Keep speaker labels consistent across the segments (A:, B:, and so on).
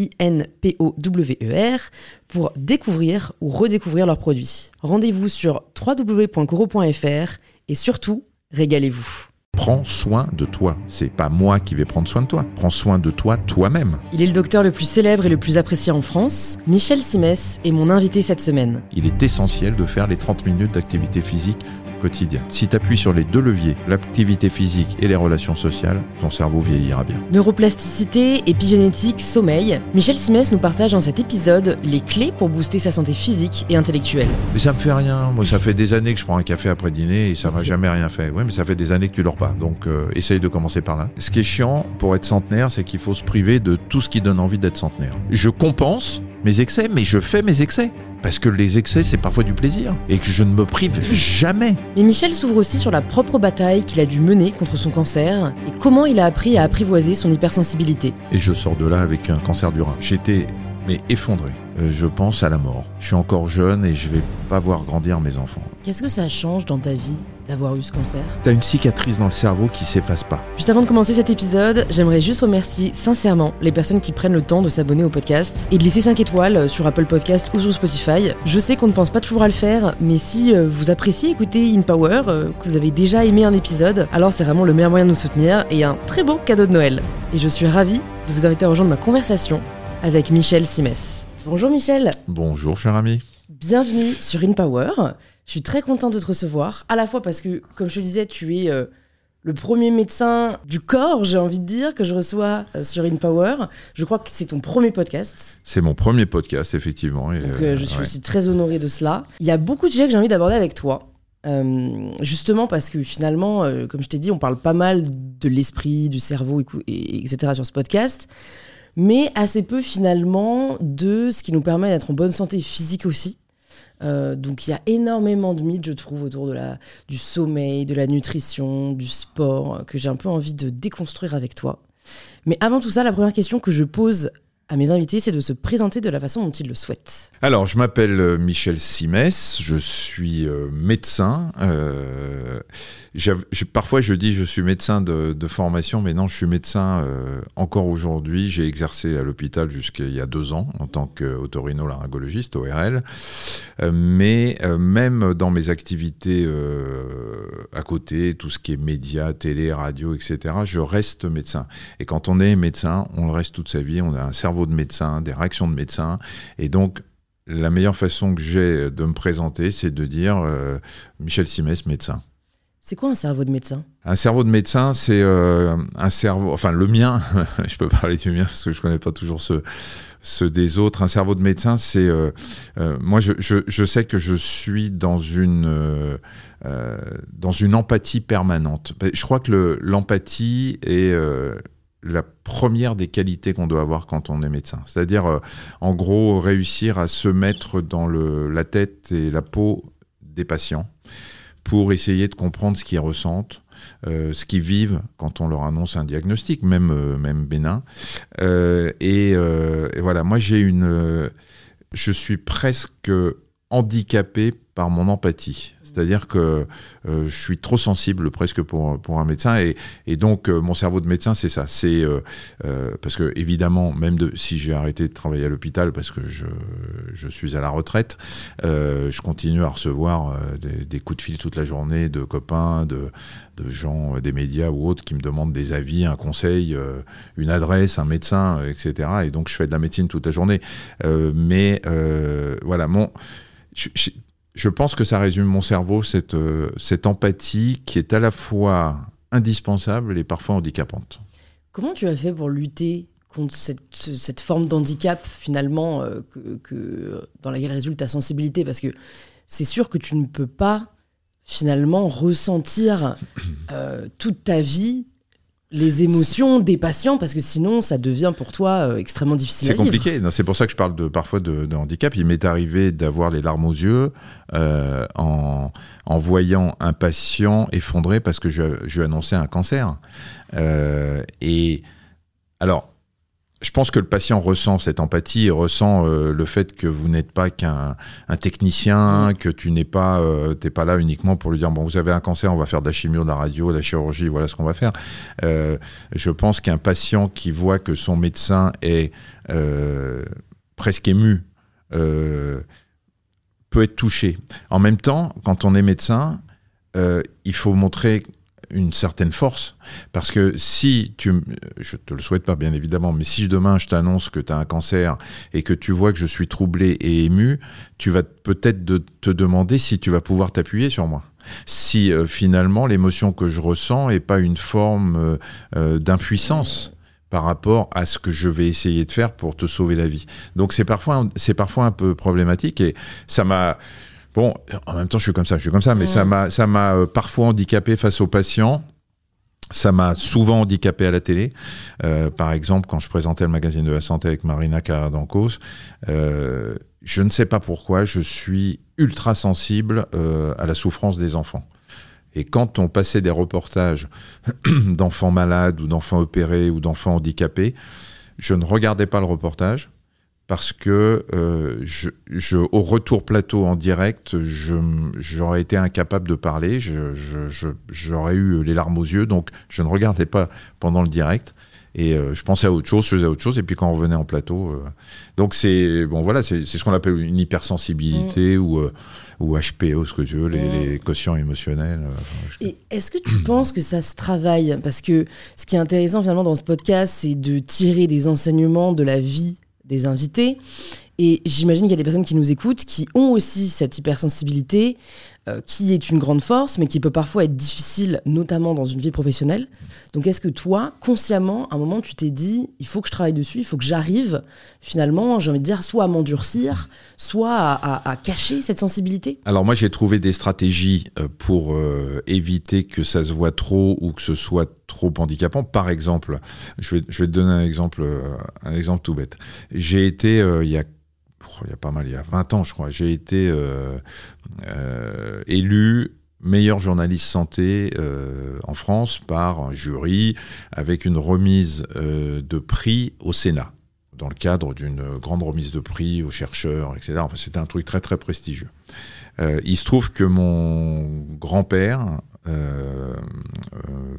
A: I-N-P-O-W-E-R, pour découvrir ou redécouvrir leurs produits. Rendez-vous sur www.coro.fr et surtout, régalez-vous.
B: Prends soin de toi. C'est pas moi qui vais prendre soin de toi. Prends soin de toi toi-même.
A: Il est le docteur le plus célèbre et le plus apprécié en France. Michel Simès est mon invité cette semaine.
B: Il est essentiel de faire les 30 minutes d'activité physique quotidien. Si tu appuies sur les deux leviers, l'activité physique et les relations sociales, ton cerveau vieillira bien.
A: Neuroplasticité, épigénétique, sommeil. Michel Simès nous partage dans cet épisode les clés pour booster sa santé physique et intellectuelle.
B: Mais ça me fait rien. Moi, ça fait des années que je prends un café après dîner et ça m'a jamais rien fait. Oui, mais ça fait des années que tu dors pas. Donc, euh, essaye de commencer par là. Ce qui est chiant pour être centenaire, c'est qu'il faut se priver de tout ce qui donne envie d'être centenaire. Je compense mes excès, mais je fais mes excès. Parce que les excès, c'est parfois du plaisir. Et que je ne me prive jamais.
A: Mais Michel s'ouvre aussi sur la propre bataille qu'il a dû mener contre son cancer et comment il a appris à apprivoiser son hypersensibilité.
B: Et je sors de là avec un cancer du rein. J'étais mais effondré. Euh, je pense à la mort. Je suis encore jeune et je vais pas voir grandir mes enfants.
A: Qu'est-ce que ça change dans ta vie d'avoir eu ce cancer?
B: T'as une cicatrice dans le cerveau qui s'efface pas.
A: Juste avant de commencer cet épisode, j'aimerais juste remercier sincèrement les personnes qui prennent le temps de s'abonner au podcast et de laisser 5 étoiles sur Apple Podcast ou sur Spotify. Je sais qu'on ne pense pas toujours à le faire, mais si euh, vous appréciez écouter In Power, euh, que vous avez déjà aimé un épisode, alors c'est vraiment le meilleur moyen de nous soutenir et un très beau cadeau de Noël. Et je suis ravie de vous inviter à rejoindre ma conversation avec Michel Simès. Bonjour Michel.
B: Bonjour cher ami.
A: Bienvenue sur In Power. Je suis très contente de te recevoir, à la fois parce que, comme je te disais, tu es euh, le premier médecin du corps, j'ai envie de dire, que je reçois euh, sur In Power. Je crois que c'est ton premier podcast.
B: C'est mon premier podcast, effectivement.
A: Et Donc, euh, je suis aussi très honorée de cela. Il y a beaucoup de sujets que j'ai envie d'aborder avec toi. justement parce que finalement, comme je t'ai dit, on parle pas mal de l'esprit, du cerveau, et, etc. sur ce podcast mais assez peu finalement de ce qui nous permet d'être en bonne santé physique aussi. Euh, donc il y a énormément de mythes, je trouve, autour de la, du sommeil, de la nutrition, du sport, que j'ai un peu envie de déconstruire avec toi. Mais avant tout ça, la première question que je pose à mes invités, c'est de se présenter de la façon dont ils le souhaitent.
B: Alors, je m'appelle euh, Michel Simès, je suis euh, médecin. Euh, parfois, je dis je suis médecin de, formation, mais non, je suis médecin encore aujourd'hui. J'ai exercé à l'hôpital jusqu'à il y a deux ans en tant qu'otorhinolaryngologiste, ORL. mais même dans mes activités à côté, tout ce qui est médias, télé, radio, etc., je reste médecin. Et quand on est médecin, on le reste toute sa vie. On a un cerveau de médecin, des réactions de médecin. Et donc, la meilleure façon que j'ai de me présenter, c'est de dire euh, Michel Simès, médecin.
A: C'est quoi un cerveau de médecin?
B: Un cerveau de médecin, c'est euh, un cerveau, enfin le mien, je peux parler du mien parce que je connais pas toujours ceux, ceux des autres. Un cerveau de médecin, c'est. Euh, moi, je, je, je, sais que je suis dans une. dans une empathie permanente. Je crois que l'empathie est la première des qualités qu'on doit avoir quand on est médecin. C'est-à-dire, euh, en gros, réussir à se mettre dans le, la tête et la peau des patients pour essayer de comprendre ce qu'ils ressentent, euh, ce qu'ils vivent quand on leur annonce un diagnostic, même, euh, même bénin. Et, et, voilà, moi j'ai une... je suis presque handicapé par mon empathie. C'est-à-dire que euh, je suis trop sensible presque pour, pour un médecin et, donc euh, mon cerveau de médecin c'est ça. C'est euh, parce que évidemment même si j'ai arrêté de travailler à l'hôpital parce que je, je, suis à la retraite, je continue à recevoir des, coups de fil toute la journée de copains, de, de gens des médias ou autres qui me demandent des avis, un conseil, une adresse, un médecin, etc. Et donc je fais de la médecine toute la journée. mais voilà mon pense que ça résume mon cerveau, cette, euh, cette empathie qui est à la fois indispensable et parfois handicapante.
A: Comment tu as fait pour lutter contre cette, cette forme d'handicap finalement euh, que, dans laquelle résulte ta sensibilité? Parce que c'est sûr que tu ne peux pas finalement ressentir euh, toute ta vie les émotions des patients parce que sinon ça devient pour toi euh, extrêmement difficile
B: à vivre. C'est compliqué, c'est pour ça que je parle de, parfois de, handicap. Il m'est arrivé d'avoir les larmes aux yeux euh, en, en, voyant un patient effondré parce que je, je lui annonçais un cancer. Euh, et alors, je pense que le patient ressent cette empathie et ressent euh, le fait que vous n'êtes pas qu'un technicien, mm. que tu n'es pas, euh, pas là uniquement pour lui dire bon vous avez un cancer, on va faire de la chimio, de la radio, de la chirurgie, voilà ce qu'on va faire. Euh, je pense qu'un patient qui voit que son médecin est presque ému peut être touché. En même temps, quand on est médecin, il faut montrer une certaine force. Parce que si tu. Je te le souhaite pas, bien évidemment, mais si demain je t'annonce que tu as un cancer et que tu vois que je suis troublé et ému, tu vas peut-être te demander si tu vas pouvoir t'appuyer sur moi si euh, finalement l'émotion que je ressens n'est pas une forme euh, euh, d'impuissance par rapport à ce que je vais essayer de faire pour te sauver la vie. Donc c'est parfois, c'est parfois un peu problématique et ça m'a, Bon, en même temps, je suis comme ça, je suis comme ça, mais ça m'a, ça m'a euh, parfois handicapé face aux patients. Ça m'a souvent handicapé à la télé. Euh, par exemple, quand je présentais le magazine de la santé avec Marina Caradancos, euh, je ne sais pas pourquoi, je suis ultra sensible à la souffrance des enfants. Et quand on passait des reportages d'enfants malades ou d'enfants opérés ou d'enfants handicapés, je ne regardais pas le reportage parce que euh, je, au retour plateau en direct, j'aurais été incapable de parler, j'aurais eu les larmes aux yeux, donc je ne regardais pas pendant le direct. Et euh, je pensais à autre chose, je faisais autre chose, et puis quand on revenait en plateau. Euh, donc c'est bon, voilà, c'est ce qu'on appelle une hypersensibilité mm. ou, ou HPO, ce que tu veux, les, mm. les quotients émotionnels.
A: et est-ce que tu penses que ça se travaille? Parce que ce qui est intéressant finalement dans ce podcast, c'est de tirer des enseignements de la vie des invités. Et j'imagine qu'il y a des personnes qui nous écoutent qui ont aussi cette hypersensibilité, euh, qui est une grande force, mais qui peut parfois être difficile, notamment dans une vie professionnelle. Donc est-ce que toi, consciemment, à un moment, tu t'es dit, il faut que je travaille dessus, il faut que j'arrive, finalement, j'ai envie de dire, soit à m'endurcir, soit à, cacher cette sensibilité?
B: Alors moi, j'ai trouvé des stratégies euh, pour euh, éviter que ça se voit trop ou que ce soit trop handicapant. Par exemple, je vais, je vais te donner un exemple, un exemple tout bête. J'ai été, il y a il y a pas mal, il y a 20 ans, je crois, j'ai été élu meilleur journaliste santé euh, en France par un jury avec une remise de prix au Sénat dans le cadre d'une grande remise de prix aux chercheurs, etc. Enfin, c'était un truc très très prestigieux. il se trouve que mon grand-père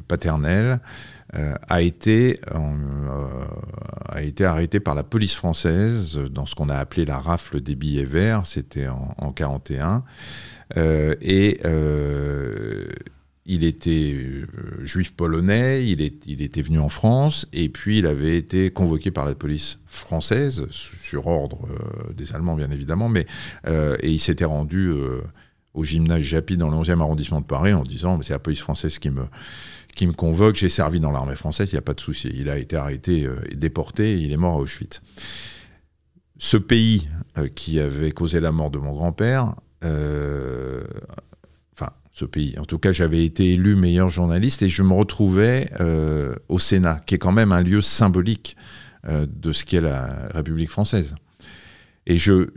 B: paternel euh, a, été, euh, a été arrêté par la police française dans ce qu'on a appelé la rafle des billets verts, c'était en, en 41. Euh, et il était juif polonais, il, est, il, était venu en France, et puis il avait été convoqué par la police française, sur ordre des Allemands bien évidemment, mais, et il s'était rendu au gymnase Japy dans le 11e arrondissement de Paris en disant c'est la police française qui me, qui me convoque. J'ai servi dans l'armée française, il n'y a pas de souci. Il a été arrêté euh, et déporté, il est mort à Auschwitz. Ce pays euh, qui avait causé la mort de mon grand-père, euh, enfin, ce pays, en tout cas, j'avais été élu meilleur journaliste et je me retrouvais au Sénat, qui est quand même un lieu symbolique de ce qu'est la République française. Et je,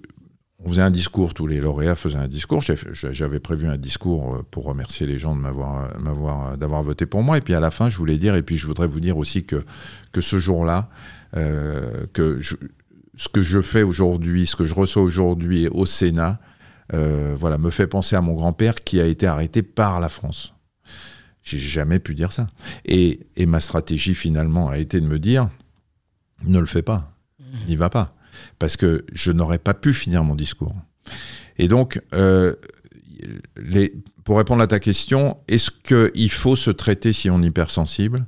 B: on faisait un discours, tous les lauréats faisaient un discours. J'avais prévu un discours euh, pour remercier les gens de m'avoir, m'avoir, d'avoir voté pour moi. Et puis à la fin, je voulais dire, et puis je voudrais vous dire aussi que, que ce jour-là, euh, que ce que je fais aujourd'hui, ce que je reçois aujourd'hui au Sénat, euh, voilà, me fait penser à mon grand-père qui a été arrêté par la France. J'ai jamais pu dire ça. Et, et ma stratégie finalement a été de me dire, ne le fais pas, n'y va pas parce que je n'aurais pas pu finir mon discours. Et donc, euh, pour répondre à ta question, est-ce qu'il faut se traiter si on est hypersensible?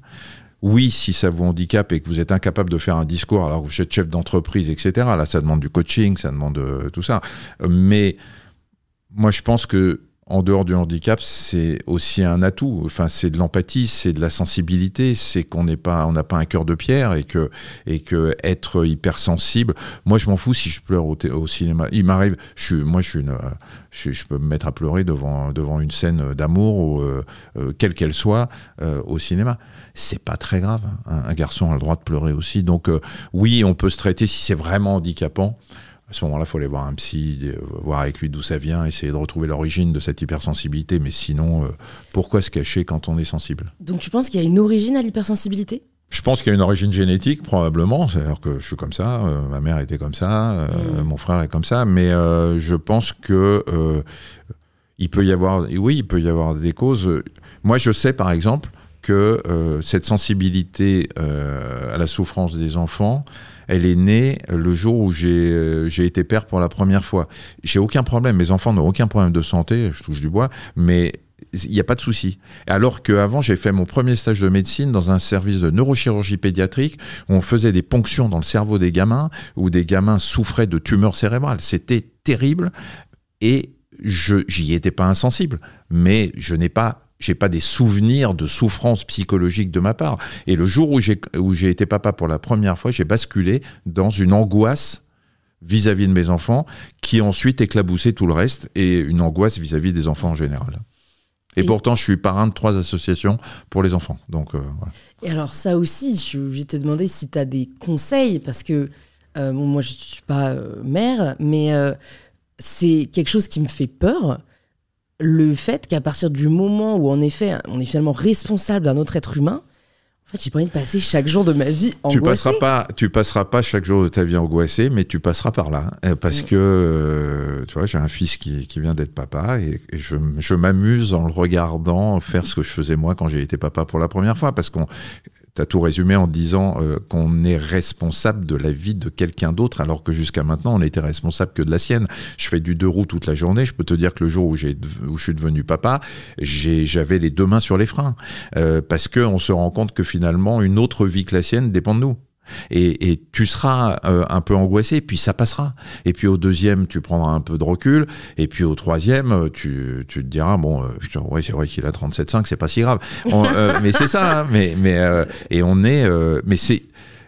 B: Oui, si ça vous handicape et que vous êtes incapable de faire un discours alors que vous êtes chef d'entreprise, etc. Là, ça demande du coaching, ça demande euh, tout ça. Mais moi, je pense que en dehors du handicap, c'est aussi un atout. Enfin, c'est de l'empathie, c'est de la sensibilité, c'est qu'on n'est pas, on n'a pas un cœur de pierre et que, et que être hypersensible. Moi, je m'en fous si je pleure au, cinéma. Il m'arrive, je moi, je suis une, je, peux me mettre à pleurer devant, devant une scène d'amour ou euh, euh, quelle qu'elle soit euh, au cinéma. C'est pas très grave. Hein. Un, garçon a le droit de pleurer aussi. Donc, oui, on peut se traiter si c'est vraiment handicapant à ce moment-là, il faut aller voir un psy, euh, voir avec lui d'où ça vient, essayer de retrouver l'origine de cette hypersensibilité. Mais sinon, euh, pourquoi se cacher quand on est sensible?
A: Donc tu penses qu'il y a une origine à l'hypersensibilité?
B: Je pense qu'il y a une origine génétique, probablement. C'est-à-dire que je suis comme ça, euh, ma mère était comme ça, mm. mon frère est comme ça. Mais je pense que il peut y avoir, oui, il peut y avoir des causes. Moi, je sais, par exemple, que cette sensibilité à la souffrance des enfants, elle est née le jour où euh, j'ai été père pour la première fois. J'ai aucun problème, mes enfants n'ont aucun problème de santé, je touche du bois, mais il n'y a pas de souci. Alors qu'avant, j'ai fait mon premier stage de médecine dans un service de neurochirurgie pédiatrique où on faisait des ponctions dans le cerveau des gamins, où des gamins souffraient de tumeurs cérébrales. C'était terrible et je j'y étais pas insensible, mais je n'ai pas j'ai pas des souvenirs de souffrance psychologique de ma part. Et le jour où j'ai, où j'ai été papa pour la première fois, j'ai basculé dans une angoisse vis-à-vis de mes enfants, qui ensuite éclaboussait tout le reste, et une angoisse vis-à-vis des enfants en général. Et, pourtant, je suis parrain de trois associations pour les enfants. Donc, euh,
A: Et alors ça aussi, je vais te demander si tu as des conseils, parce que euh, moi, je ne suis pas euh, mère, mais c'est quelque chose qui me fait peur le fait qu'à partir du moment où, en effet, on est finalement responsable d'un autre être humain, en fait, j'ai pas envie de passer chaque jour de ma vie angoissée.
B: Tu passeras pas, tu passeras pas chaque jour de ta vie angoissée, mais tu passeras par là, euh, parce que euh, tu vois, j'ai un fils qui, vient d'être papa et, je, je m'amuse en le regardant faire ce que je faisais moi quand j'ai été papa pour la première fois, parce qu'on tu tout résumé en disant euh, qu'on est responsable de la vie de quelqu'un d'autre, alors que jusqu'à maintenant, on n'était responsable que de la sienne. Je fais du deux roues toute la journée. Je peux te dire que le jour où, où je suis devenu papa, j'avais les deux mains sur les freins. Euh, parce qu'on se rend compte que finalement, une autre vie que la sienne dépend de nous. Et, tu seras euh, un peu angoissé, puis ça passera. Et puis au deuxième, tu prendras un peu de recul. Et puis au troisième, euh, tu, tu te diras, bon, euh, ouais, c'est vrai qu'il a 37,5, c'est pas si grave. mais c'est ça, hein, mais, mais, et on est, mais c'est,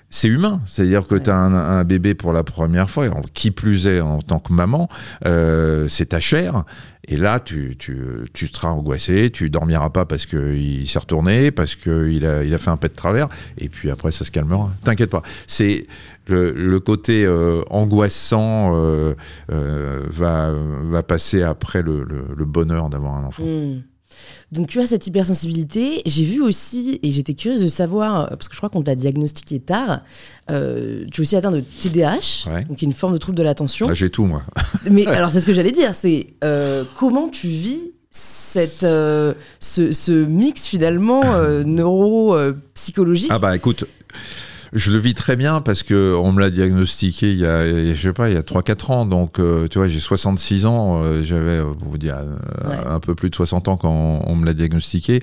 B: c'est humain. C'est-à-dire que tu as un, bébé pour la première fois, qui plus est en tant que maman, c'est ta chair. Et là, tu, tu, tu seras angoissé, tu dormiras pas parce qu'il s'est retourné, parce qu'il a, il a fait un pet de travers, et puis après, ça se calmera. T'inquiète pas. C'est le, le côté euh, angoissant euh, euh, va, va passer après le, le, bonheur d'avoir un enfant. Hmm.
A: Donc tu as cette hypersensibilité. J'ai vu aussi, et j'étais curieuse de savoir, parce que je crois qu'on te l'a diagnostiqué tard, euh, tu es aussi atteint de TDAH, donc une forme de trouble de l'attention.
B: Ah, j'ai tout moi.
A: Mais alors c'est ce que j'allais dire, c'est euh, comment tu vis cette, euh, ce, ce, mix finalement neuro-psychologique
B: Ah bah écoute, je le vis très bien parce que on me l'a diagnostiqué il y a, je sais pas, il y a 3-4 ans. Donc, euh, tu vois, j'ai 66 ans. Euh, j'avais, euh, pour vous dire, un peu plus de 60 ans quand on me l'a diagnostiqué.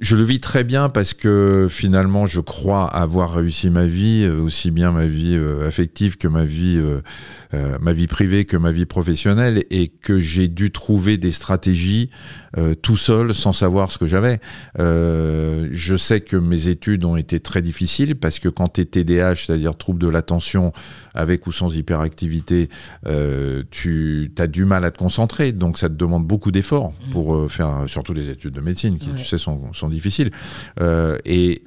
B: Je le vis très bien parce que finalement, je crois avoir réussi ma vie, aussi bien ma vie affective que ma vie, euh, ma vie privée que ma vie professionnelle, et que j'ai dû trouver des stratégies tout seul sans savoir ce que j'avais. je sais que mes études ont été très difficiles parce que quand tu es TDAH, c'est-à-dire trouble de l'attention avec ou sans hyperactivité, tu as du mal à te concentrer, donc ça te demande beaucoup d'efforts pour faire, surtout les études de médecine qui, tu sais, sont sont difficiles. Euh, et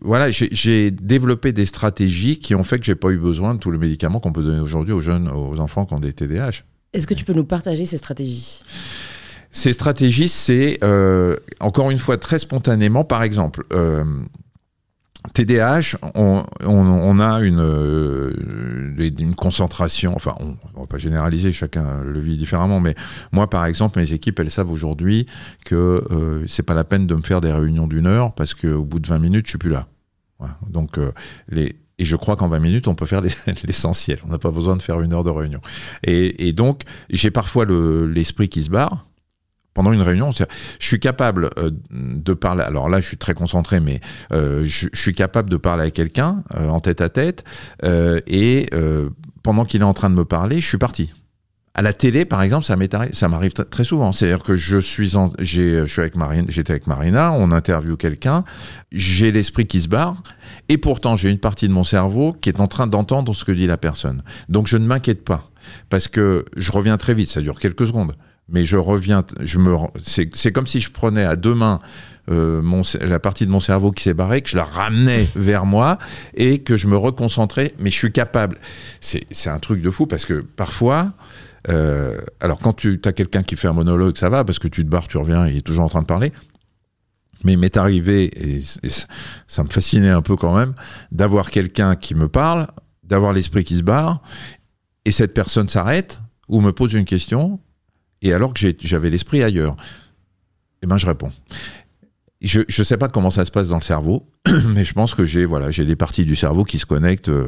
B: voilà, j'ai développé des stratégies qui ont fait que j'ai pas eu besoin de tous les médicaments qu'on peut donner aujourd'hui aux jeunes, aux enfants qui ont des TDAH.
A: Est-ce que tu peux nous partager ces stratégies?
B: Ces stratégies, c'est euh, encore une fois très spontanément. Par exemple, euh, TDAH, on, a une, euh, une concentration, enfin, on ne va pas généraliser, chacun le vit différemment, mais moi, par exemple, mes équipes, elles savent aujourd'hui que euh, c'est pas la peine de me faire des réunions d'une heure parce qu'au bout de 20 minutes, je suis plus là. Donc, euh, et je crois qu'en 20 minutes, on peut faire l'essentiel. On n'a pas besoin de faire une heure de réunion. Et donc, j'ai parfois l'esprit qui se barre pendant une réunion, je suis capable euh, de parler. Alors là, je suis très concentré, mais euh, je, suis capable de parler à quelqu'un euh, en tête à tête, et pendant qu'il est en train de me parler, je suis parti À la télé, par exemple, ça m'arrive, très souvent. C'est-à-dire que je suis, en, je suis avec j'étais avec Marina, on interviewe quelqu'un, j'ai l'esprit qui se barre, et pourtant j'ai une partie de mon cerveau qui est en train d'entendre ce que dit la personne. Donc je ne m'inquiète pas, parce que je reviens très vite, ça dure quelques secondes, mais je reviens, je me, c'est, comme si je prenais à deux mains euh, mon, la partie de mon cerveau qui s'est barrée, que je la ramenais vers moi et que je me reconcentrais, mais je suis capable. C'est, c'est un truc de fou parce que parfois, euh, alors quand tu as quelqu'un qui fait un monologue, ça va parce que tu te barres, tu reviens, il est toujours en train de parler. Mais il m'est arrivé, et, ça me fascinait un peu quand même, d'avoir quelqu'un qui me parle, d'avoir l'esprit qui se barre, et cette personne s'arrête ou me pose une question, et alors que j'avais l'esprit ailleurs, eh ben je réponds. Je ne sais pas comment ça se passe dans le cerveau, mais je pense que j'ai voilà, j'ai des parties du cerveau qui se connectent, euh.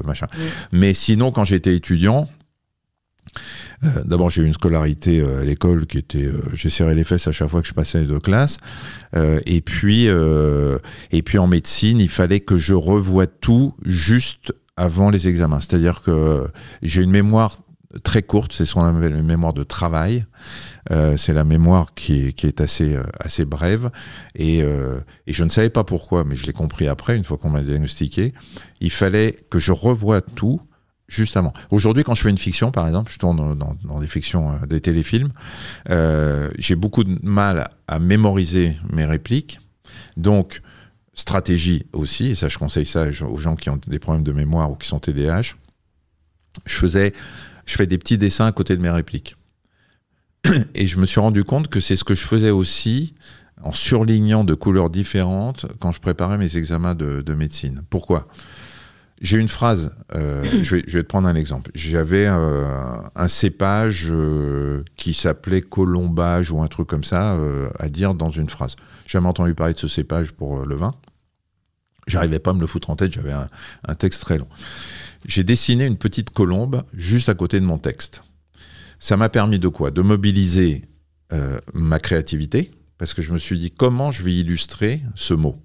B: Mais sinon, quand j'étais étudiant, euh, D'abord, j'ai eu une scolarité euh, à l'école qui était, j'ai serré les fesses à chaque fois que je passais de classe. et puis, et puis en médecine, il fallait que je revoie tout juste avant les examens. C'est-à-dire que j'ai une mémoire très courte, c'est ce qu'on appelle une mémoire de travail. Euh, c'est la mémoire qui est, assez, euh, assez brève. Et, euh, et, je ne savais pas pourquoi, mais je l'ai compris après, une fois qu'on m'a diagnostiqué. Il fallait que je revoie tout juste avant. Aujourd'hui, quand je fais une fiction, par exemple, je tourne dans, dans des fictions, des téléfilms, j'ai beaucoup de mal à mémoriser mes répliques. Donc, stratégie aussi, et ça je conseille ça aux gens qui ont des problèmes de mémoire ou qui sont TDAH, je faisais je fais des petits dessins à côté de mes répliques. Et je me suis rendu compte que c'est ce que je faisais aussi en surlignant de couleurs différentes quand je préparais mes examens de, médecine. Pourquoi? J'ai une phrase, euh, je, vais, te prendre un exemple. J'avais euh, un cépage euh, qui s'appelait colombage ou un truc comme ça à dire dans une phrase. J'ai jamais entendu parler de ce cépage pour le vin. J'arrivais pas à me le foutre en tête, j'avais un texte très long j'ai dessiné une petite colombe juste à côté de mon texte. Ça m'a permis de quoi? De mobiliser euh, ma créativité, parce que je me suis dit comment je vais illustrer ce mot?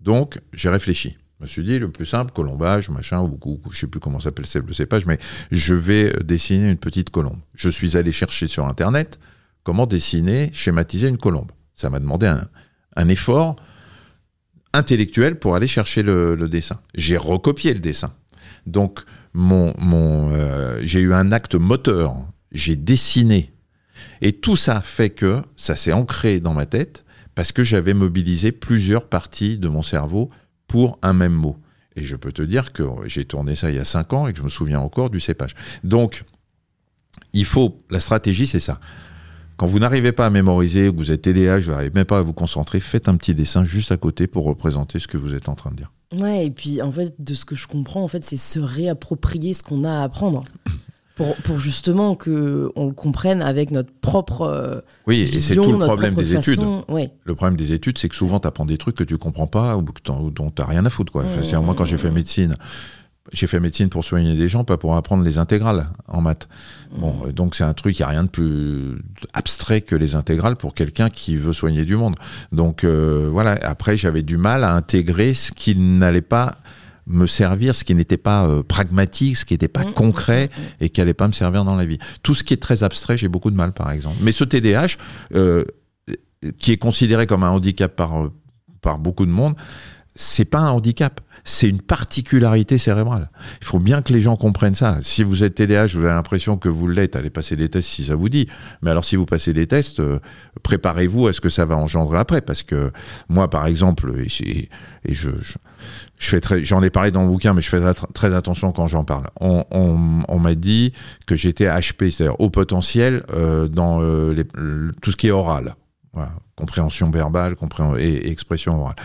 B: Donc, j'ai réfléchi. Je me suis dit, le plus simple, colombage, machin, ou, ou je sais plus comment s'appelle le cépage, mais je vais dessiner une petite colombe. Je suis allé chercher sur Internet comment dessiner, schématiser une colombe. Ça m'a demandé un, effort intellectuel pour aller chercher le dessin. J'ai recopié le dessin. Donc, mon, mon, euh, j'ai eu un acte moteur, j'ai dessiné. Et tout ça fait que ça s'est ancré dans ma tête parce que j'avais mobilisé plusieurs parties de mon cerveau pour un même mot. Et je peux te dire que j'ai tourné ça il y a cinq ans et que je me souviens encore du cépage. Donc, il faut, la stratégie, c'est ça. Quand vous n'arrivez pas à mémoriser, que vous êtes TDAH, vous n'arrivez même pas à vous concentrer, faites un petit dessin juste à côté pour représenter ce que vous êtes en train de dire.
A: Ouais, et puis en fait, de ce que je comprends, en fait, c'est se réapproprier ce qu'on a à apprendre. Pour, pour, justement que on le comprenne avec notre propre euh,
B: oui et c'est tout le problème des études. le problème des études c'est que souvent tu apprends des trucs que tu comprends pas ou dont tu n'as rien à foutre quoi. Enfin, moi quand j'ai fait médecine j'ai fait médecine pour soigner des gens, pas pour apprendre les intégrales en maths. Bon, mmh. donc c'est un truc, il n'y a rien de plus abstrait que les intégrales pour quelqu'un qui veut soigner du monde. Donc euh, voilà, après j'avais du mal à intégrer ce qui n'allait pas me servir, ce qui n'était pas euh, pragmatique, ce qui n'était pas mmh. concret mmh. et qui n'allait pas me servir dans la vie. Tout ce qui est très abstrait, j'ai beaucoup de mal par exemple. Mais ce TDAH, euh, qui est considéré comme un handicap par, par beaucoup de monde, c'est pas un handicap c'est une particularité cérébrale. Il faut bien que les gens comprennent ça. Si vous êtes TDAH, vous avez l'impression que vous l'êtes, allez passer des tests si ça vous dit. Mais alors si vous passez des tests, euh, préparez-vous à ce que ça va engendrer après. Parce que moi, par exemple, et, je, fais très, j'en ai parlé dans le bouquin, mais je fais très attention quand j'en parle. On, m'a dit que j'étais HP, c'est-à-dire au potentiel euh, dans euh, tout ce qui est oral. compréhension verbale, compréhension et, expression orale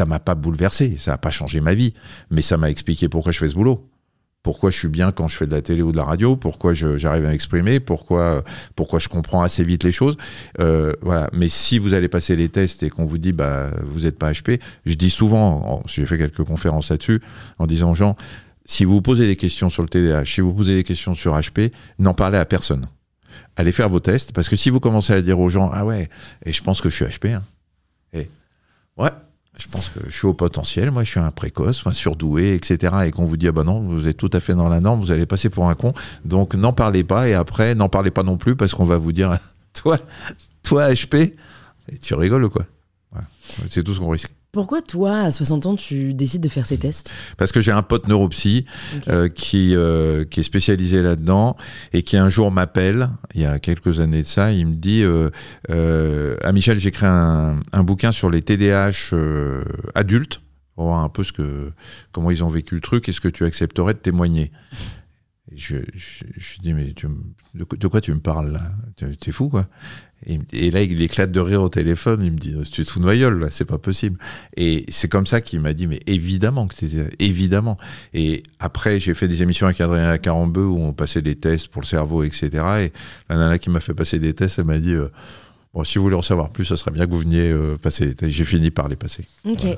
B: ça m'a pas bouleversé, ça n'a pas changé ma vie, mais ça m'a expliqué pourquoi je fais ce boulot. Pourquoi je suis bien quand je fais de la télé ou de la radio, pourquoi j'arrive à m'exprimer, pourquoi, pourquoi je comprends assez vite les choses. Euh, voilà. Mais si vous allez passer les tests et qu'on vous dit bah vous n'êtes pas HP, je dis souvent, j'ai fait quelques conférences là-dessus, en disant aux gens, si vous posez des questions sur le TDAH, si vous posez des questions sur HP, n'en parlez à personne. Allez faire vos tests, parce que si vous commencez à dire aux gens, ah ouais, et je pense que je suis HP, hein, et ouais, Je pense que je suis au potentiel, moi je suis un précoce, un surdoué, etc. Et qu'on vous dit, ah bah non, vous êtes tout à fait dans la norme, vous allez passer pour un con. Donc n'en parlez pas et après, n'en parlez pas non plus parce qu'on va vous dire, toi, toi HP, et tu rigoles ou quoi? C'est tout ce qu'on risque.
A: Pourquoi toi, à 60 ans, tu décides de faire ces tests?
B: Parce que j'ai un pote neuropsy okay. euh, qui, euh, qui est spécialisé là-dedans et qui un jour m'appelle, il y a quelques années de ça, il me dit euh, Ah Michel, j'ai écrit un, un, bouquin sur les TDAH adultes, pour voir un peu ce que, comment ils ont vécu le truc, est-ce que tu accepterais de témoigner. Et je, je, je dis, mais tu, de, de, quoi tu me parles là? T'es fou quoi? Et, et, là, il éclate de rire au téléphone. Il me dit Tu te fous de ma gueule, là, c'est pas possible. Et c'est comme ça qu'il m'a dit Mais évidemment que évidemment. Et après, j'ai fait des émissions avec Adrien Carambeu où on passait des tests pour le cerveau, etc. Et la nana qui m'a fait passer des tests, elle m'a dit euh, Bon, si vous voulez en savoir plus, ça serait bien que vous veniez euh, passer les tests. J'ai fini par les passer.
A: Ok.
B: Voilà.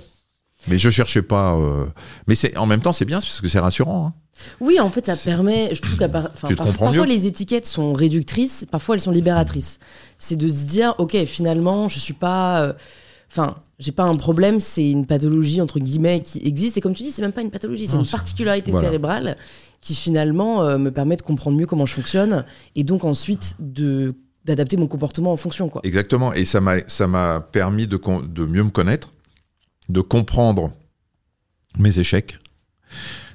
B: Mais je cherchais pas. Euh... Mais c'est en même temps, c'est bien parce que c'est rassurant. Hein.
A: Oui, en fait, ça permet. Je trouve que enfin, parfois, les étiquettes sont réductrices, parfois elles sont libératrices. C'est de se dire, ok, finalement, je suis pas. Enfin, j'ai pas un problème, c'est une pathologie entre guillemets qui existe. Et comme tu dis, c'est même pas une pathologie, c'est une particularité voilà. cérébrale qui finalement euh, me permet de comprendre mieux comment je fonctionne et donc ensuite de d'adapter mon comportement en fonction. Quoi.
B: Exactement. Et ça m'a ça m'a permis de, de mieux me connaître de comprendre mes échecs,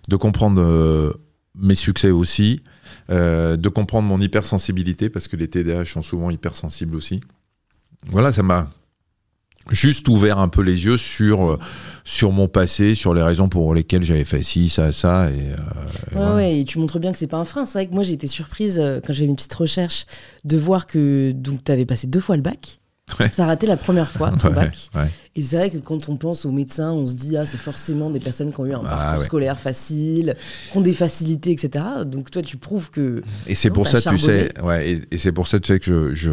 B: de comprendre euh, mes succès aussi, euh, de comprendre mon hypersensibilité, parce que les TDAH sont souvent hypersensibles aussi. Voilà, ça m'a juste ouvert un peu les yeux sur, euh, sur mon passé, sur les raisons pour lesquelles j'avais fait ci, ça, ça. Et, euh,
A: ouais, voilà. ouais, et tu montres bien que c'est pas un frein. C'est vrai que moi, j'ai été surprise euh, quand j'avais une petite recherche de voir que tu avais passé deux fois le bac.
B: Ouais.
A: T'as raté la première fois ton bac. Et c'est vrai que quand on pense aux médecins, on se dit, ah, c'est forcément des personnes qui ont eu un
B: Ah,
A: parcours
B: ouais.
A: scolaire facile, qui ont des facilités, etc. Donc toi, tu prouves que.
B: Et c'est pour ça, tu sais, ouais, et, et c'est pour ça, tu sais, que je, je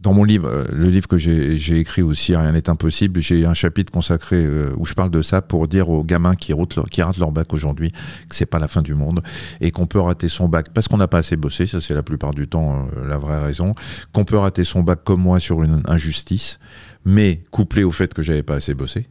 B: dans mon livre, euh, le livre que j'ai j'ai écrit aussi, Rien n'est impossible, j'ai un chapitre consacré euh, où je parle de ça pour dire aux gamins qui, ratent leur, qui ratent leur bac aujourd'hui que c'est pas la fin du monde et qu'on peut rater son bac parce qu'on n'a pas assez bossé, ça c'est la plupart du temps euh, la vraie raison, qu'on peut rater son bac comme moi sur une injustice, mais couplé au fait que j'avais pas assez bossé.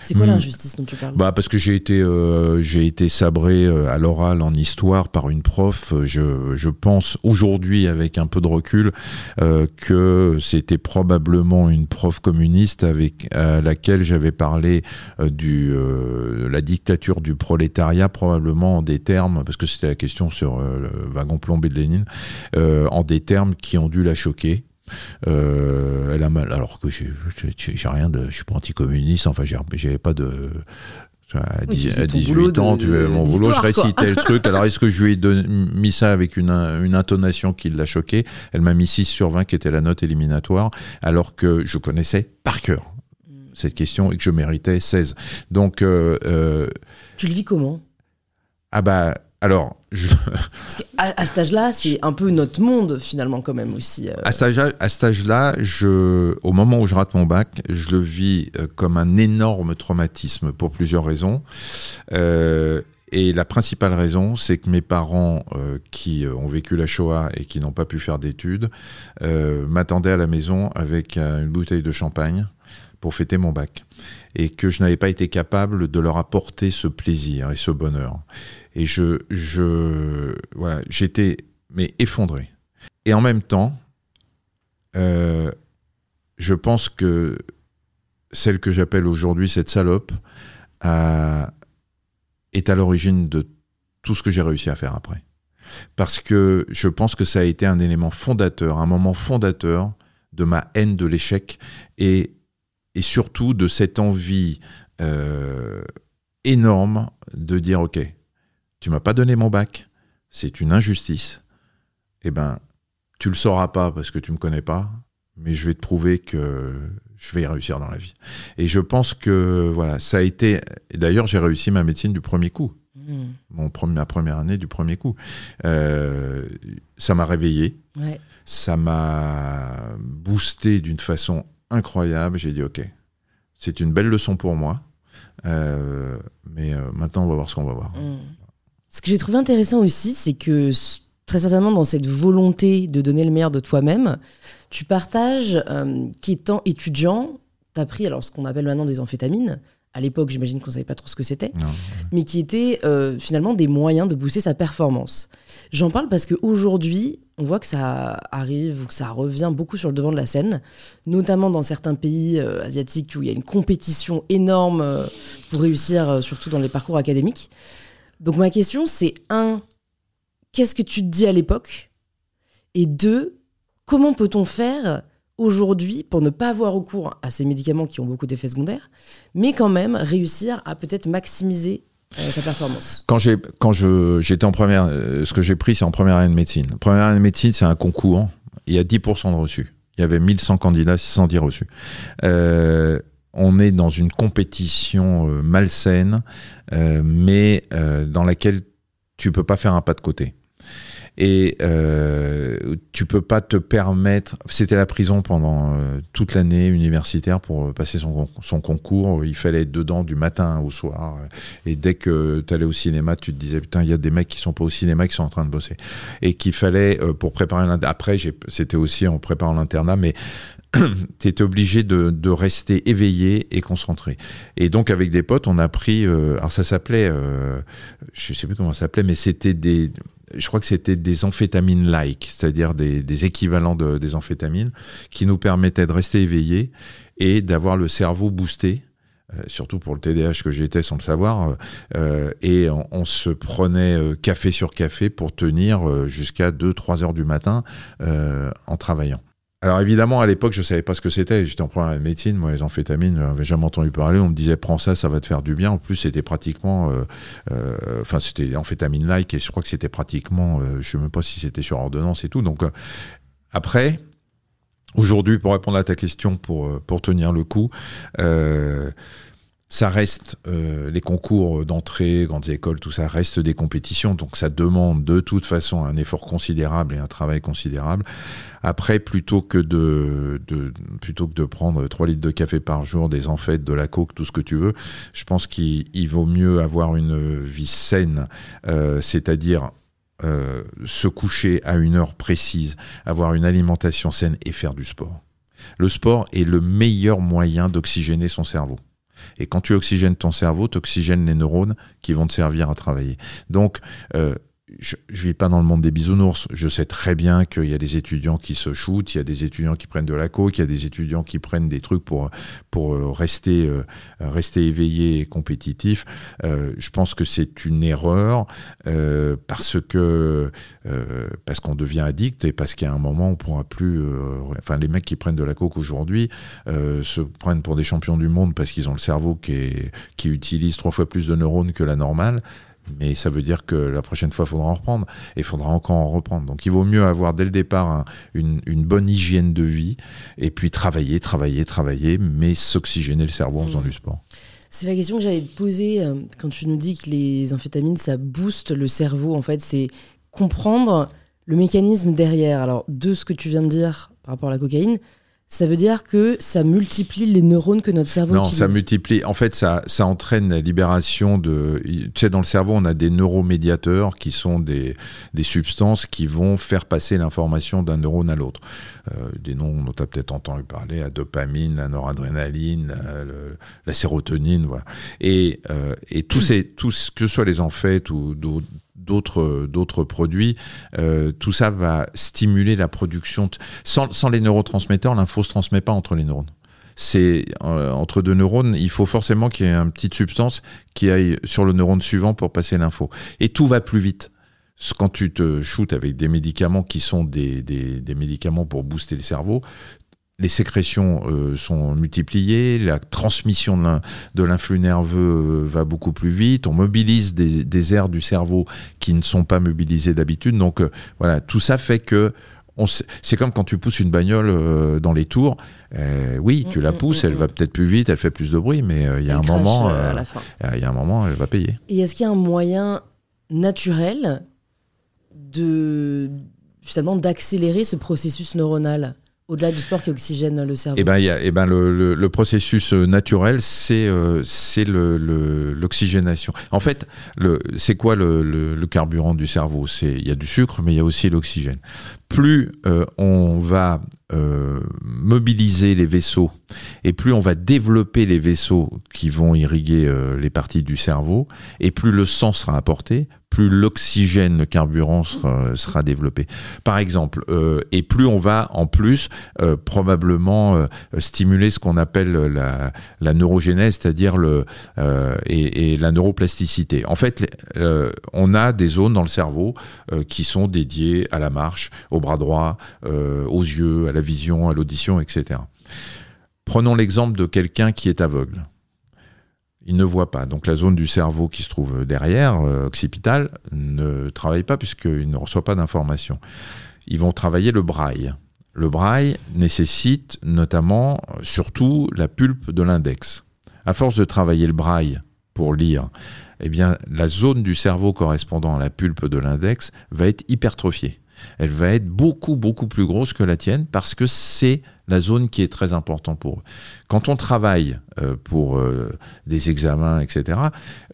A: C'est quoi
B: Hmm.
A: l'injustice dont tu parles?
B: Bah parce que j'ai été euh, j'ai été sabré euh, à l'oral en histoire par une prof. Je, je pense aujourd'hui avec un peu de recul euh, que c'était probablement une prof communiste avec à laquelle j'avais parlé euh, du euh, de la dictature du prolétariat probablement en des termes parce que c'était la question sur le wagon plombé de Lénine euh, en des termes qui ont dû la choquer. Euh, elle a mal, alors que j'ai rien de, je suis pas anticommuniste, enfin j'avais pas de, à,
A: Oui, tu
B: 10
A: faisais
B: à
A: ton
B: 18
A: boulot de-
B: ans, tu
A: de-
B: vois, mon boulot, je récitais le truc. Alors est-ce que je lui ai mis ça avec une, une intonation qui l'a choqué? Elle m'a mis 6 sur 20 qui était la note éliminatoire, alors que je connaissais par cœur cette question et que je méritais 16. Donc, euh, euh,
A: Tu le vis comment?
B: Ah bah, alors, je,
A: qu'à à cet âge-là, c'est un peu notre monde finalement quand même aussi. euh.
B: À cet âge- à cet âge-là, je, au moment où je rate mon bac, je le vis euh, comme un énorme traumatisme pour plusieurs raisons. Euh, et la principale raison, c'est que mes parents, euh, qui ont vécu la Shoah et qui n'ont pas pu faire d'études, m'attendaient à la maison avec une bouteille de champagne pour fêter mon bac. Et que je n'avais pas été capable de leur apporter ce plaisir et ce bonheur. Et je, voilà, j'étais mais effondré. Et en même temps, euh, je pense que celle que j'appelle aujourd'hui cette salope a- est à l'origine de tout ce que j'ai réussi à faire après. Parce que je pense que ça a été un élément fondateur, un moment fondateur de ma haine de l'échec et, et surtout de cette envie euh, énorme de dire ok, tu m'as pas donné mon bac, c'est une injustice. Eh ben, tu le sauras pas parce que tu me connais pas, mais je vais te prouver que je vais y réussir dans la vie. Et je pense que voilà, ça a été. et D'ailleurs, j'ai réussi ma médecine du premier coup,
A: Hmm.
B: mon premier, ma première année du premier coup. Euh, ça m'a réveillé,
A: Ouais.
B: ça m'a boosté d'une façon incroyable. J'ai dit ok, c'est une belle leçon pour moi, Euh, mais euh, maintenant on va voir ce qu'on va voir.
A: Hmm. Ce que j'ai trouvé intéressant aussi, c'est que très certainement dans cette volonté de donner le meilleur de toi-même, tu partages euh, qu'étant étudiant, tu as pris alors ce qu'on appelle maintenant des amphétamines. À l'époque, j'imagine qu'on savait pas trop ce que c'était, mais qui étaient euh, finalement des moyens de booster sa performance. J'en parle parce qu'aujourd'hui, on voit que ça arrive ou que ça revient beaucoup sur le devant de la scène, notamment dans certains pays euh, asiatiques où il y a une compétition énorme euh, pour réussir, surtout dans les parcours académiques. Donc ma question, c'est un, qu'est-ce que tu te dis à l'époque? Et deux, comment peut-on faire aujourd'hui pour ne pas avoir recours à ces médicaments qui ont beaucoup d'effets secondaires, mais quand même réussir à peut-être maximiser euh, sa performance
B: Quand j'ai quand je j'étais en première, euh, ce que j'ai pris c'est en première année de médecine. Première année de médecine c'est un concours. Il y a 10% de reçus. Il y avait 1100 candidats, 610 reçus. Euh, on est dans une compétition malsaine, mais dans laquelle tu peux pas faire un pas de côté et euh, tu peux pas te permettre. C'était la prison pendant euh, toute l'année universitaire pour passer son, son, concours. Il fallait être dedans du matin au soir. Et dès que tu allais au cinéma, tu te disais putain, il y a des mecs qui sont pas au cinéma qui sont en train de bosser. Et qu'il fallait euh, pour préparer l'internat. Après, c'était aussi en préparant l'internat, mais tu étais obligé de, rester éveillé et concentré. Et donc avec des potes, on a pris, euh, alors ça s'appelait, euh, je sais plus comment ça s'appelait, mais c'était des, je crois que c'était des amphétamines-like, c'est-à-dire des, équivalents de, des amphétamines, qui nous permettaient de rester éveillés et d'avoir le cerveau boosté. Euh, surtout pour le TDAH que j'étais sans le savoir, euh, et on, se prenait euh, café sur café pour tenir jusqu'à 2-3 heures du matin en travaillant. Alors évidemment, à l'époque, je savais pas ce que c'était. J'étais en première médecine, moi, les amphétamines, j'avais jamais entendu parler. On me disait, prends ça, ça va te faire du bien. En plus, c'était pratiquement, euh, euh, enfin, c'était amphétamine-like, et je crois que c'était pratiquement, euh, je sais même pas si c'était sur ordonnance et tout. Donc après, aujourd'hui, pour répondre à ta question, pour pour tenir le coup ça reste euh, les concours d'entrée, grandes écoles, tout ça reste des compétitions, donc ça demande de toute façon un effort considérable et un travail considérable. Après, plutôt que de, plutôt que de prendre 3 litres de café par jour, des amphètes, de la coke, tout ce que tu veux, je pense qu'il vaut mieux avoir une vie saine, euh, c'est-à-dire euh, se coucher à une heure précise, avoir une alimentation saine et faire du sport. Le sport est le meilleur moyen d'oxygéner son cerveau. Et quand tu oxygènes ton cerveau, tu oxygènes les neurones qui vont te servir à travailler. Donc, euh, je, ne vis pas dans le monde des bisounours. Je sais très bien qu'il y a des étudiants qui se shootent, il y a des étudiants qui prennent de la coke, il y a des étudiants qui prennent des trucs pour pour euh, rester euh, rester éveillés et compétitifs. Euh, je pense que c'est une erreur parce que parce qu'on devient addict et parce qu'à un moment on pourra plus. enfin, les mecs qui prennent de la coke aujourd'hui se prennent pour des champions du monde parce qu'ils ont le cerveau qui est, qui utilise trois fois plus de neurones que la normale mais ça veut dire que la prochaine fois, il faudra en reprendre et il faudra encore en reprendre. Donc il vaut mieux avoir dès le départ une, bonne hygiène de vie et puis travailler, travailler, travailler, mais s'oxygéner le cerveau en faisant mmh. du sport.
A: C'est la question que j'allais te poser euh, quand tu nous dis que les amphétamines, ça booste le cerveau. En fait, c'est comprendre le mécanisme derrière. Alors, de ce que tu viens de dire par rapport à la cocaïne, ça veut dire que ça multiplie les neurones que notre cerveau
B: non, ça multiplie. En fait, ça, ça entraîne la libération de. Tu sais, dans le cerveau, on a des neuromédiateurs qui sont des, des substances qui vont faire passer l'information d'un neurone à l'autre. Euh, des noms dont tu as peut-être entendu parler, la dopamine, la noradrénaline, la sérotonine, voilà. Et, euh, et tous ces, tous, que ce soit les amphètes ou d'autres d'autres produits, euh, tout ça va stimuler la production. Sans, les neurotransmetteurs, l'info se transmet pas entre les neurones. C'est euh, entre deux neurones, il faut forcément qu'il y ait une petite substance qui aille sur le neurone suivant pour passer l'info. Et tout va plus vite quand tu te shootes avec des médicaments qui sont des, des, des, médicaments pour booster le cerveau, les sécrétions euh, sont multipliées, la transmission de l'influx nerveux euh, va beaucoup plus vite, on mobilise des, des, aires du cerveau qui ne sont pas mobilisées d'habitude. Donc euh, voilà, tout ça fait que c'est comme quand tu pousses une bagnole dans les tours. oui, tu la mm, mm, pousses, elle mm, va peut-être plus vite, elle fait plus de bruit, mais il y a un moment, il y a un moment, elle va payer.
A: Et est-ce qu'il y a un moyen naturel de justement d'accélérer ce processus neuronal? Au-delà du sport qui oxygène le cerveau
B: Eh ben, y a, eh ben le, le, processus euh, naturel, c'est euh, l'oxygénation. En fait, c'est quoi le, carburant du cerveau? C'est il y a du sucre, mais il y a aussi l'oxygène. Plus euh, on va mobiliser les vaisseaux et plus on va développer les vaisseaux qui vont irriguer les parties du cerveau et plus le sang sera apporté, plus l'oxygène, le carburant sera, développé. Par exemple, euh, et plus on va en plus probablement stimuler ce qu'on appelle la, la, neurogénèse, c'est-à-dire le et, et, la neuroplasticité. En fait, on a des zones dans le cerveau qui sont dédiées à la marche, au bras droit, aux yeux, à la vision, à l'audition, etc. Prenons l'exemple de quelqu'un qui est aveugle. Il ne voit pas. Donc la zone du cerveau qui se trouve derrière, euh, occipital, ne travaille pas puisqu'il ne reçoit pas d'informations. Ils vont travailler le braille. Le braille nécessite notamment, surtout, la pulpe de l'index. À force de travailler le braille pour lire, eh bien, la zone du cerveau correspondant à la pulpe de l'index va être hypertrophiée elle va être beaucoup, beaucoup plus grosse que la tienne parce que c'est la zone qui est très importante pour eux. Quand on travaille euh, pour euh, des examens, etc.,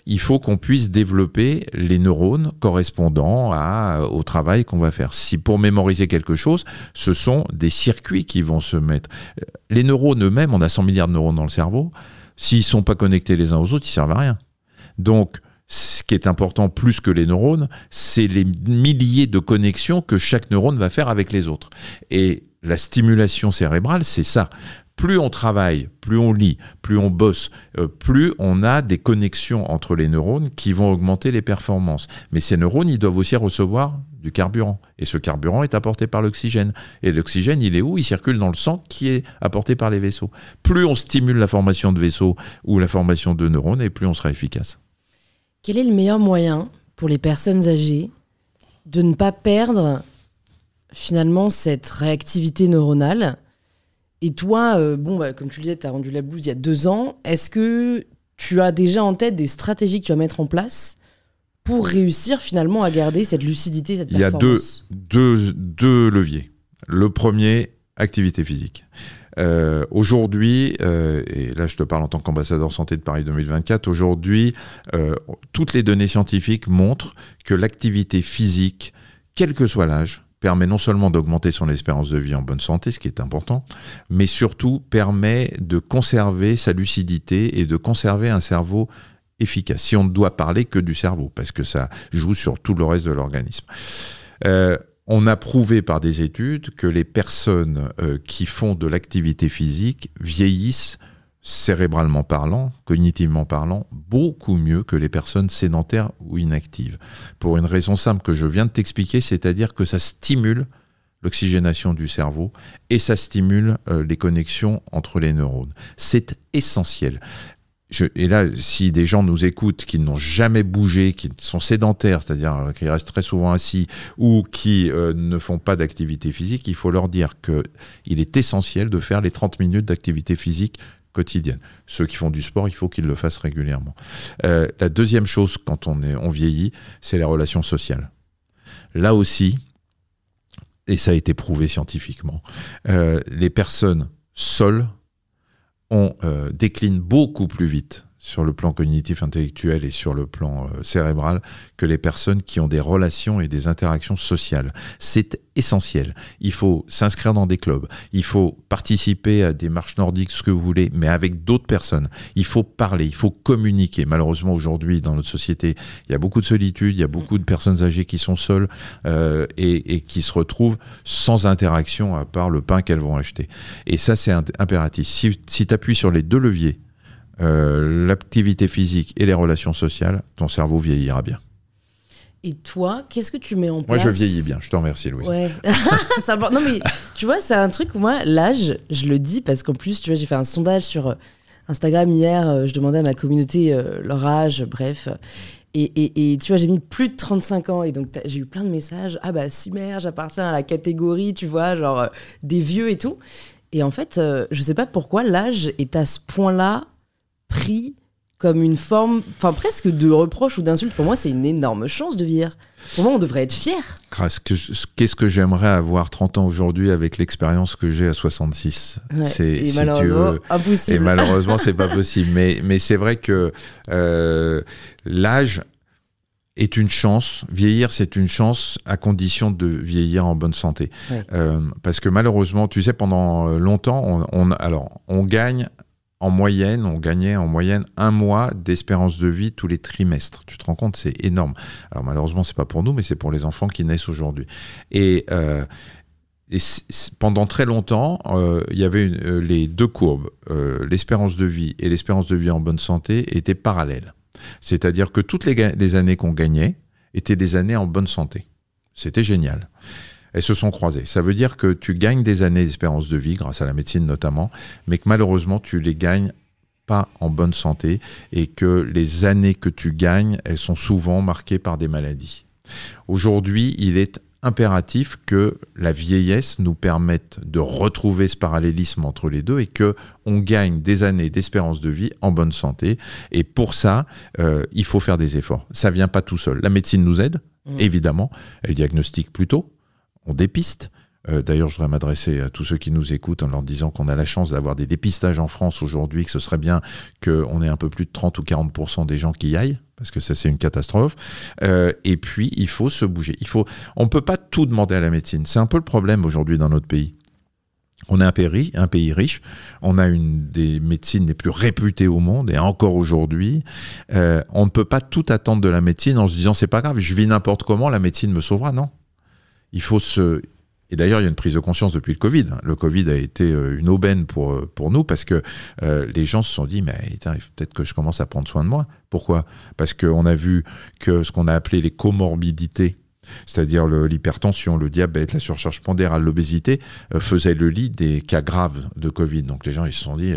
B: il faut qu'on puisse développer les neurones correspondant au travail qu'on va faire. Si pour mémoriser quelque chose, ce sont des circuits qui vont se mettre. Les neurones eux-mêmes, on a 100 milliards de neurones dans le cerveau, s'ils ne sont pas connectés les uns aux autres, ils servent à rien. Donc, ce qui est important plus que les neurones, c'est les milliers de connexions que chaque neurone va faire avec les autres. Et la stimulation cérébrale, c'est ça. Plus on travaille, plus on lit, plus on bosse, euh, plus on a des connexions entre les neurones qui vont augmenter les performances. Mais ces neurones, ils doivent aussi recevoir du carburant. Et ce carburant est apporté par l'oxygène. Et l'oxygène, il est où? Il circule dans le sang qui est apporté par les vaisseaux. Plus on stimule la formation de vaisseaux ou la formation de neurones, et plus on sera efficace.
A: Quel est le meilleur moyen pour les personnes âgées de ne pas perdre finalement cette réactivité neuronale? Et toi, euh, bon, bah, comme tu le disais, tu as rendu la blouse il y a deux ans. Est-ce que tu as déjà en tête des stratégies que tu vas mettre en place pour réussir finalement à garder cette lucidité, cette
B: performance Il y a deux, deux leviers. Le premier, activité physique. Euh, aujourd'hui, euh, et là je te parle en tant qu'ambassadeur santé de Paris 2024, aujourd'hui, euh, toutes les données scientifiques montrent que l'activité physique, quel que soit l'âge, permet non seulement d'augmenter son espérance de vie en bonne santé, ce qui est important, mais surtout permet de conserver sa lucidité et de conserver un cerveau efficace. Si on ne doit parler que du cerveau, parce que ça joue sur tout le reste de l'organisme. Euh, on a prouvé par des études que les personnes euh, qui font de l'activité physique vieillissent cérébralement parlant, cognitivement parlant, beaucoup mieux que les personnes sédentaires ou inactives. Pour une raison simple que je viens de t'expliquer, c'est-à-dire que ça stimule l'oxygénation du cerveau et ça stimule euh, les connexions entre les neurones. C'est essentiel et là, si des gens nous écoutent qui n'ont jamais bougé, qui sont sédentaires, c'est-à-dire euh, qui restent très souvent assis ou qui euh, ne font pas d'activité physique, il faut leur dire qu'il est essentiel de faire les 30 minutes d'activité physique quotidienne. Ceux qui font du sport, il faut qu'ils le fassent régulièrement. Euh, la deuxième chose quand on, vieillit, c'est les relations sociales. Là aussi, et ça a été prouvé scientifiquement, les personnes seules on euh, décline beaucoup plus vite sur le plan cognitif intellectuel et sur le plan euh, cérébral que les personnes qui ont des relations et des interactions sociales. C'est essentiel. Il faut s'inscrire dans des clubs, il faut participer à des marches nordiques, ce que vous voulez, mais avec d'autres personnes. Il faut parler, il faut communiquer. Malheureusement, aujourd'hui, dans notre société, il y a beaucoup de solitude, il y a beaucoup de personnes âgées qui sont seules euh, et, qui se retrouvent sans interaction à part le pain qu'elles vont acheter. Et ça, c'est impératif. Si, si tu appuies sur les deux leviers, euh, l'activité physique et les relations sociales, ton cerveau vieillira bien.
A: Et toi, qu'est-ce que tu mets en
B: place Moi, je vieillis bien. Je te remercie, Louise. Ouais.
A: non, mais tu vois, c'est un truc où moi, l'âge, je le dis parce qu'en plus, tu vois, j'ai fait un sondage sur euh, Instagram hier. Euh, je demandais à ma communauté leur âge, bref. Et, et, et, tu vois, j'ai mis plus de 35 ans et donc j'ai eu plein de messages. Ah bah, Simer, j'appartiens à la catégorie, tu vois, genre des vieux et tout. Et en fait, je sais pas pourquoi l'âge est à ce point-là pris comme une forme, enfin presque de reproche ou d'insulte. Pour moi, c'est une énorme chance de vieillir. Pour moi, on devrait être fier.
B: Qu'est-ce que j'aimerais avoir 30 ans aujourd'hui avec l'expérience que j'ai à 66
A: C'est Et malheureusement, impossible.
B: Et malheureusement, c'est pas possible. Mais, mais c'est vrai que euh, l'âge est une chance. Vieillir, c'est une chance à condition de vieillir en bonne santé. Euh, parce que malheureusement, tu sais, pendant euh, longtemps, on, alors, on gagne en moyenne, on gagnait en moyenne un mois d'espérance de vie tous les trimestres. Tu te rends compte, c'est énorme. Alors malheureusement, c'est pas pour nous, mais c'est pour les enfants qui naissent aujourd'hui. Et, euh, pendant très longtemps, il y avait les deux courbes, l'espérance de vie et l'espérance de vie en bonne santé étaient parallèles. C'est-à-dire que toutes les, années qu'on gagnait étaient des années en bonne santé. C'était génial. Elles se sont croisées. Ça veut dire que tu gagnes des années d'espérance de vie, grâce à la médecine notamment, mais que malheureusement, tu les gagnes pas en bonne santé et que les années que tu gagnes, elles sont souvent marquées par des maladies. Aujourd'hui, il est impératif que la vieillesse nous permette de retrouver ce parallélisme entre les deux et que on gagne des années d'espérance de vie en bonne santé. Et pour ça, euh, il faut faire des efforts. Ça vient pas tout seul. La médecine nous aide, mmh. évidemment. Elle diagnostique plus tôt, on dépiste. Euh, d'ailleurs, je voudrais m'adresser à tous ceux qui nous écoutent en leur disant qu'on a la chance d'avoir des dépistages en France aujourd'hui, que ce serait bien qu'on ait un peu plus de 30 ou 40% des gens qui y aillent parce que ça c'est une catastrophe. Euh, et puis il faut se bouger. On peut pas tout demander à la médecine. C'est un peu le problème aujourd'hui dans notre pays. On est un pays, un pays riche, on a une des médecines les plus réputées au monde, et encore aujourd'hui, euh, on ne peut pas tout attendre de la médecine en se disant c'est pas grave, je vis n'importe comment, la médecine me sauvera. Non, il faut se, et d'ailleurs, il y a une prise de conscience depuis le Covid. Le Covid a été euh, une aubaine pour, euh, pour nous parce que euh, les gens se sont dit, mais peut-être que je commence à prendre soin de moi. Pourquoi? Parce qu'on a vu que ce qu'on a appelé les comorbidités, c'est-à-dire l'hypertension, le, diabète, la surcharge pondérale, l'obésité, faisaient le lit des cas graves de Covid. Donc les gens, ils se sont dit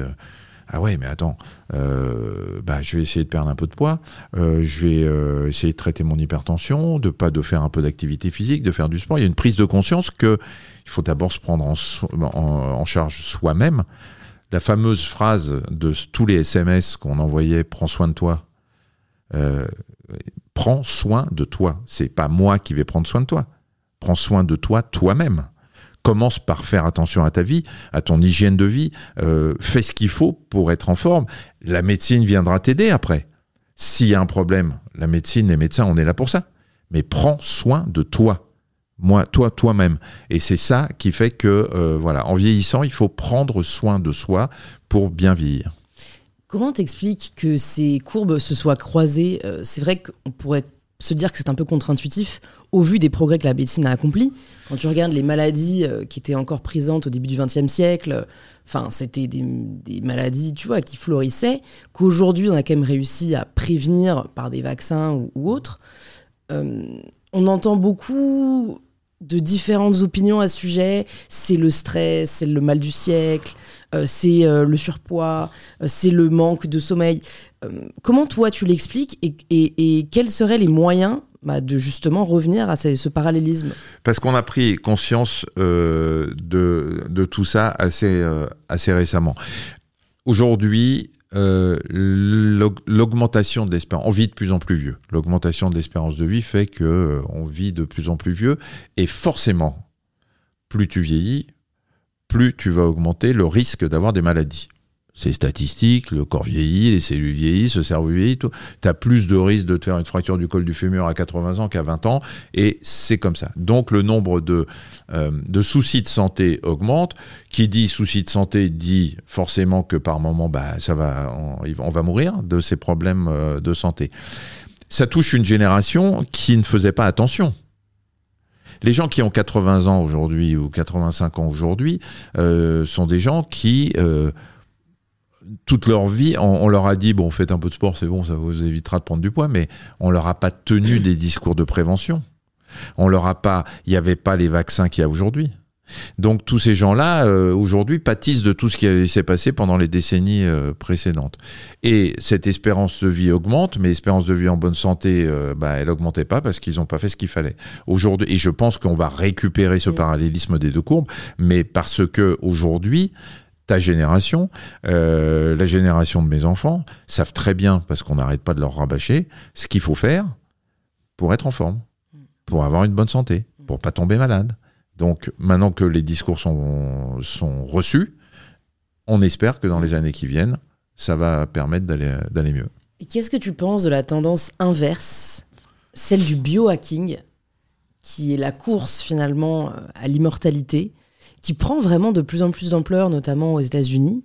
B: ah ouais, mais attends, euh, bah, je vais essayer de perdre un peu de poids, euh, je vais euh, essayer de traiter mon hypertension, de pas de faire un peu d'activité physique, de faire du sport. Il y a une prise de conscience que il faut d'abord se prendre en, en, charge soi-même. La fameuse phrase de tous les SMS qu'on envoyait "Prends soin de toi", prends soin de toi. C'est pas moi qui vais prendre soin de toi. Prends soin de toi toi-même commence par faire attention à ta vie, à ton hygiène de vie, euh, fais ce qu'il faut pour être en forme. La médecine viendra t'aider après. S'il y a un problème, la médecine, les médecins, on est là pour ça. Mais prends soin de toi. Moi, toi, toi-même. Et c'est ça qui fait que, euh, voilà, en vieillissant, il faut prendre soin de soi pour bien vieillir.
A: Comment t'expliques que ces courbes se soient croisées? Euh, C'est vrai qu'on pourrait se dire que c'est un peu contre-intuitif au vu des progrès que la médecine a accomplis. Quand tu regardes les maladies euh, qui étaient encore présentes au début du XXe siècle, enfin, c'était des, maladies, tu vois, qui florissaient, qu'aujourd'hui, on a quand même réussi à prévenir par des vaccins ou, autres. Euh, on entend beaucoup de différentes opinions à ce sujet. C'est le stress, c'est le mal du siècle, euh, c'est le surpoids, c'est le manque de sommeil. comment toi tu l'expliques et, quels seraient les moyens bah, de justement revenir à ce, parallélisme?
B: Parce qu'on a pris conscience euh, de, tout ça assez, euh, récemment. Aujourd'hui, euh, l'augmentation de l'espérance, on vit de plus en plus vieux. L'augmentation de l'espérance de vie fait que on vit de plus en plus vieux et forcément, plus tu vieillis, plus tu vas augmenter le risque d'avoir des maladies c'est statistique, le corps vieillit, les cellules vieillissent, le cerveau vieillit, tu as plus de risques de te faire une fracture du col du fémur à 80 ans qu'à 20 ans, et c'est comme ça. Donc le nombre de, euh, de soucis de santé augmente. Qui dit soucis de santé dit forcément que par moment, bah, ça va, on, va mourir de ces problèmes euh, de santé. Ça touche une génération qui ne faisait pas attention. Les gens qui ont 80 ans aujourd'hui ou 85 ans aujourd'hui euh, sont des gens qui toute leur vie, on, leur a dit bon, faites un peu de sport, c'est bon, ça vous évitera de prendre du poids, mais on leur a pas tenu des discours de prévention. On leur a pas, il n'y avait pas les vaccins qu'il y a aujourd'hui. Donc tous ces gens-là, euh, aujourd'hui, pâtissent de tout ce qui s'est passé pendant les décennies euh, précédentes. Et cette espérance de vie augmente, mais l'espérance de vie en bonne santé, euh, bah, elle augmentait pas parce qu'ils n'ont pas fait ce qu'il fallait. Aujourd'hui, et je pense qu'on va récupérer ce parallélisme des deux courbes, mais parce que aujourd'hui, ta génération, la génération de mes enfants, savent très bien, parce qu'on n'arrête pas de leur rabâcher, ce qu'il faut faire pour être en forme, pour avoir une bonne santé, pour pas tomber malade. Donc maintenant que les discours sont, sont reçus, on espère que dans les années qui viennent, ça va permettre d'aller mieux.
A: Qu'est-ce que tu penses de la tendance inverse celle du biohacking, qui est la course finalement à l'immortalité, qui prend vraiment de plus en plus d'ampleur, notamment aux États-Unis?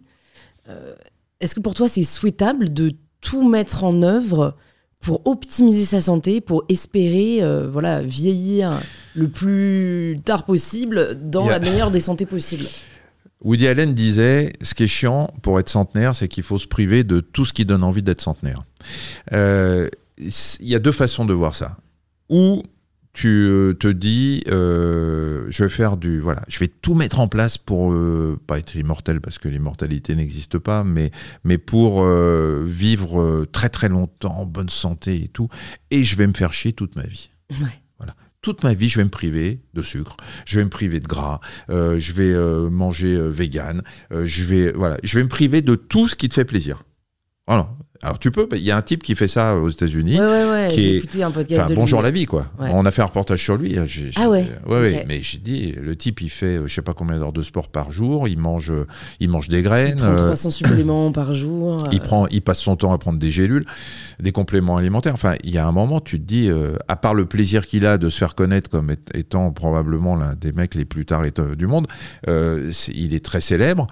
A: Euh, est-ce que pour toi c'est souhaitable de tout mettre en œuvre pour optimiser sa santé, pour espérer euh, voilà, vieillir le plus tard possible dans la meilleure des santé possibles
B: Woody Allen disait, ce qui est chiant pour être centenaire, c'est qu'il faut se priver de tout ce qui donne envie d'être centenaire. Euh, il y a deux façons de voir ça. Ou tu euh, te dis, euh, je vais faire du, voilà, je vais tout mettre en place pour euh, pas être immortel parce que l'immortalité n'existe pas, mais mais pour vivre très très longtemps en bonne santé et tout, et je vais me faire chier toute ma vie. Voilà. Toute ma vie, je vais me priver de sucre, je vais me priver de gras, je vais manger vegan, je vais voilà, je vais me priver de tout ce qui te fait plaisir. Voilà, alors tu peux, il y a un type qui fait ça aux États-Unis.
A: Ouais, ouais, ouais. Qui écouté un podcast
B: de Bonjour la vie, quoi. On a fait un reportage sur lui.
A: ah ouais.
B: Ouais, Mais j'ai dit, le type, il fait, je sais pas combien d'heures de sport par jour. Il mange, il mange des graines. Il
A: prend 300 euh, suppléments par jour.
B: Il prend, il passe son temps à prendre des gélules, des compléments alimentaires. Enfin, il y a un moment, tu te dis, euh, à part le plaisir qu'il a de se faire connaître comme étant probablement l'un des mecs les plus tard du monde, euh, il est très célèbre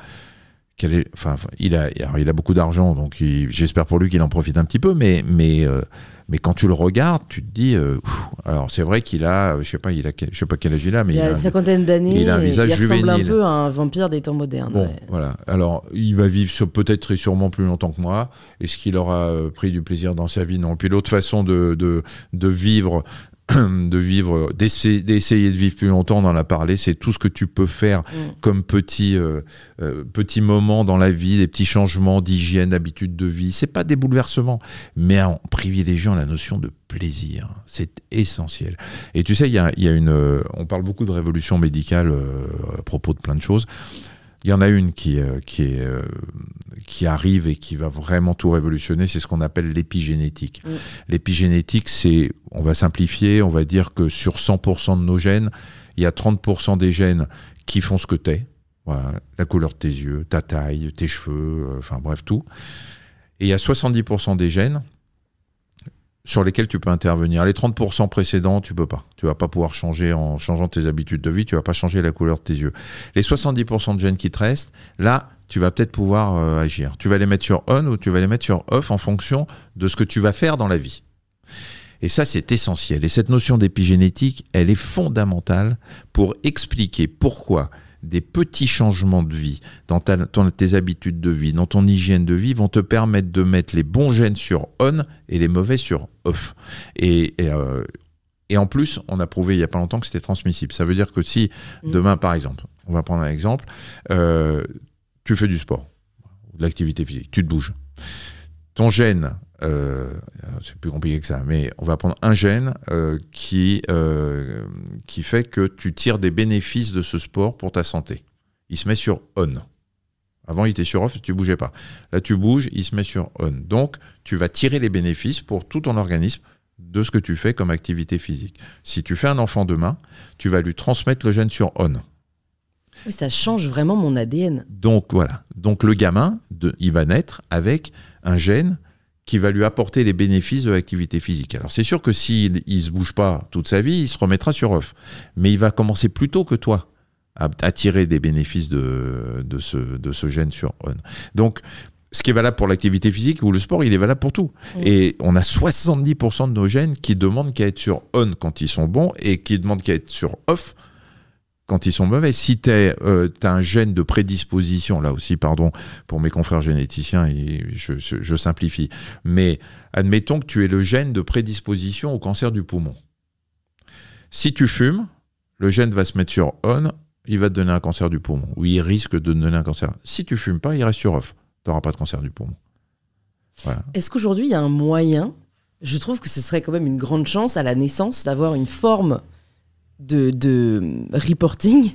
B: enfin, il a, il a beaucoup d'argent, donc j'espère pour lui qu'il en profite un petit peu, mais, mais, euh, mais quand tu le regardes, tu te dis, euh, alors c'est vrai qu'il a, je sais pas, il a, je sais pas quel âge il a, mais
A: il, a une cinquantaine d'années, il a un visage il ressemble un peu à un vampire des temps modernes.
B: Bon, voilà. Alors, il va vivre peut-être et sûrement plus longtemps que moi. Est-ce qu'il aura euh, pris du plaisir dans sa vie? Non. Puis l'autre façon de, de, de vivre de vivre, d'essayer de vivre plus longtemps, on en a parlé, c'est tout ce que tu peux faire mm. comme petit, euh, euh, petit moment dans la vie, des petits changements d'hygiène, d'habitude de vie. C'est pas des bouleversements, mais en privilégiant la notion de plaisir. C'est essentiel. Et tu sais, il y a, y a, une, euh, on parle beaucoup de révolution médicale à propos de plein de choses. Il y en a une qui, qui, est, qui arrive et qui va vraiment tout révolutionner, c'est ce qu'on appelle l'épigénétique. Mm. L'épigénétique, c'est, on va simplifier, on va dire que sur 100% de nos gènes, il y a 30% des gènes qui font ce que t'es, voilà, la couleur de tes yeux, ta taille, tes cheveux, euh, enfin bref tout. Et il y a 70% des gènes sur lesquels tu peux intervenir. Les 30% précédents, tu peux pas. Tu vas pas pouvoir changer en changeant tes habitudes de vie, tu vas pas changer la couleur de tes yeux. Les 70% de gènes qui te restent, là, tu vas peut-être pouvoir euh, agir. Tu vas les mettre sur on ou tu vas les mettre sur off en fonction de ce que tu vas faire dans la vie. Et ça, c'est essentiel. Et cette notion d'épigénétique, elle est fondamentale pour expliquer pourquoi des petits changements de vie dans, tes habitudes de vie, dans ton hygiène de vie, vont te permettre de mettre les bons gènes sur on et les mauvais sur off. Et, euh, en plus, on a prouvé il n'y a pas longtemps que c'était transmissible. Ça veut dire que si mm. demain, par exemple, on va prendre un exemple, euh, tu fais du sport, de l'activité physique, tu te bouges. Ton gène, euh, c'est plus compliqué que ça, mais on va prendre un gène euh, qui, euh, qui fait que tu tires des bénéfices de ce sport pour ta santé. Il se met sur on. Avant, il était sur off, tu bougeais pas. Là, tu bouges, il se met sur on. Donc, tu vas tirer les bénéfices pour tout ton organisme de ce que tu fais comme activité physique. Si tu fais un enfant demain, tu vas lui transmettre le gène sur on.
A: Oui, ça change vraiment mon ADN.
B: Donc voilà. Donc le gamin, de, il va naître avec un gène qui va lui apporter les bénéfices de l'activité physique. Alors c'est sûr que s'il ne se bouge pas toute sa vie, il se remettra sur off. Mais il va commencer plus tôt que toi à, tirer des bénéfices de, de, ce, de ce gène sur on. Donc ce qui est valable pour l'activité physique ou le sport, il est valable pour tout. Mm. Et on a 70% de nos gènes qui demandent qu'à être sur on quand ils sont bons et qui demandent qu'à être sur off quand ils sont mauvais. Si tu euh, as un gène de prédisposition, là aussi, pardon pour mes confrères généticiens, je, simplifie, mais admettons que tu aies le gène de prédisposition au cancer du poumon. Si tu fumes, le gène va se mettre sur on, il va te donner un cancer du poumon, ou il risque de te donner un cancer. Si tu fumes pas, il reste sur off, tu n'auras pas de cancer du poumon.
A: Est-ce qu'aujourd'hui, il y a un moyen, je trouve que ce serait quand même une grande chance à la naissance d'avoir une forme de, reporting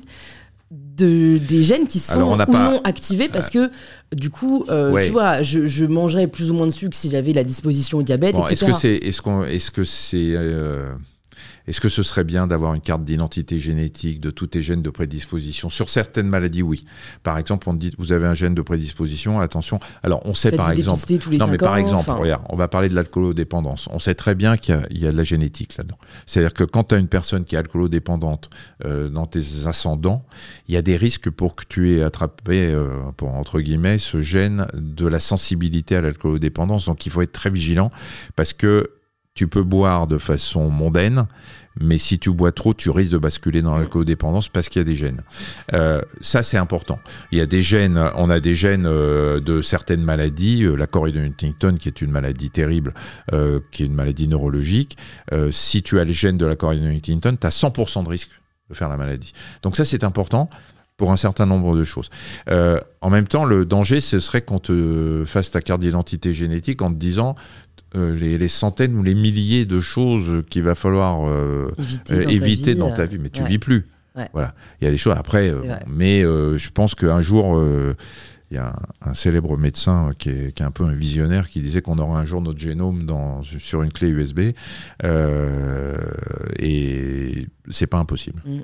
A: de, des gènes qui sont ou non activés parce que du coup, euh, tu vois, je, je, mangerais plus ou moins de sucre si j'avais la disposition au diabète,
B: Est-ce que c'est, est-ce que c'est, euh, Est-ce que ce serait bien d'avoir une carte d'identité génétique de tous tes gènes de prédisposition? Sur certaines maladies, oui. Par exemple, on dit vous avez un gène de prédisposition, attention. Alors, on sait par exemple.
A: Tous les
B: non, mais par
A: ans,
B: exemple,
A: enfin.
B: regarde, on va parler de l'alcoolodépendance. On sait très bien qu'il y, a- il y a de la génétique là-dedans. C'est-à-dire que quand tu as une personne qui est alcoolodépendante euh, dans tes ascendants, il y a des risques pour que tu aies attrapé, euh, pour, entre guillemets, ce gène de la sensibilité à l'alcoolodépendance. Donc, il faut être très vigilant parce que tu peux boire de façon mondaine, mais si tu bois trop, tu risques de basculer dans l'alcoolodépendance parce qu'il y a des gènes. Euh, ça, c'est important. Il y a des gènes, on a des gènes euh, de certaines maladies, euh, la chorée de Huntington, qui est une maladie terrible, qui est une maladie neurologique. Si tu as le gène de la chorée de Huntington, tu as 100% de risque de faire la maladie. Donc ça, c'est important pour un certain nombre de choses. En même temps, le danger, ce serait qu'on te fasse ta carte d'identité génétique en te disant les, les centaines ou les milliers de choses qu'il va falloir euh,
A: éviter,
B: euh,
A: dans,
B: éviter
A: ta vie,
B: dans
A: euh,
B: ta vie, mais tu
A: ouais.
B: vis plus.
A: Ouais.
B: Voilà, il y a des choses après, euh, mais euh, je pense qu'un jour, euh, il y a un, un célèbre médecin qui est, qui est un peu un visionnaire qui disait qu'on aura un jour notre génome dans, sur une clé USB, euh, et c'est pas impossible
A: Mm.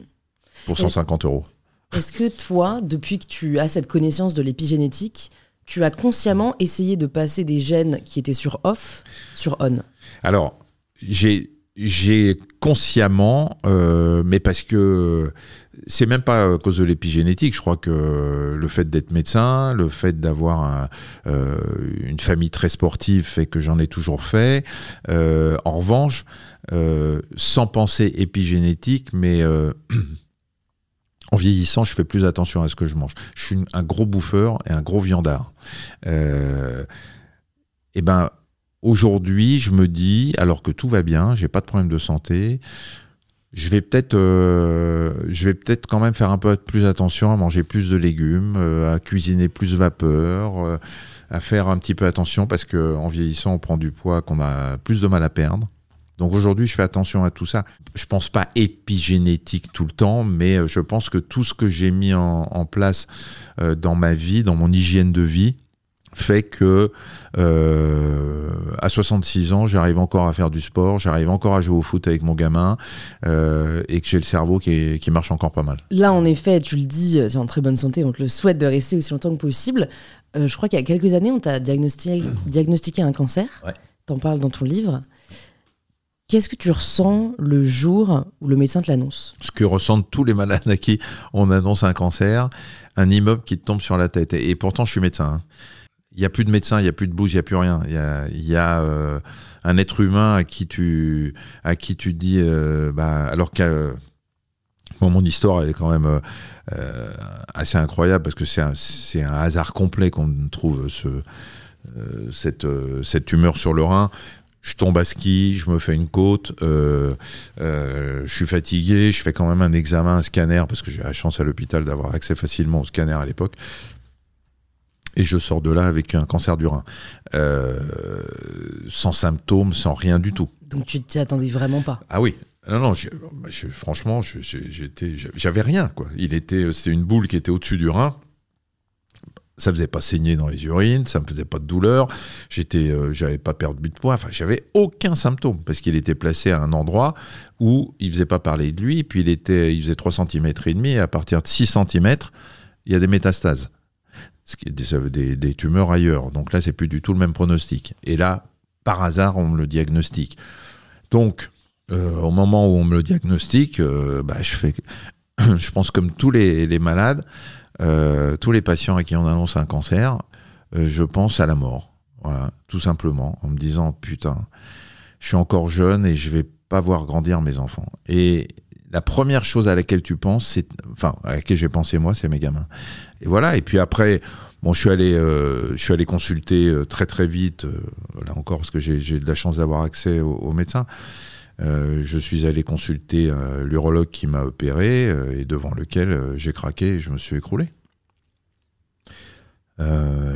B: pour
A: Et-
B: 150 euros.
A: Est-ce que toi, depuis que tu as cette connaissance de l'épigénétique, tu as consciemment essayé de passer des gènes qui étaient sur off sur on
B: Alors, j'ai j'ai consciemment, euh, mais parce que c'est même pas à cause de l'épigénétique. Je crois que le fait d'être médecin, le fait d'avoir euh, une famille très sportive fait que j'en ai toujours fait. Euh, en revanche, sans penser épigénétique, mais en vieillissant, je fais plus attention à ce que je mange. Je suis un gros bouffeur et un gros viandard. Euh, et ben, aujourd'hui, je me dis, alors que tout va bien, j'ai pas de problème de santé, je vais peut-être, euh, je vais peut-être quand même faire un peu plus attention à manger plus de légumes, euh, à cuisiner plus vapeur, euh, à faire un petit peu attention parce que en vieillissant, on prend du poids qu'on a plus de mal à perdre. Donc aujourd'hui, je fais attention à tout ça. Je pense pas épigénétique tout le temps, mais euh, je pense que tout ce que j'ai mis en, en place euh, dans ma vie, dans mon hygiène de vie, fait que euh, à 66 ans, j'arrive encore à faire du sport, j'arrive encore à jouer au foot avec mon gamin euh, et que j'ai le cerveau qui, est- qui marche encore pas mal.
A: Là, en effet, tu le dis, tu es en très bonne santé, on te le souhaite de rester aussi longtemps que possible. Euh, je crois qu'il y a quelques années, on t'a diagnostiqué, diagnostiqué un cancer.
B: Ouais.
A: T'en parles dans ton livre. Qu'est-ce que tu ressens le jour où le médecin te l'annonce?
B: Ce que ressentent tous les malades à qui on annonce un cancer, un immeuble qui te tombe sur la tête. Et, pourtant, je suis médecin. hein. Il n'y a plus de médecin, il n'y a plus de bouse, il n'y a plus rien. Il y a, euh, un être humain à qui tu, à qui tu dis, euh, bah, alors que euh, mon histoire, elle est quand même assez incroyable parce que c'est un, c'est un hasard complet qu'on trouve ce, cette, cette tumeur sur le rein. Je tombe à ski, je me fais une côte, euh, euh, je suis fatigué, je fais quand même un examen, un scanner, parce que j'ai la chance à l'hôpital d'avoir accès facilement au scanner à l'époque. Et je sors de là avec un cancer du rein. Euh, sans symptômes, sans rien du tout.
A: Donc tu t'y attendais vraiment pas?
B: Ah oui. Non, non, je- franchement, j'avais rien, quoi. Il était, c'était une boule qui était au-dessus du rein. Ça faisait pas saigner dans les urines, ça me faisait pas de douleur. J'étais, euh, j'avais pas perdu de poids. Enfin, j'avais aucun symptôme parce qu'il était placé à un endroit où il faisait pas parler de lui. Puis il était, il faisait 3 cm et demi. À partir de 6 cm, il y a des métastases. Ce qui est veut des, tumeurs ailleurs. Donc là, c'est plus du tout le même pronostic. Et là, par hasard, on me le diagnostique. Donc, euh, au moment où on me le diagnostique, euh, bah, je fais, je pense comme tous les malades, euh, tous les patients à qui on annonce un cancer, euh, je pense à la mort. Voilà, tout simplement, en me disant putain, je suis encore jeune et je vais pas voir grandir mes enfants. Et la première chose à laquelle tu penses, c'est, enfin, à laquelle j'ai pensé moi, c'est mes gamins. Et voilà. Et puis après, bon, je suis allé, euh, je suis allé consulter très très vite, là encore parce que j'ai de la chance d'avoir accès au, au médecin. Euh, je suis allé consulter euh, l'urologue qui m'a opéré euh, et devant lequel j'ai craqué et je me suis écroulé.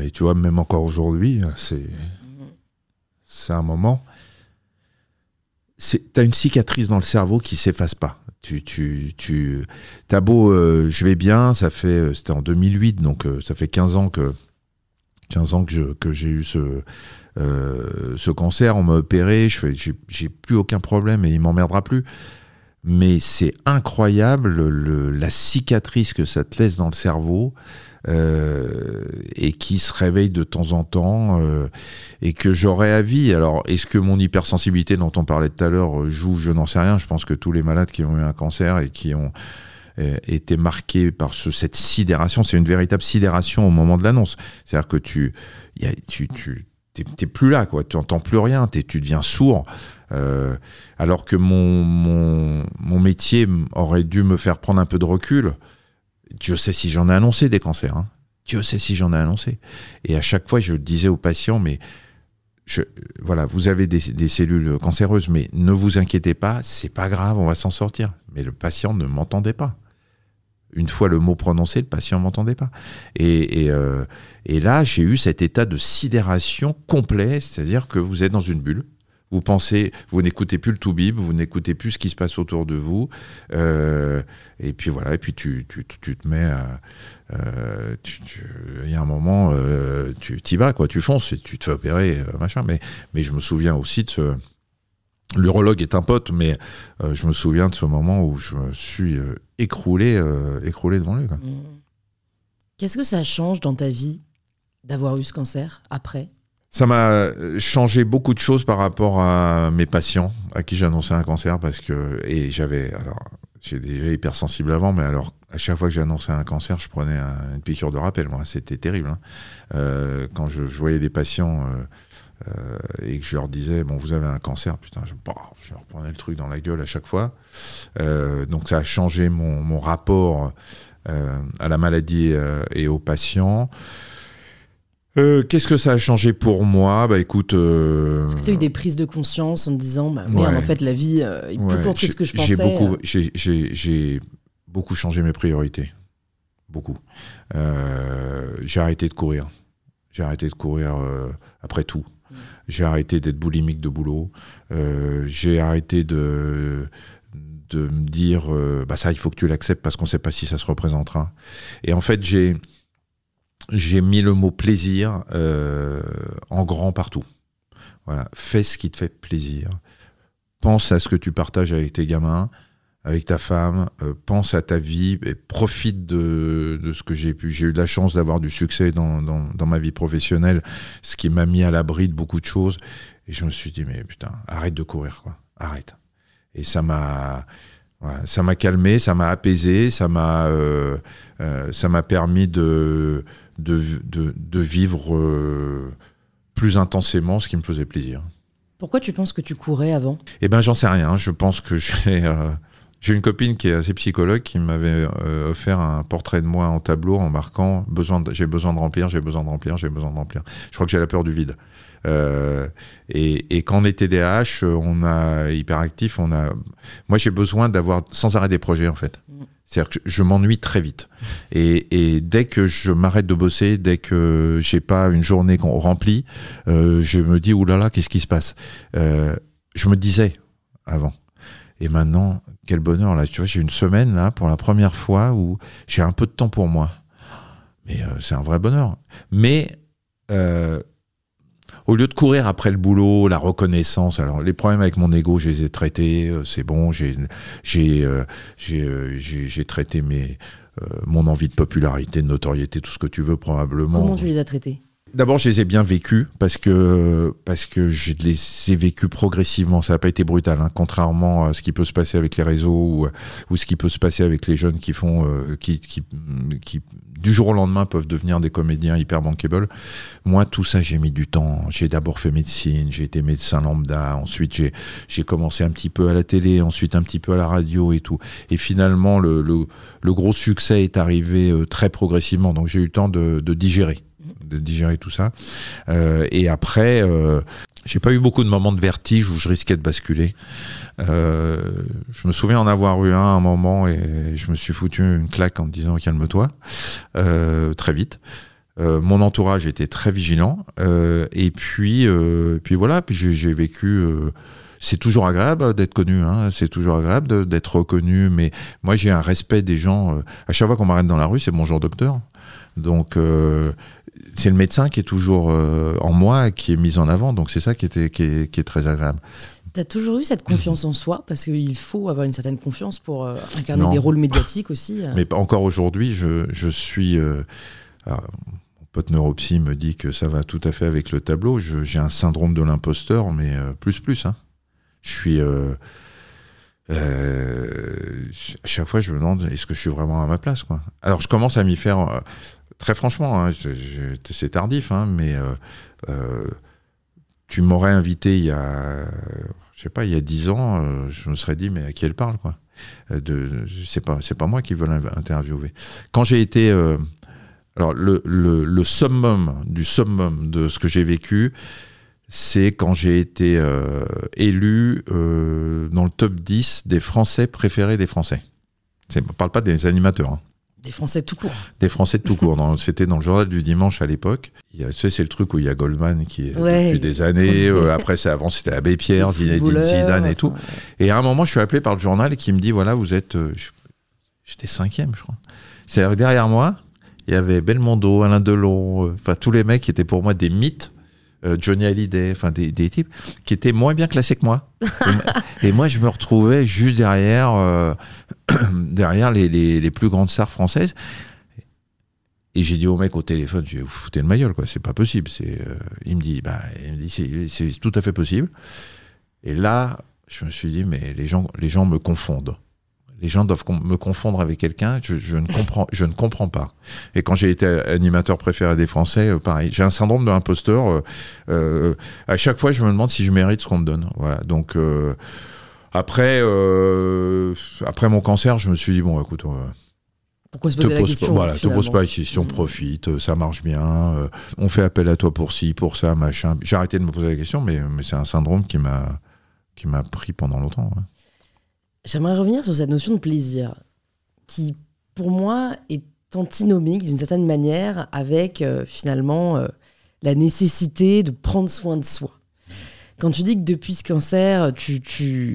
B: Et tu vois, même encore aujourd'hui, c'est un moment. Tu as une cicatrice dans le cerveau qui s'efface pas. Tu, tu, tu, t'as beau, je vais bien, ça fait, c'était en 2008, donc ça fait 15 ans que 15 ans que j'ai eu ce, ce cancer, on m'a opéré, j'ai plus aucun problème et il m'emmerdera plus. Mais c'est incroyable la cicatrice que ça te laisse dans le cerveau. Euh, et qui se réveille de temps en temps euh, et que j'aurais à vie. Alors, est-ce que mon hypersensibilité dont on parlait tout à l'heure joue Je n'en sais rien. Je pense que tous les malades qui ont eu un cancer et qui ont euh, été marqués par ce, cette sidération, c'est une véritable sidération au moment de l'annonce. C'est-à-dire que tu, y a, tu, tu t'es plus là, quoi. Tu entends plus rien, tu deviens sourd. Euh, alors que mon, mon, mon, métier aurait dû me faire prendre un peu de recul. Dieu sait si j'en ai annoncé des cancers. Hein. Dieu sait si j'en ai annoncé. Et à chaque fois, je disais aux patients, mais je, voilà, vous avez des, des, cellules cancéreuses, mais ne vous inquiétez pas, c'est pas grave, on va s'en sortir. Mais le patient ne m'entendait pas. Une fois le mot prononcé, le patient m'entendait pas. Euh, et là, j'ai eu cet état de sidération complet, c'est-à-dire que vous êtes dans une bulle, vous pensez, vous n'écoutez plus le tout bib, vous n'écoutez plus ce qui se passe autour de vous. Euh, et puis voilà, et puis tu, te mets. Euh, il y a un moment, tu t'y vas, quoi, tu fonces et tu te fais opérer, machin. Mais je me souviens aussi de ce. L'urologue est un pote, mais je me souviens de ce moment où je me suis écroulé, écroulé devant lui. Mmh.
A: Qu'est-ce que ça change dans ta vie d'avoir eu ce cancer après?
B: Ça m'a changé beaucoup de choses par rapport à mes patients à qui j'annonçais un cancer parce que et j'avais alors j'ai déjà hypersensible avant mais alors à chaque fois que j'annonçais un cancer je prenais une piqûre de rappel moi c'était terrible hein. euh, quand je, voyais des patients euh, euh, et que je leur disais bon vous avez un cancer putain je, bah, je leur prenais le truc dans la gueule à chaque fois donc ça a changé mon, mon rapport à la maladie et aux patients euh, qu'est-ce que ça a changé pour moi? Bah écoute. Euh...
A: Est-ce que tu as eu des prises de conscience en te disant, bah merde, en fait, la vie euh, est plus courte que ce que je pensais
B: J'ai beaucoup, euh. j'ai beaucoup changé mes priorités. Beaucoup. j'ai arrêté de courir. J'ai arrêté de courir après tout. J'ai arrêté d'être boulimique de boulot. j'ai arrêté de me dire, bah ça, il faut que tu l'acceptes parce qu'on ne sait pas si ça se représentera. Et en fait, j'ai j'ai mis le mot plaisir euh, en grand partout. Voilà, fais ce qui te fait plaisir. Pense à ce que tu partages avec tes gamins, avec ta femme. Euh, pense à ta vie et profite de, de ce que j'ai pu. J'ai eu de la chance d'avoir du succès dans, dans, dans, ma vie professionnelle, ce qui m'a mis à l'abri de beaucoup de choses. Et je me suis dit, mais putain, arrête de courir, quoi. Arrête. Et ça m'a ça m'a calmé, ça m'a apaisé, ça m'a euh, euh, ça m'a permis de de, de, de vivre plus intensément ce qui me faisait plaisir.
A: Pourquoi tu penses que tu courais avant?
B: Eh ben, j'en sais rien. Je pense que j'ai j'ai une copine qui est assez psychologue qui m'avait offert un portrait de moi en tableau en marquant besoin j'ai besoin de remplir, j'ai besoin de remplir, j'ai besoin de remplir. Je crois que j'ai la peur du vide. Euh, et, et, quand on est TDAH, on a hyperactif, on a. Moi, j'ai besoin d'avoir sans arrêt des projets en fait. Mm. C'est-à-dire que je, m'ennuie très vite. Et, et, dès que je m'arrête de bosser, dès que j'ai pas une journée qu'on remplit, euh, je me dis oulala, là là, qu'est-ce qui se passe? Euh, Je me disais avant. Et maintenant, quel bonheur là. Tu vois, j'ai une semaine là pour la première fois où j'ai un peu de temps pour moi. Mais euh, c'est un vrai bonheur. Mais euh, au lieu de courir après le boulot, la reconnaissance, alors les problèmes avec mon ego, je les ai traités, euh, c'est bon, j'ai j'ai j'ai traité mes mon envie de popularité, de notoriété, tout ce que tu veux probablement.
A: Comment tu les as traités?
B: D'abord, je les ai bien vécus parce que parce que je les ai vécus progressivement. Ça n'a pas été brutal, hein, contrairement à ce qui peut se passer avec les réseaux ou, ou ce qui peut se passer avec les jeunes qui font qui, qui, qui du jour au lendemain peuvent devenir des comédiens hyper bankable. Moi, tout ça, j'ai mis du temps. J'ai d'abord fait médecine, j'ai été médecin lambda, ensuite j'ai, commencé un petit peu à la télé, ensuite un petit peu à la radio et tout. Et finalement, le, le, gros succès est arrivé euh, très progressivement, donc j'ai eu le temps de, de digérer de digérer tout ça. Euh, et après, euh, j'ai pas eu beaucoup de moments de vertige où je risquais de basculer. Euh, je me souviens en avoir eu un à un moment et je me suis foutu une claque en me disant calme-toi très vite. Mon entourage était très vigilant et puis puis voilà puis j'ai vécu c'est toujours agréable d'être connu, hein, c'est toujours agréable d'être reconnu, mais moi j'ai un respect des gens. à chaque fois qu'on m'arrête dans la rue, c'est bonjour docteur. Donc c'est le médecin qui est toujours euh, en moi, qui est mis en avant. Donc c'est ça qui, était, qui, est, qui est très agréable.
A: Tu as toujours eu cette confiance en soi? Parce qu'il faut avoir une certaine confiance pour euh, incarner des rôles médiatiques aussi. euh.
B: Mais encore aujourd'hui, je, je suis. euh, alors, mon pote neuropsy me dit que ça va tout à fait avec le tableau. J'ai un syndrome de l'imposteur, mais plus plus. Hein. Je suis. euh, à chaque fois, je me demande est-ce que je suis vraiment à ma place quoi? Alors, je commence à m'y faire. Très franchement, hein, c'est tardif, hein, mais euh, euh, tu m'aurais invité il y a, je sais pas, il y a dix ans, euh, je me serais dit mais à qui elle parle quoi? C'est pas, moi qui veux l'interviewer. Quand j'ai été, le, summum du summum de ce que j'ai vécu, c'est quand j'ai été élu dans le top 10 des Français préférés des Français. C'est- On parle pas des animateurs. hein
A: Des Français tout court.
B: des Français de tout court. C'était dans le journal du dimanche à l'époque. Tu sais, c'est le truc où il y a Goldman qui est
A: Ouais.
B: depuis des années. euh, après, avant, c'était Abbé Pierre, Zinedine Zidane et tout. Et à un moment, je suis appelé par le journal et qui me dit voilà, vous êtes. euh, J'étais cinquième, je crois. C'est-à-dire que derrière moi, il y avait Belmondo, Alain Delon, euh, enfin tous les mecs qui étaient pour moi des mythes. Euh, Johnny Hallyday, enfin des, des types qui étaient moins bien classés que moi. et, moi- et moi, je me retrouvais juste derrière, euh, derrière les, les- les plus grandes stars françaises. Et j'ai dit au mec au téléphone, je dit, vous foutez le maillot, quoi, c'est pas possible. C'est, euh, il me dit, bah, il me dit, c'est, c'est tout à fait possible. Et là, je me suis dit, mais les gens, les gens me confondent. Les gens doivent me confondre avec quelqu'un, je, je ne comprends, je ne comprends pas. Et quand j'ai été animateur préféré des Français, euh, pareil, j'ai un syndrome de l'imposteur. euh, euh, à chaque fois, je me demande si je mérite ce qu'on me donne. Voilà. Donc après, après mon cancer, je me suis dit bon, écoute,
A: Pourquoi se
B: te
A: poser la
B: pose,
A: question
B: pas, voilà, te pose pas de questions,
A: Mm.
B: profite, ça marche bien. on fait appel à toi pour ci, pour ça, machin. J'ai arrêté de me poser la question, mais, mais c'est un syndrome qui m'a qui m'a pris pendant longtemps. ouais.
A: J'aimerais revenir sur cette notion de plaisir, qui pour moi est antinomique d'une certaine manière avec euh, finalement euh, la nécessité de prendre soin de soi. Quand tu dis que depuis ce cancer, tu,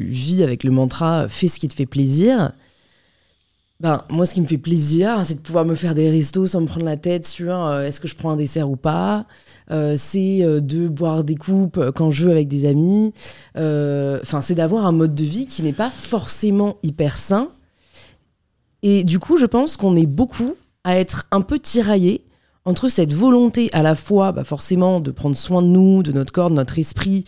A: vis avec le mantra fais ce qui te fait plaisir, ben, moi ce qui me fait plaisir, c'est de pouvoir me faire des restos sans me prendre la tête sur euh, est-ce que je prends un dessert ou pas. Euh, c'est euh, de boire des coupes quand je veux avec des amis. Enfin, c'est d'avoir un mode de vie qui n'est pas forcément hyper sain. Et du coup, je pense qu'on est beaucoup à être un peu tiraillés entre cette volonté à la fois, bah, forcément, de prendre soin de nous, de notre corps, de notre esprit,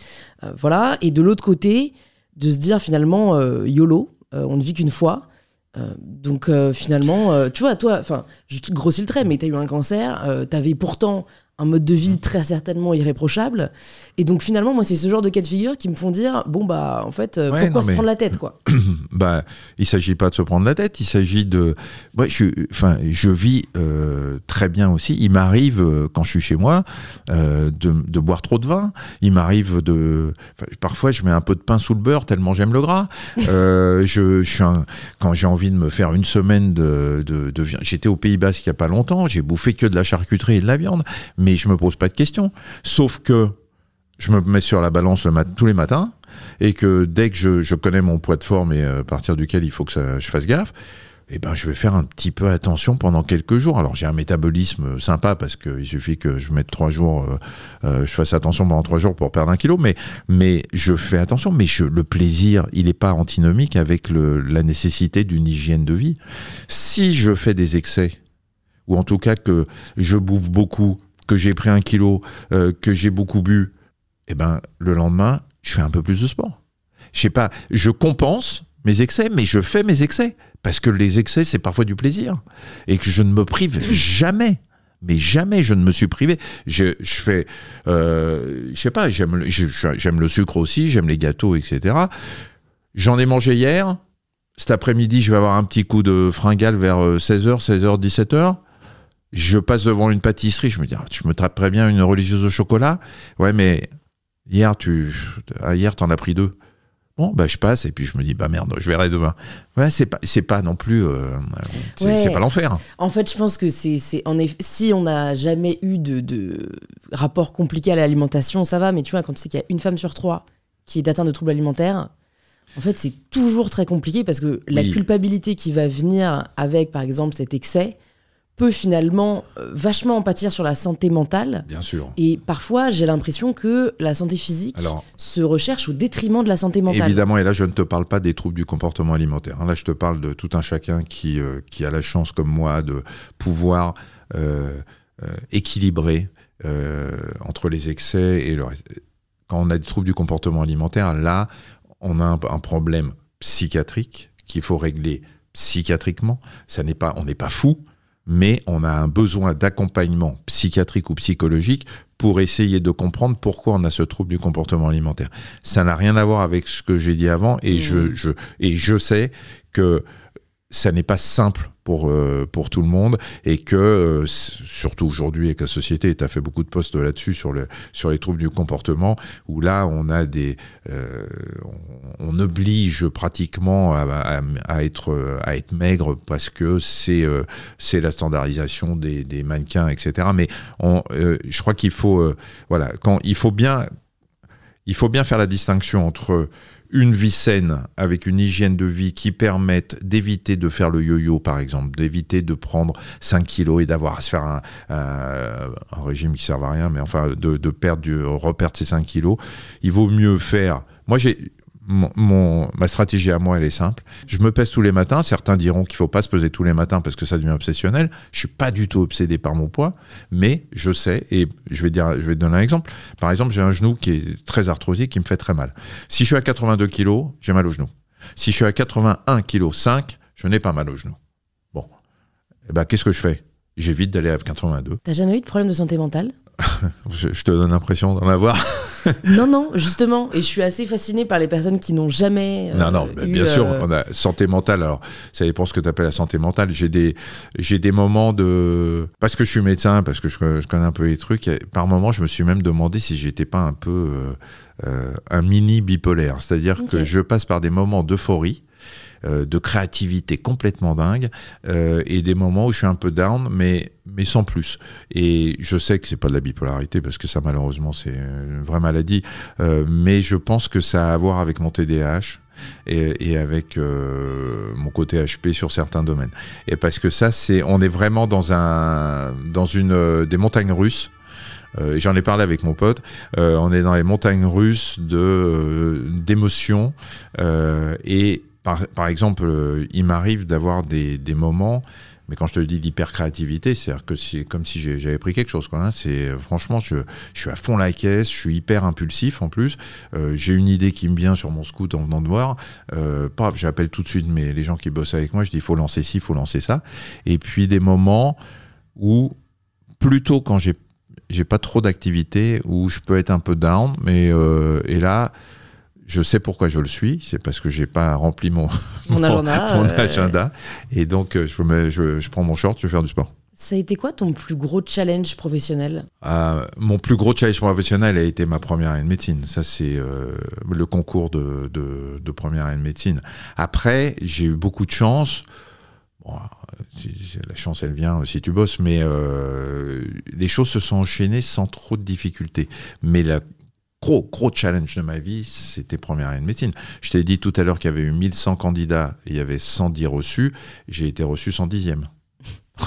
A: voilà, et de l'autre côté, de se dire finalement, YOLO, on ne vit qu'une fois. Euh, donc euh, finalement, euh, tu vois, toi, enfin, je te grossis le trait, mais tu as eu un cancer, euh, tu avais pourtant un mode de vie très certainement irréprochable. Et donc finalement, moi, c'est ce genre de cas de figure qui me font dire, bon, bah, en fait, euh,
B: Ouais,
A: pourquoi se
B: mais-
A: prendre la tête, quoi?
B: Bah, il s'agit pas de se prendre la tête, il s'agit de. Moi, je, enfin, je vis euh, très bien aussi. Il m'arrive euh, quand je suis chez moi de, de boire trop de vin. Il m'arrive de. enfin, parfois, je mets un peu de pain sous le beurre tellement j'aime le gras. Je, je suis un- quand j'ai envie de me faire une semaine de, de, de viande. J'étais au Pays Basque il y a pas longtemps. J'ai bouffé que de la charcuterie et de la viande, mais je me pose pas de questions. Sauf que je me mets sur la balance tous les matins et que dès que je, connais mon poids de forme et euh, à partir duquel il faut que je fasse gaffe, eh ben, je vais faire un petit peu attention pendant quelques jours. Alors j'ai un métabolisme sympa parce qu'il suffit que je mette trois jours, euh, euh, je fasse attention pendant trois jours pour perdre un kilo, mais, mais je fais attention. Mais le plaisir, il n'est pas antinomique avec la nécessité d'une hygiène de vie. Si je fais des excès, ou en tout cas que je bouffe beaucoup, que j'ai pris un kilo, euh, que j'ai beaucoup bu, eh ben, le lendemain, je fais un peu plus de sport. Je sais pas, je compense mes excès, mais je fais mes excès. Parce que les excès, c'est parfois du plaisir. Et que je ne me prive jamais. Mais jamais je ne me suis privé. Je, fais, euh, je sais pas, j'aime le- le sucre aussi, j'aime les gâteaux, etc. J'en ai mangé hier. Cet après-midi, je vais avoir un petit coup de fringale vers 16h, 16h, 17h. Je passe devant une pâtisserie, je me dis, ah, je me taperais bien une religieuse au chocolat. Ouais, mais hier, tu ah, hier, t'en as pris deux. Bon, bah, je passe et puis je me dis, bah merde, je verrai demain. Ouais, c'est pas, c'est pas non plus, euh, c'est
A: Ouais.
B: pas l'enfer.
A: En fait, je pense que c'est, c'est en effet, si on n'a jamais eu de, de rapport compliqué à l'alimentation, ça va. Mais tu vois, quand tu sais qu'il y a une femme sur trois qui est atteinte de troubles alimentaires, en fait, c'est toujours très compliqué parce que la
B: Oui.
A: culpabilité qui va venir avec, par exemple, cet excès peut finalement euh, vachement en pâtir sur la santé mentale.
B: Bien sûr.
A: Et parfois, j'ai l'impression que la santé physique se recherche au détriment de la santé mentale.
B: Évidemment, et là, je ne te parle pas des troubles du comportement alimentaire. Hein. Là, je te parle de tout un chacun qui, euh, qui a la chance, comme moi, de pouvoir euh, équilibrer entre les excès et le reste. Quand on a des troubles du comportement alimentaire, là, on a un, un problème psychiatrique qu'il faut régler psychiatriquement. Ça n'est pas, on n'est pas fou, mais on a un besoin d'accompagnement psychiatrique ou psychologique pour essayer de comprendre pourquoi on a ce trouble du comportement alimentaire. Ça n'a rien à voir avec ce que j'ai dit avant et, je, mmh. je, et je sais que ça n'est pas simple pour, euh, pour tout le monde et que, euh, surtout aujourd'hui, et que la société, tu as fait beaucoup de posts là-dessus sur, le, sur les troubles du comportement, où là, on a des. Euh, on, oblige pratiquement à, à, être, à être maigre parce que c'est c'est la standardisation des, des, mannequins, etc. Mais on, je crois qu'il faut. voilà, quand, il, faut bien, il faut bien faire la distinction entre une vie saine avec une hygiène de vie qui permette d'éviter de faire le yo-yo, par exemple, d'éviter de prendre 5 kilos et d'avoir à se faire un, régime qui ne sert à rien, mais enfin de, de perdre du, reperdre ces 5 kilos. Il vaut mieux faire. Moi, j'ai mon, ma stratégie à moi, elle est simple. Je me pèse tous les matins. Certains diront qu'il ne faut pas se peser tous les matins parce que ça devient obsessionnel. Je suis pas du tout obsédé par mon poids, mais je sais, et je vais, dire, je vais te donner un exemple. Par exemple, j'ai un genou qui est très arthrosique, qui me fait très mal. Si je suis à 82 kg, j'ai mal au genou. Si je suis à 81 kg 5, je n'ai pas mal au genou. Bon. Eh ben, qu'est-ce que je fais? J'évite d'aller à 82.
A: T'as jamais eu de problème de santé mentale?
B: je, te donne l'impression d'en avoir.
A: non, non, justement. Et je suis assez fasciné par les personnes qui n'ont jamais.
B: Euh, non, non, bien sûr, euh, on a santé mentale. Alors, ça dépend ce que tu appelles la santé mentale. J'ai des, j'ai des moments de. Parce que je suis médecin, parce que je, connais un peu les trucs, par moments, je me suis même demandé si j'étais pas un peu euh, un mini bipolaire. C'est-à-dire que je passe par des moments d'euphorie de créativité complètement dingue euh, et des moments où je suis un peu down, mais, mais sans plus. Et je sais que c'est pas de la bipolarité parce que ça, malheureusement, c'est une vraie maladie, euh, mais je pense que ça a à voir avec mon TDAH. Et, avec mon côté HP sur certains domaines. Et parce que ça, c'est, on est vraiment dans un, dans une des montagnes russes. J'en ai parlé avec mon pote. on est dans les montagnes russes de d'émotions et par, exemple, euh, il m'arrive d'avoir des, moments, mais quand je te dis d'hyper-créativité, c'est-à-dire que c'est comme si j'avais pris quelque chose. Quoi, hein. C'est Franchement, je, suis à fond la caisse, je suis hyper impulsif en plus. Euh, j'ai une idée qui me vient sur mon scout en venant de voir. Euh, j'appelle tout de suite mais les gens qui bossent avec moi, je dis il faut lancer ci, il faut lancer ça. Et puis des moments où, plutôt quand j'ai pas trop d'activité, où je peux être un peu down, mais et là je sais pourquoi je le suis, c'est parce que j'ai pas rempli mon,
A: mon, agenda,
B: Et donc, euh, je, je, je, prends mon short, je vais faire du sport.
A: Ça a été quoi ton plus gros challenge professionnel?
B: Euh, Mon plus gros challenge professionnel a été ma première année de médecine. Ça, c'est euh, le concours de, de, première année de médecine. Après, j'ai eu beaucoup de chance. la chance, elle vient si tu bosses, mais les choses se sont enchaînées sans trop de difficultés. Mais la, gros, gros challenge de ma vie, c'était première année de médecine. Je t'ai dit tout à l'heure qu'il y avait eu 1100 candidats et il y avait 110 reçus. J'ai été reçu 110e.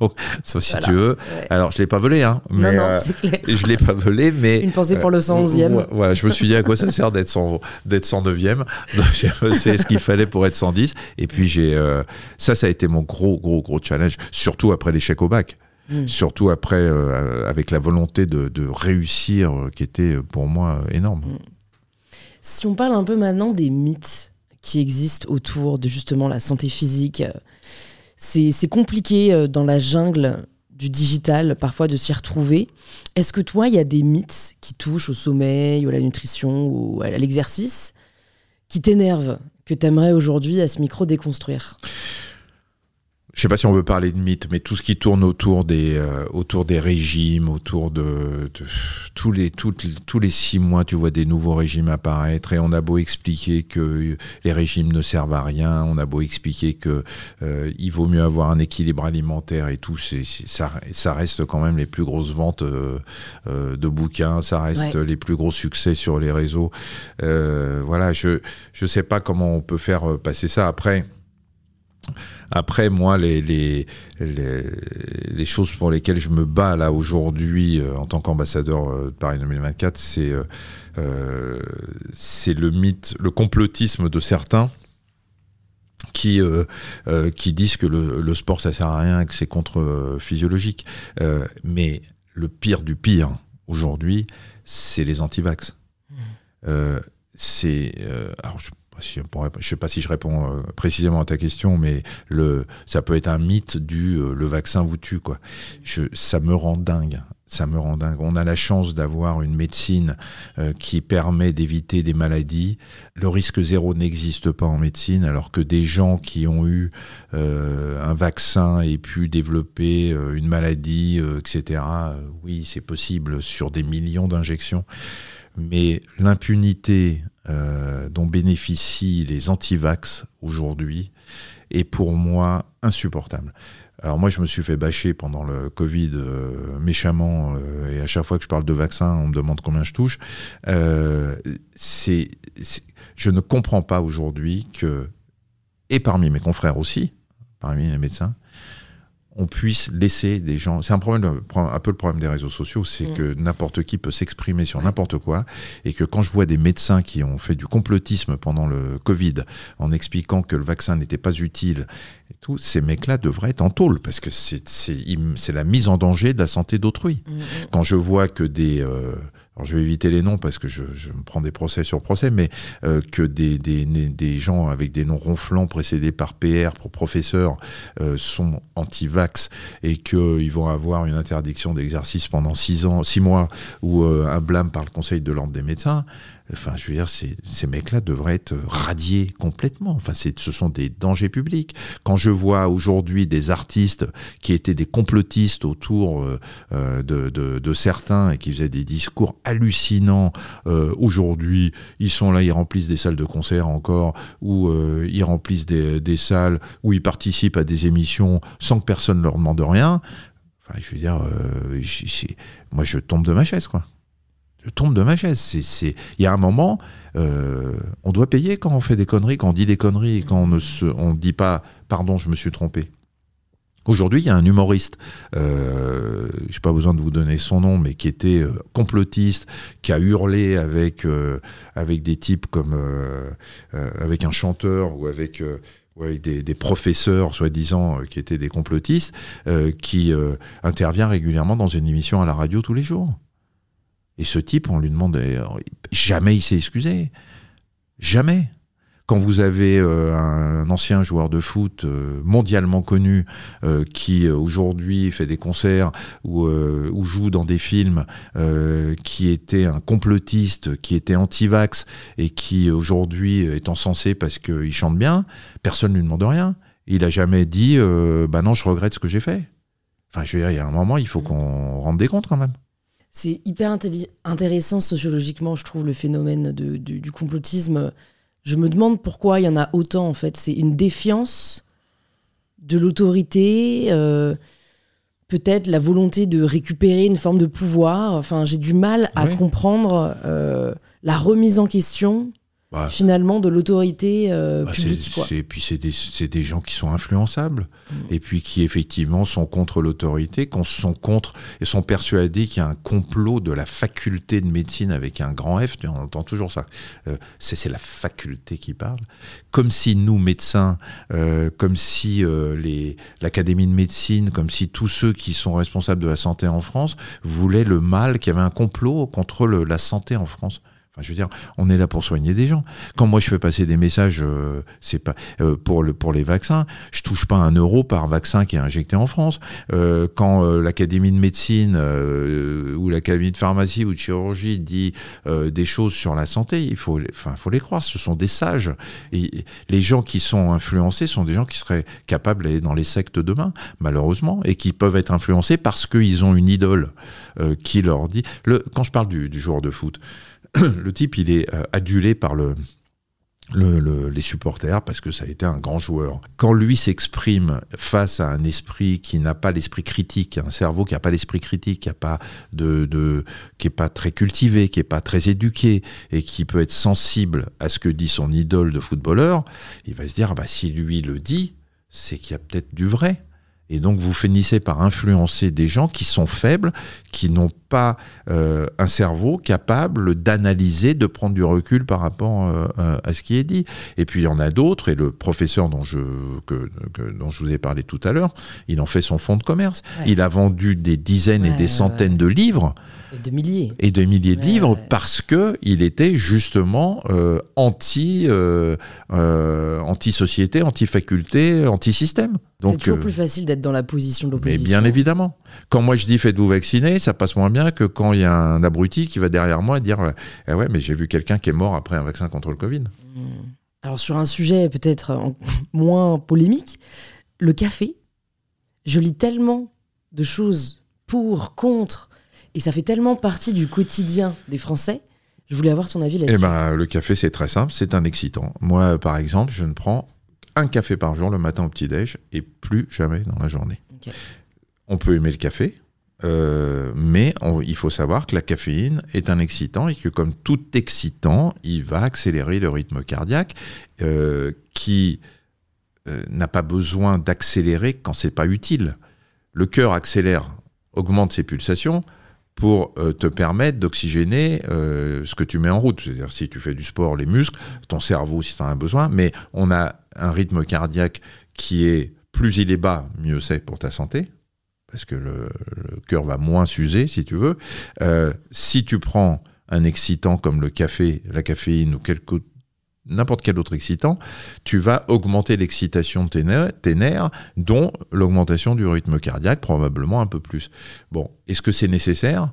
B: Donc, sauf si tu veux. Alors, je l'ai pas volé, hein. Mais, non, non, c'est clair. je l'ai pas volé, mais.
A: Une pensée pour le 111e.
B: voilà, je me suis dit à quoi ça sert d'être 109e. Donc, c'est ce qu'il fallait pour être 110. Et puis, j'ai. Euh, ça, ça a été mon gros, gros, gros challenge, surtout après l'échec au bac. Mm. Surtout après, euh, avec la volonté de, réussir, euh, qui était pour moi énorme. Mm.
A: Si on parle un peu maintenant des mythes qui existent autour de justement la santé physique, c'est compliqué euh, dans la jungle du digital parfois de s'y retrouver. Est-ce que toi, il y a des mythes qui touchent au sommeil, ou à la nutrition, ou à l'exercice, qui t'énervent, que tu aimerais aujourd'hui à ce micro déconstruire?
B: Je sais pas si on veut parler de mythe, mais tout ce qui tourne autour des, euh, autour des régimes, autour de, tous, les, tous les six mois, tu vois des nouveaux régimes apparaître et on a beau expliquer que les régimes ne servent à rien, on a beau expliquer que euh, il vaut mieux avoir un équilibre alimentaire et tout, c'est, ça, ça reste quand même les plus grosses ventes euh, de bouquins, ça reste les plus gros succès sur les réseaux. voilà, je je sais pas comment on peut faire passer ça après Après, moi, les, les, les, choses pour lesquelles je me bats là aujourd'hui euh, en tant qu'ambassadeur euh, de Paris 2024, c'est euh, c'est le mythe, le complotisme de certains qui, qui disent que le, le, sport ça sert à rien, que c'est contre-physiologique. mais le pire du pire aujourd'hui, c'est les antivax. Mmh. c'est alors je je ne sais pas si je réponds euh, précisément à ta question, mais ça peut être un mythe du euh, le vaccin vous tue. Ça me rend dingue. Ça me rend dingue. On a la chance d'avoir une médecine euh, qui permet d'éviter des maladies. Le risque zéro n'existe pas en médecine, alors que des gens qui ont eu un vaccin et pu développer une maladie, etc., oui, c'est possible sur des millions d'injections. Mais l'impunité euh, dont bénéficient les antivax aujourd'hui est pour moi insupportable. Alors moi, je me suis fait bâcher pendant le Covid euh, méchamment, euh, et à chaque fois que je parle de vaccin, on me demande combien je touche. c'est, je ne comprends pas aujourd'hui que, et parmi mes confrères aussi, parmi les médecins, on puisse laisser des gens. C'est un problème, un peu le problème des réseaux sociaux, c'est mm. que n'importe qui peut s'exprimer sur n'importe quoi, et que quand je vois des médecins qui ont fait du complotisme pendant le Covid, en expliquant que le vaccin n'était pas utile, et tout, ces mecs-là devraient être en tôle parce que c'est la mise en danger de la santé d'autrui. Mm, mm. Quand je vois que des euh, alors je vais éviter les noms parce que je, me prends des procès sur procès, mais euh, que des, des, des, gens avec des noms ronflants précédés par PR pour professeur euh, sont anti-vax et qu'ils vont avoir une interdiction d'exercice pendant six ans, six mois ou euh, un blâme par le Conseil de l'ordre des médecins, Enfin, je veux dire, ces, mecs-là devraient être radiés complètement. Enfin, ce sont des dangers publics. Quand je vois aujourd'hui des artistes qui étaient des complotistes autour euh, euh, de, de, certains et qui faisaient des discours hallucinants, euh, aujourd'hui, ils sont là, ils remplissent des salles de concert encore, ou ils remplissent des, des salles, où ils participent à des émissions sans que personne leur demande rien. Enfin, je veux dire, moi, je tombe de ma chaise, quoi tombe de ma chaise. Il y a un moment, euh, on doit payer quand on fait des conneries, quand on dit des conneries, quand on ne se, on dit pas pardon, je me suis trompé. Aujourd'hui, il y a un humoriste, euh, je n'ai pas besoin de vous donner son nom, mais qui était euh, complotiste, qui a hurlé avec, avec des types comme avec un chanteur ou avec, des, professeurs, soi-disant, qui étaient des complotistes, qui intervient régulièrement dans une émission à la radio tous les jours. Et ce type, on lui demande, jamais il s'est excusé. Jamais. Quand vous avez euh, un ancien joueur de foot euh, mondialement connu euh, qui aujourd'hui fait des concerts ou, ou, joue dans des films, qui était un complotiste, qui était anti-vax et qui aujourd'hui est encensé parce qu'il chante bien, personne ne lui demande rien. Il a jamais dit bah non, je regrette ce que j'ai fait. Enfin, je veux dire, il y a un moment, il faut qu'on rende des comptes quand même.
A: C'est hyper intéressant sociologiquement, je trouve, le phénomène de, du complotisme. Je me demande pourquoi il y en a autant, en fait. C'est une défiance de l'autorité, euh, peut-être la volonté de récupérer une forme de pouvoir. Enfin, j'ai du mal à comprendre euh, la remise en question bah, finalement de l'autorité euh, bah, publique.
B: Et puis c'est des, des, gens qui sont influençables mm. et puis qui effectivement sont contre l'autorité, sont contre et sont persuadés qu'il y a un complot de la faculté de médecine avec un grand F. On entend toujours ça. Euh, c'est la faculté qui parle. Comme si nous médecins, euh, comme si l'Académie de médecine, comme si tous ceux qui sont responsables de la santé en France voulaient le mal, qu'il y avait un complot contre la santé en France. Enfin, je veux dire, on est là pour soigner des gens. Quand moi je fais passer des messages, euh, c'est pas euh, pour le pour les vaccins, je touche pas un euro par vaccin qui est injecté en France. Euh, quand l'académie de médecine ou l'académie de pharmacie ou de chirurgie dit des choses sur la santé, il faut, enfin, faut les croire. Ce sont des sages. Et les gens qui sont influencés sont des gens qui seraient capables d'aller dans les sectes demain, malheureusement, et qui peuvent être influencés parce qu'ils ont une idole qui leur dit. Le, quand je parle du, du joueur de foot le type, il est euh, adulé par le, les supporters parce que ça a été un grand joueur. Quand lui s'exprime face à un esprit qui n'a pas l'esprit critique, un cerveau qui n'a pas l'esprit critique, qui n'a pas de, qui pas très cultivé, qui est pas très éduqué et qui peut être sensible à ce que dit son idole de footballeur, il va se dire ah bah si lui le dit, c'est qu'il y a peut-être du vrai. Et donc vous finissez par influencer des gens qui sont faibles, qui n'ont pas euh, un cerveau capable d'analyser, de prendre du recul par rapport euh, euh, à ce qui est dit. Et puis il y en a d'autres, et le professeur dont je, que, dont je vous ai parlé tout à l'heure, il en fait son fonds de commerce. Il a vendu des dizaines et des centaines de livres.
A: Et de milliers.
B: Et de milliers de livres parce que il était justement anti, anti société, anti faculté, anti système.
A: C'est toujours plus facile d'être dans la position de l'opposition.
B: Mais bien évidemment. Quand moi je dis faites-vous vacciner, ça passe moins bien que quand il y a un abruti qui va derrière moi et dire eh ouais, mais j'ai vu quelqu'un qui est mort après un vaccin contre le Covid. Hmm.
A: Alors sur un sujet peut-être moins polémique, le café, je lis tellement de choses pour, contre, et ça fait tellement partie du quotidien des Français. Je voulais avoir ton avis là-dessus.
B: Eh ben, le café, c'est très simple, c'est un excitant. Moi, par exemple, je ne prends un café par jour le matin au petit-déj et plus jamais dans la journée. On peut aimer le café, euh, mais il faut savoir que la caféine est un excitant et que comme tout excitant, il va accélérer le rythme cardiaque euh, qui euh, n'a pas besoin d'accélérer quand c'est pas utile. Le cœur accélère, augmente ses pulsations pour te permettre d'oxygéner ce que tu mets en route. C'est-à-dire si tu fais du sport, les muscles, ton cerveau si tu en as besoin, mais on a un rythme cardiaque qui est plus il est bas, mieux c'est pour ta santé parce que le, cœur va moins s'user, si tu veux. Euh, si tu prends un excitant comme le café, la caféine ou n'importe quel autre excitant, tu vas augmenter l'excitation de tes nerfs, dont l'augmentation du rythme cardiaque, probablement un peu plus. Bon, est-ce que c'est nécessaire?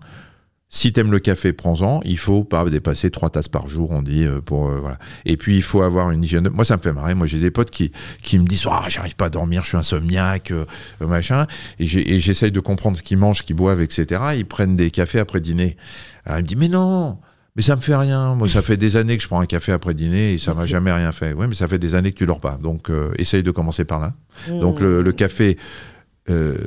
B: Si t'aimes le café, prends-en. Il faut pas dépasser trois tasses par jour, on dit. Euh, pour euh, voilà. Et puis il faut avoir une hygiène. Moi, ça me fait marrer. Moi, j'ai des potes qui qui me disent ah j'arrive pas à dormir, je suis insomniaque, euh, machin. Et j'essaye de comprendre ce qu'ils mangent, ce qu'ils boivent, etc. Ils prennent des cafés après dîner. Alors il me dit mais non. Mais ça me fait rien. Moi, ça fait des années que je prends un café après dîner et ça m'a jamais rien fait. Oui, mais ça fait des années que tu dors pas. Donc, essaye de commencer par là. Donc, le, le café, euh,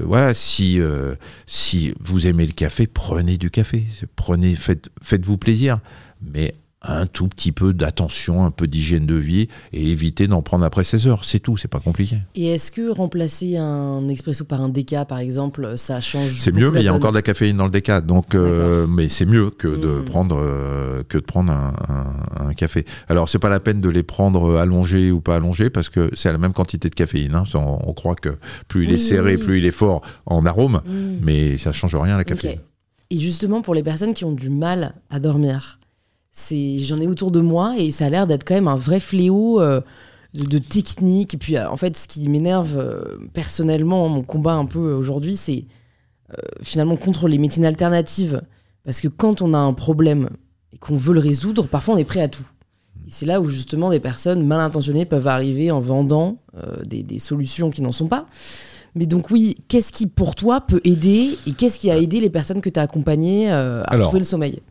B: voilà, si, euh, si vous aimez le café, prenez du café. Prenez, faites, faites-vous plaisir. Mais un tout petit peu d'attention, un peu d'hygiène de vie et éviter d'en prendre après 16 heures. C'est tout, c'est pas compliqué.
A: Et est-ce que remplacer un expresso par un déca, par exemple, ça change
B: C'est mieux, mais il y a encore de la caféine dans le déca. Donc, euh, mais c'est mieux que de hmm. prendre euh, que de prendre un, café. Alors, c'est pas la peine de les prendre allongés ou pas allongés parce que c'est à la même quantité de caféine. Hein. On, croit que plus il est serré, plus il est fort en arôme, hmm. mais ça change rien la caféine.
A: Et justement, pour les personnes qui ont du mal à dormir, c'est j'en ai autour de moi et ça a l'air d'être quand même un vrai fléau euh, de, technique. Et puis euh, en fait ce qui m'énerve euh, personnellement mon combat un peu aujourd'hui c'est finalement contre les médecines alternatives. Parce que quand on a un problème et qu'on veut le résoudre parfois on est prêt à tout. Et c'est là où justement des personnes mal intentionnées peuvent arriver en vendant des, des, solutions qui n'en sont pas. Mais donc oui, qu'est-ce qui pour toi peut aider et qu'est-ce qui a aidé les personnes que tu as accompagnées à retrouver le sommeil?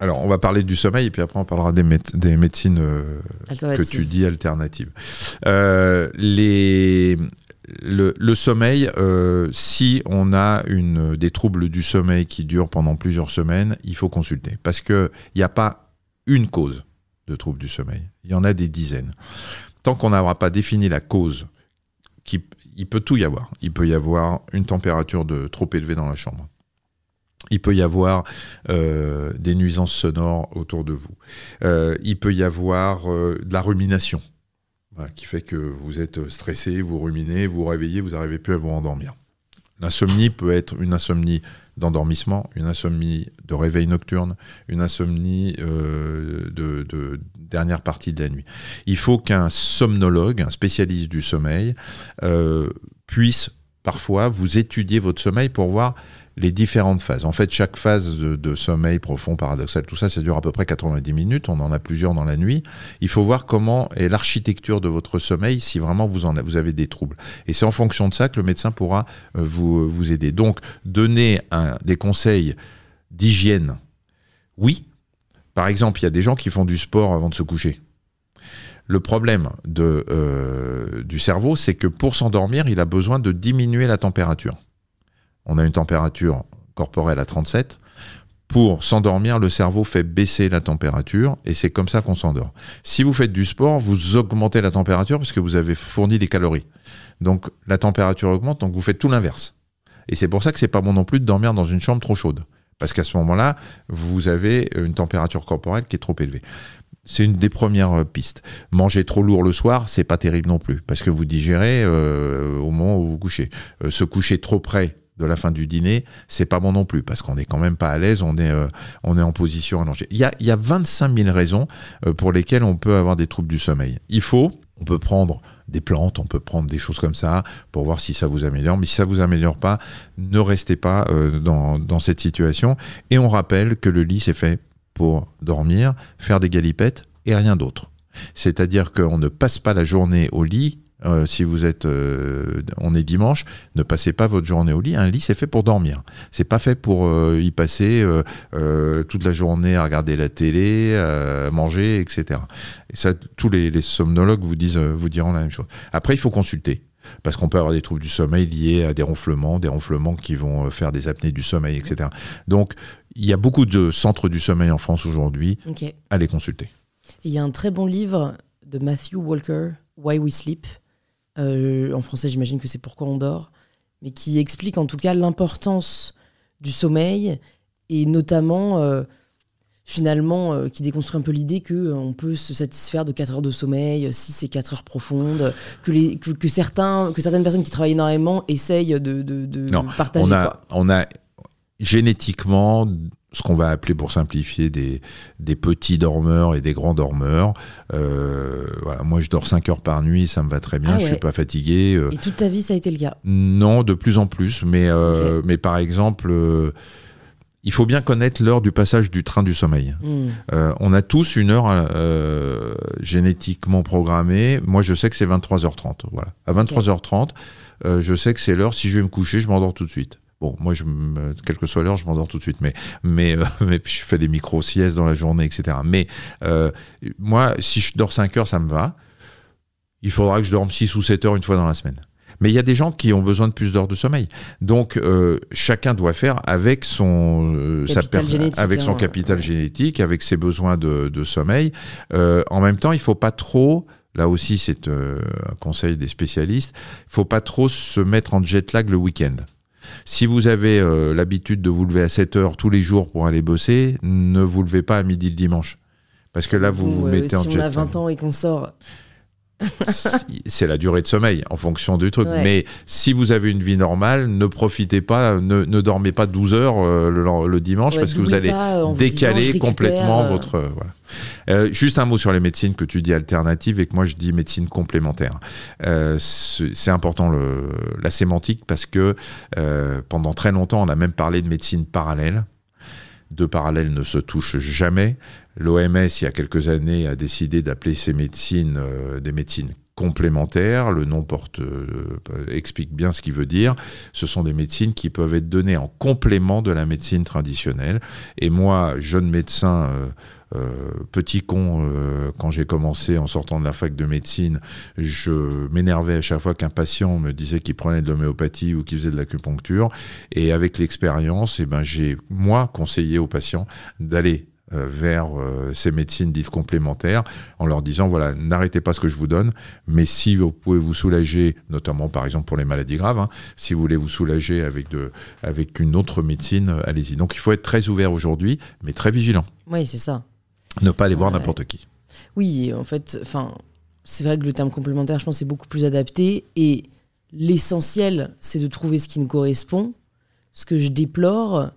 B: Alors, on va parler du sommeil et puis après on parlera des, des médecines euh, que tu dis alternatives. Euh, les, le, sommeil, euh, si on a une, des troubles du sommeil qui durent pendant plusieurs semaines, il faut consulter parce qu'il n'y a pas une cause de troubles du sommeil. Il y en a des dizaines. Tant qu'on n'aura pas défini la cause, qui, il peut tout y avoir. Il peut y avoir une température de trop élevée dans la chambre il peut y avoir euh, des nuisances sonores autour de vous. Euh, il peut y avoir euh, de la rumination, qui fait que vous êtes stressé, vous ruminez, vous, réveillez, vous n'arrivez plus à vous endormir. L'insomnie peut être une insomnie d'endormissement, une insomnie de réveil nocturne, une insomnie de, de, dernière partie de la nuit. Il faut qu'un somnologue, un spécialiste du sommeil, puisse parfois vous étudier votre sommeil pour voir les différentes phases. En fait, chaque phase de, sommeil profond, paradoxal, tout ça, ça dure à peu près 90 minutes. On en a plusieurs dans la nuit. Il faut voir comment est l'architecture de votre sommeil si vraiment vous, en, avez des troubles. Et c'est en fonction de ça que le médecin pourra euh, vous, vous aider. Donc, donner des conseils d'hygiène, oui. Par exemple, il y a des gens qui font du sport avant de se coucher. Le problème euh, du cerveau, c'est que pour s'endormir, il a besoin de diminuer la température on a une température corporelle à 37. pour s'endormir, le cerveau fait baisser la température et c'est comme ça qu'on s'endort. Si vous faites du sport, vous augmentez la température parce que vous avez fourni des calories. Donc la température augmente, donc vous faites tout l'inverse. Et c'est pour ça que c'est pas bon non plus de dormir dans une chambre trop chaude. Parce qu'à ce moment-là, vous avez une température corporelle qui est trop élevée. C'est une des premières euh, pistes. Manger trop lourd le soir, c'est pas terrible non plus, parce que vous digérez euh, au moment où vous couchez. Euh, se coucher trop près de la fin du dîner, c'est pas bon non plus, parce qu'on est quand même pas à l'aise, on est, on est en position allongée. Il y a, il y a 25 000 raisons pour lesquelles on peut avoir des troubles du sommeil. Il faut, on peut prendre des plantes, on peut prendre des choses comme ça pour voir si ça vous améliore. Mais si ça vous améliore pas, ne restez pas dans, dans cette situation. Et on rappelle que le lit, c'est fait pour dormir, faire des galipettes et rien d'autre. C'est-à-dire qu'on ne passe pas la journée au lit euh, si vous êtes, euh, on est dimanche, ne passez pas votre journée au lit. Un lit, c'est fait pour dormir. C'est pas fait pour euh, y passer toute la journée à regarder la télé, à manger, etc. Et ça, tous les, les somnologues vous disent, vous diront la même chose. Après, il faut consulter parce qu'on peut avoir des troubles du sommeil liés à des ronflements, des ronflements qui vont faire des apnées du sommeil, etc. Donc, il y a beaucoup de centres du sommeil en France aujourd'hui. Allez consulter.
A: Il y a un très bon livre de Matthew Walker, Why We Sleep, euh, en français, j'imagine que c'est Pourquoi on dort, mais qui explique en tout cas l'importance du sommeil et notamment euh, finalement euh, qui déconstruit un peu l'idée que on peut se satisfaire de 4 heures de sommeil, si c'est 4 heures profondes, que, les, que, certains, que certaines personnes qui travaillent énormément essayent de, de, partager.
B: On a, on a génétiquement ce qu'on va appeler pour simplifier des, des, petits dormeurs et des grands dormeurs. Euh, voilà, moi, je dors 5 heures par nuit, ça me va très bien, ah je ne suis pas fatigué.
A: Euh. Et toute ta vie, ça a été le cas?
B: Non, de plus en plus. Mais, euh, mais par exemple, il faut bien connaître l'heure du passage du train du sommeil. Hmm. on a tous une heure génétiquement programmée. Moi, je sais que c'est 23h30. Voilà. À 23h30, je sais que c'est l'heure. Si je vais me coucher, je m'endors tout de suite. Bon, moi, je me, quelle que soit l'heure, je m'endors tout de suite, mais, mais, euh, mais puis je fais des micro-siestes dans la journée, etc. Mais euh, moi, si je dors 5 heures, ça me va. Il faudra que je dorme 6 ou 7 heures une fois dans la semaine. Mais il y a des gens qui ont besoin de plus d'heures de sommeil. Donc, euh, chacun doit faire avec son, avec son hein. capital génétique, avec ses besoins de, de sommeil. en même temps, il faut pas trop Là aussi, c'est un conseil des spécialistes. Il faut pas trop se mettre en jet lag le week-end. Si vous avez euh, l'habitude de vous lever à 7 heures tous les jours pour aller bosser, ne vous levez pas à midi le dimanche. Parce que là, vous vous mettez en jet.
A: Si on a 20 ans et qu'on sort
B: c'est la durée de sommeil en fonction du truc. Mais si vous avez une vie normale, ne profitez pas, ne, dormez pas 12 heures euh, le, dimanche parce que vous allez décaler complètement euh. votre. Voilà. juste un mot sur les médecines que tu dis alternatives et que moi je dis médecine complémentaire. c'est important le, la sémantique parce que pendant très longtemps on a même parlé de médecine parallèle. Deux parallèles ne se touchent jamais. L'OMS, il y a quelques années, a décidé d'appeler ces médecines euh, des médecines complémentaires. Le nom porte, euh, explique bien ce qu'il veut dire. Ce sont des médecines qui peuvent être données en complément de la médecine traditionnelle. Et moi, jeune médecin, euh, petit con, quand j'ai commencé en sortant de la fac de médecine, je m'énervais à chaque fois qu'un patient me disait qu'il prenait de l'homéopathie ou qu'il faisait de l'acupuncture. Et avec l'expérience, eh ben, j'ai, moi, conseillé aux patients d'aller euh, vers euh, ces médecines dites complémentaires en leur disant voilà n'arrêtez pas ce que je vous donne mais si vous pouvez vous soulager notamment par exemple pour les maladies graves hein, si vous voulez vous soulager avec de avec une autre médecine euh, allez-y. Donc il faut être très ouvert aujourd'hui mais très vigilant.
A: Oui c'est ça
B: ne pas aller voir n'importe qui.
A: Oui en fait enfin c'est vrai que le terme complémentaire je pense c'est beaucoup plus adapté. Et l'essentiel c'est de trouver ce qui nous correspond. Ce que je déplore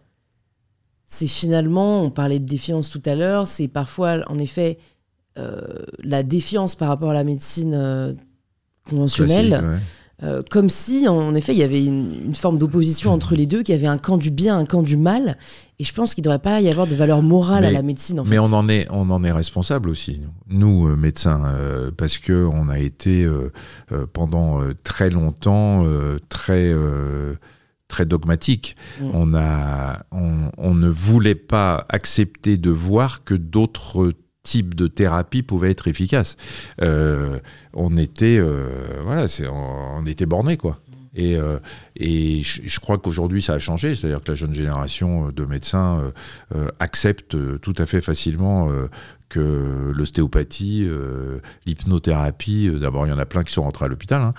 A: c'est finalement, on parlait de défiance tout à l'heure, c'est parfois en effet euh, la défiance par rapport à la médecine euh, conventionnelle. Euh, comme si, en effet, il y avait une, forme d'opposition entre les deux, qu'il y avait un camp du bien, un camp du mal. Et je pense qu'il ne devrait pas y avoir de valeur morale à la médecine. En
B: mais on en est, on en est responsable aussi, nous, médecins, parce que on a été pendant très longtemps très très dogmatique. Mm. On, a, on, ne voulait pas accepter de voir que d'autres types de thérapies pouvaient être efficaces. Euh, on était, euh, voilà, on, était borné quoi. Et, euh, je, crois qu'aujourd'hui, ça a changé. C'est-à-dire que la jeune génération de médecins accepte tout à fait facilement que l'ostéopathie, l'hypnothérapie, d'abord il y en a plein qui sont rentrés à l'hôpital, hein,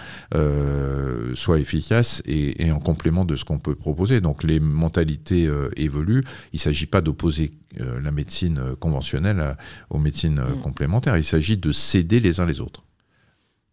B: soit efficace et, en complément de ce qu'on peut proposer. Donc les mentalités évoluent. Il ne s'agit pas d'opposer la médecine conventionnelle aux médecines mm. complémentaires. Il s'agit de s'aider les uns les autres.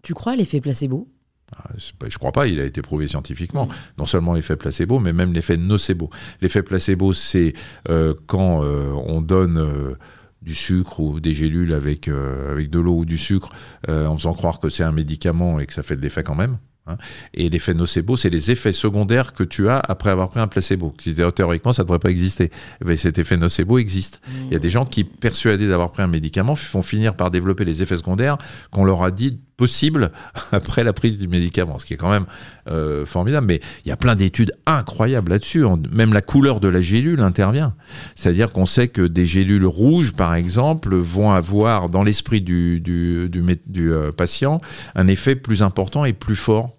A: Tu crois à l'effet placebo?
B: Ah, je crois pas, il a été prouvé scientifiquement. Non seulement l'effet placebo, mais même l'effet nocebo. L'effet placebo, c'est euh, quand euh, on donne euh, du sucre ou des gélules avec, avec de l'eau ou du sucre en faisant croire que c'est un médicament et que ça fait de l'effet quand même. Hein. Et l'effet nocebo, c'est les effets secondaires que tu as après avoir pris un placebo. Théoriquement, ça ne devrait pas exister. Mais cet effet nocebo existe. Il y a des gens qui, persuadés d'avoir pris un médicament, font finir par développer les effets secondaires qu'on leur a dit possible après la prise du médicament, ce qui est quand même euh, formidable. Mais il y a plein d'études incroyables là-dessus. Même la couleur de la gélule intervient. C'est-à-dire qu'on sait que des gélules rouges, par exemple, vont avoir dans l'esprit du, euh, patient un effet plus important et plus fort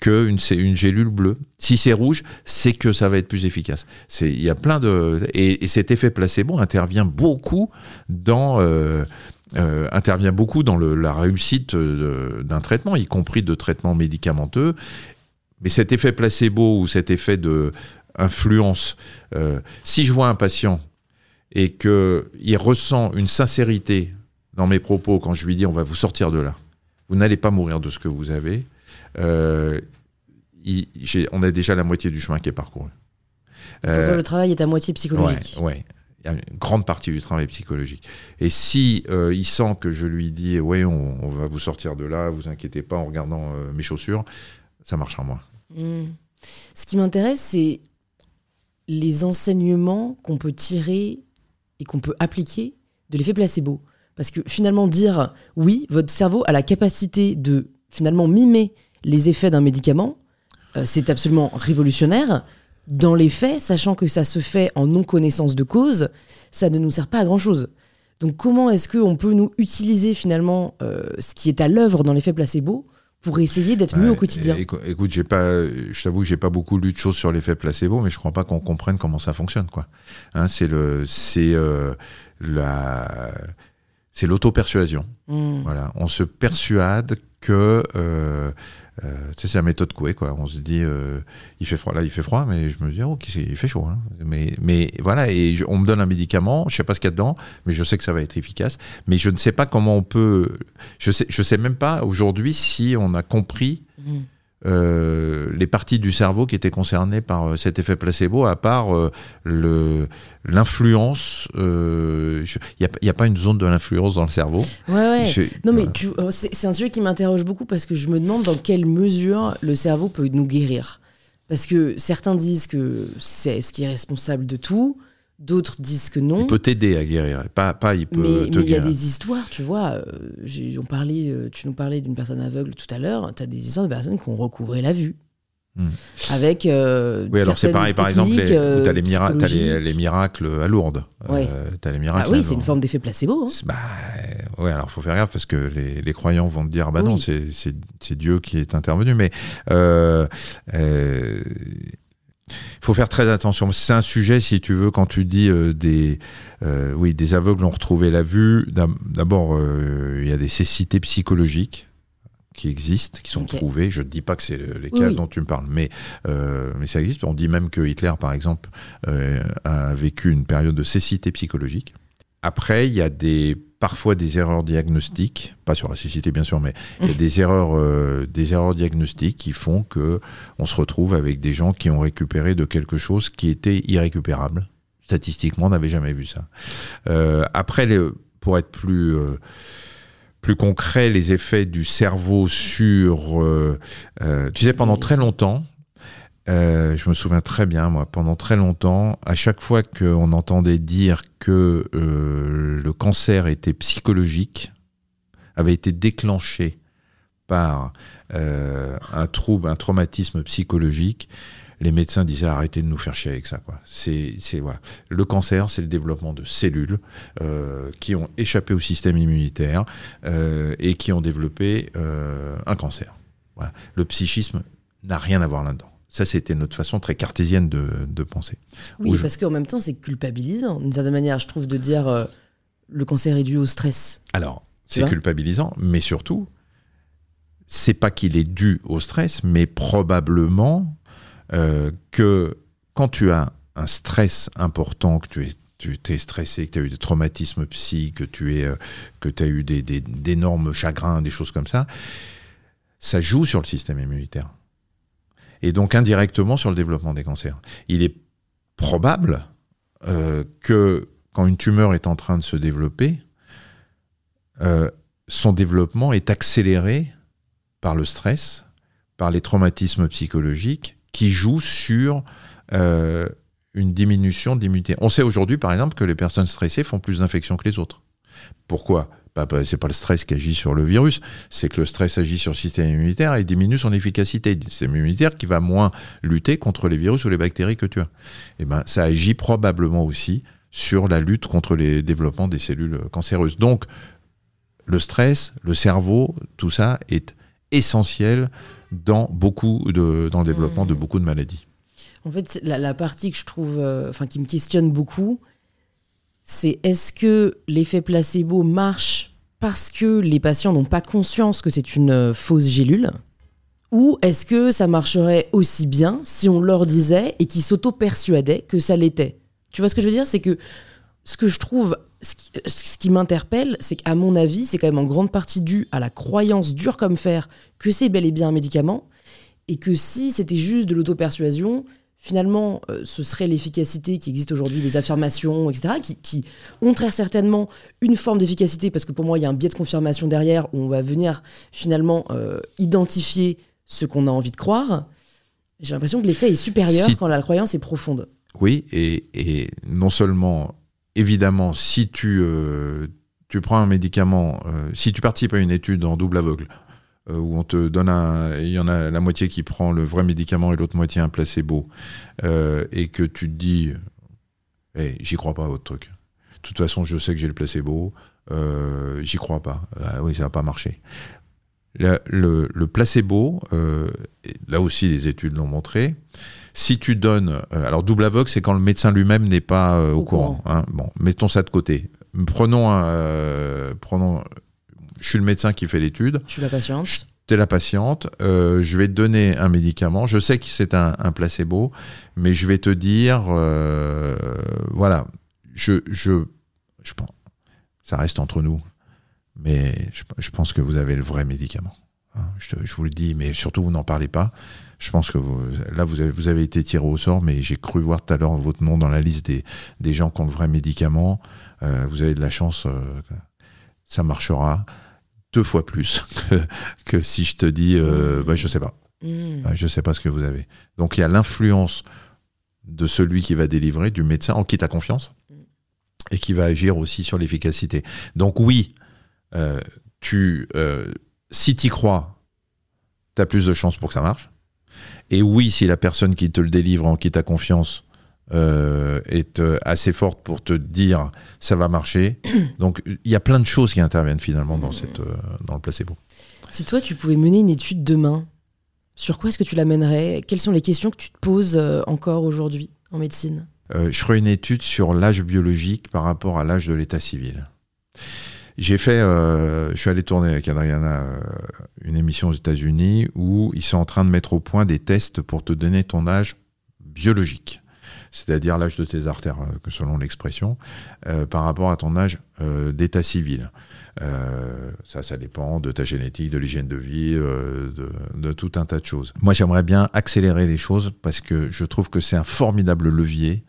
B: qu'une une gélule bleue. Si c'est rouge, c'est que ça va être plus efficace. Il y a plein de et, cet effet placebo intervient beaucoup dans euh, euh, intervient beaucoup dans la réussite euh, d'un traitement, y compris de traitements médicamenteux. Mais cet effet placebo ou cet effet de influence, euh, si je vois un patient et qu'il ressent une sincérité dans mes propos quand je lui dis on va vous sortir de là, vous n'allez pas mourir de ce que vous avez, on a déjà la moitié du chemin qui est parcouru.
A: le travail est à moitié psychologique.
B: Ouais, une grande partie du travail psychologique. Et si euh, il sent que je lui dis ouais on, va vous sortir de là, vous inquiétez pas en regardant euh, mes chaussures, ça marchera moins.
A: Hmm. Ce qui m'intéresse, c'est les enseignements qu'on peut tirer et qu'on peut appliquer de l'effet placebo. Parce que finalement dire oui, votre cerveau a la capacité de finalement mimer les effets d'un médicament, euh, c'est absolument révolutionnaire dans les faits, sachant que ça se fait en non-connaissance de cause, ça ne nous sert pas à grand-chose. Donc comment est-ce qu'on peut nous utiliser finalement euh, ce qui est à l'œuvre dans l'effet placebo pour essayer d'être mieux au quotidien
B: Écoute, j'ai pas, je t'avoue que j'ai pas beaucoup lu de choses sur l'effet placebo, mais je crois pas qu'on comprenne comment ça fonctionne, quoi. Hein, c'est le, c'est euh, la, c'est l'auto-persuasion. Hmm. Voilà, on se persuade que euh, sais, c'est la méthode Coué, quoi. On se dit, euh, il fait froid, là, il fait froid, mais je me dis, oh, il fait chaud. Hein. Mais, voilà, on me donne un médicament, je sais pas ce qu'il y a dedans, mais je sais que ça va être efficace. Mais je ne sais pas comment on peut. Je sais, sais même pas aujourd'hui si on a compris. Mmh. Euh, les parties du cerveau qui étaient concernées par euh, cet effet placebo, à part euh, le l'influence. Il n'y a, a, pas une zone de l'influence dans le cerveau.
A: Ouais, ouais. non, mais c'est un sujet qui m'interroge beaucoup parce que je me demande dans quelle mesure le cerveau peut nous guérir. Parce que certains disent que c'est ce qui est responsable de tout. D'autres disent que non.
B: Il peut t'aider à guérir, pas, pas il peut
A: mais, il y a des histoires, tu vois. Euh, on parlait, euh, tu nous parlais d'une personne aveugle tout à l'heure. Tu as des histoires de personnes qui ont recouvré la vue. Hmm. Avec. Euh,
B: oui, alors c'est pareil, par exemple, tu as, les, miracles à Lourdes.
A: Ouais.
B: as les miracles
A: ah oui, c'est une forme d'effet placebo. Hein.
B: Bah, ouais, alors faut faire gaffe parce que les, les croyants vont te dire bah non, c'est Dieu qui est intervenu. Mais il faut faire très attention. C'est un sujet, si tu veux, quand tu dis euh, des, euh, oui, des aveugles ont retrouvé la vue. D'abord, euh, il y a des cécités psychologiques qui existent, qui sont prouvées. Je ne dis pas que c'est les cas dont tu me parles, mais, mais ça existe. On dit même que Hitler, par exemple, a vécu une période de cécité psychologique. Après, il y a des parfois des erreurs diagnostiques, pas sur la cécité bien sûr, mais des erreurs, euh, des erreurs diagnostiques qui font que on se retrouve avec des gens qui ont récupéré de quelque chose qui était irrécupérable. Statistiquement, on n'avait jamais vu ça. Euh, après, les, pour être plus euh, plus concret, les effets du cerveau sur, tu sais, pendant très longtemps, euh, je me souviens très bien, moi, pendant très longtemps, à chaque fois qu'on entendait dire que euh, le cancer était psychologique, avait été déclenché par euh, un trouble, un traumatisme psychologique, les médecins disaient arrêtez de nous faire chier avec ça. C'est, voilà. Le cancer, c'est le développement de cellules qui ont échappé au système immunitaire et qui ont développé un cancer. Le psychisme n'a rien à voir là-dedans. Ça, c'était notre façon très cartésienne de, penser.
A: Oui, parce qu'en même temps, c'est culpabilisant, d'une certaine manière, je trouve, de dire euh, le cancer est dû au stress.
B: Alors, c'est culpabilisant, mais surtout, c'est pas qu'il est dû au stress, mais probablement euh, que quand tu as un stress important, que tu es tu es stressé, que tu as eu des traumatismes psy, que tu es, euh, que as eu d'énormes des, chagrins, des choses comme ça, ça joue sur le système immunitaire. Et donc indirectement sur le développement des cancers. Il est probable euh, que quand une tumeur est en train de se développer, euh, son développement est accéléré par le stress, par les traumatismes psychologiques qui jouent sur euh, une diminution d'immunité. On sait aujourd'hui, par exemple, que les personnes stressées font plus d'infections que les autres. Pourquoi? C'est pas le stress qui agit sur le virus, c'est que le stress agit sur le système immunitaire et diminue son efficacité. Le système immunitaire qui va moins lutter contre les virus ou les bactéries que tu as. Et eh ben, ça agit probablement aussi sur la lutte contre les développements des cellules cancéreuses. Donc, le stress, le cerveau, tout ça est essentiel dans beaucoup de, dans le développement de mmh. beaucoup de maladies.
A: En fait, la, partie que je trouve, euh, enfin, qui me questionne beaucoup, c'est est-ce que l'effet placebo marche parce que les patients n'ont pas conscience que c'est une euh, fausse gélule ou est-ce que ça marcherait aussi bien si on leur disait et qu'ils s'auto-persuadaient que ça l'était? Tu vois ce que je veux dire? C'est que ce que je trouve, ce qui, m'interpelle, c'est qu'à mon avis, c'est quand même en grande partie dû à la croyance dure comme fer que c'est bel et bien un médicament et que si c'était juste de l'auto-persuasion, finalement, euh, ce serait l'efficacité qui existe aujourd'hui, des affirmations, etc., qui, ont très certainement une forme d'efficacité, parce que pour moi, il y a un biais de confirmation derrière, où on va venir finalement euh, identifier ce qu'on a envie de croire. J'ai l'impression que l'effet est supérieur quand la croyance est profonde.
B: Oui, et, non seulement, évidemment, si tu, euh, tu prends un médicament, si tu participes à une étude en double aveugle, où on te donne un. Il y en a la moitié qui prend le vrai médicament et l'autre moitié un placebo, euh, et que tu te dis hey, j'y crois pas à votre truc. De toute façon, je sais que j'ai le placebo, euh, j'y crois pas. Ah oui, ça va pas marcher. Le, placebo, là aussi les études l'ont montré, si tu donnes... alors double aveugle, c'est quand le médecin lui-même n'est pas au, courant. Hein. Bon, mettons ça de côté. Prenons, prenons je suis le médecin qui fait l'étude.
A: Je suis la patiente.
B: Tu es la patiente. Euh, je vais te donner un médicament. Je sais que c'est un, placebo, mais je vais te dire, euh, voilà, je, je, je pense, ça reste entre nous, mais je, pense que vous avez le vrai médicament. Hein. je, vous le dis, mais surtout vous n'en parlez pas. Je pense que vous, là, vous avez, vous avez été tiré au sort, mais j'ai cru voir tout à l'heure votre nom dans la liste des, des gens qui ont le vrai médicament. Euh, vous avez de la chance, ça marchera deux fois plus que, si je te dis, euh, bah, je sais pas. Hmm. Bah, je sais pas ce que vous avez. Donc il y a l'influence de celui qui va délivrer, du médecin, en qui tu as confiance, et qui va agir aussi sur l'efficacité. Donc oui, euh, tu, euh, si tu y crois, tu as plus de chances pour que ça marche. Et oui, si la personne qui te le délivre, en qui tu as confiance, euh, est euh, assez forte pour te dire ça va marcher. Donc il y a plein de choses qui interviennent finalement dans, cette, euh, dans le placebo.
A: Si toi tu pouvais mener une étude demain, sur quoi est-ce que tu l'amènerais? Quelles sont les questions que tu te poses encore aujourd'hui en médecine?
B: Je ferai une étude sur l'âge biologique par rapport à l'âge de l'état civil. J'ai fait, je suis allé tourner avec Adriana une émission aux États-Unis où ils sont en train de mettre au point des tests pour te donner ton âge biologique c'est-à-dire l'âge de tes artères, euh, selon l'expression, euh, par rapport à ton âge euh, d'état civil. ça, ça dépend de ta génétique, de l'hygiène de vie, de, tout un tas de choses. Moi, j'aimerais bien accélérer les choses parce que je trouve que c'est un formidable levier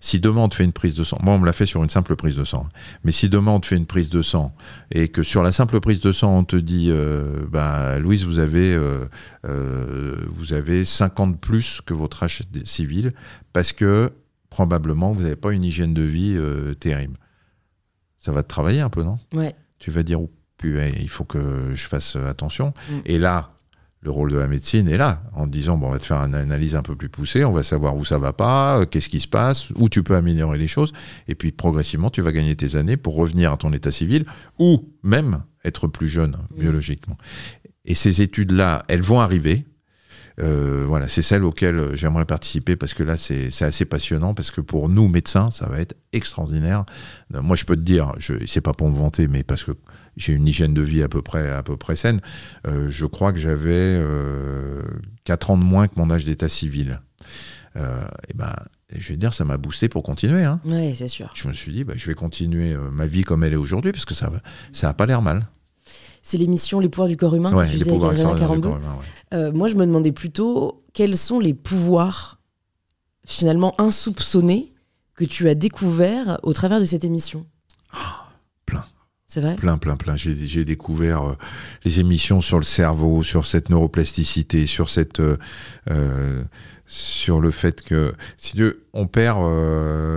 B: si demain on te fait une prise de sang, moi on me l'a fait sur une simple prise de sang, mais si demain on te fait une prise de sang et que sur la simple prise de sang on te dit, euh, bah, Louise, vous avez, euh, euh, vous avez 50 plus que votre âge civil parce que probablement vous n'avez pas une hygiène de vie terrible. Ça va te travailler un peu, non?
A: Ouais.
B: Tu vas dire, oh, il faut que je fasse attention. Mm. Et là, le rôle de la médecine est là, en disant bon, on va te faire une analyse un peu plus poussée, on va savoir où ça va pas, euh, qu'est-ce qui se passe, où tu peux améliorer les choses, et puis progressivement tu vas gagner tes années pour revenir à ton état civil ou même être plus jeune biologiquement. Et ces études-là, elles vont arriver. Euh, voilà, c'est celle auquel j'aimerais participer parce que là, c'est assez passionnant parce que pour nous médecins, ça va être extraordinaire. Euh, moi, je peux te dire, je c'est pas pour me vanter, mais parce que j'ai une hygiène de vie à peu près à peu près saine. Euh, je crois que j'avais euh, 4 ans de moins que mon âge d'état civil. Euh, et ben, je vais dire, ça m'a boosté pour continuer. Hein.
A: Oui, c'est sûr.
B: Je me suis dit, bah, je vais continuer euh, ma vie comme elle est aujourd'hui parce que ça ça a pas l'air mal.
A: C'est l'émission Les pouvoirs du corps humain
B: Ouais, les pouvoirs du corps humain, ouais.
A: Euh, moi, je me demandais plutôt quels sont les pouvoirs finalement insoupçonnés que tu as découverts au travers de cette émission?
B: plein.
A: C'est vrai
B: Plein, plein, plein. J'ai découvert euh, les émissions sur le cerveau, sur cette neuroplasticité, sur cette, euh, euh, sur le fait que, si Dieu, on perd,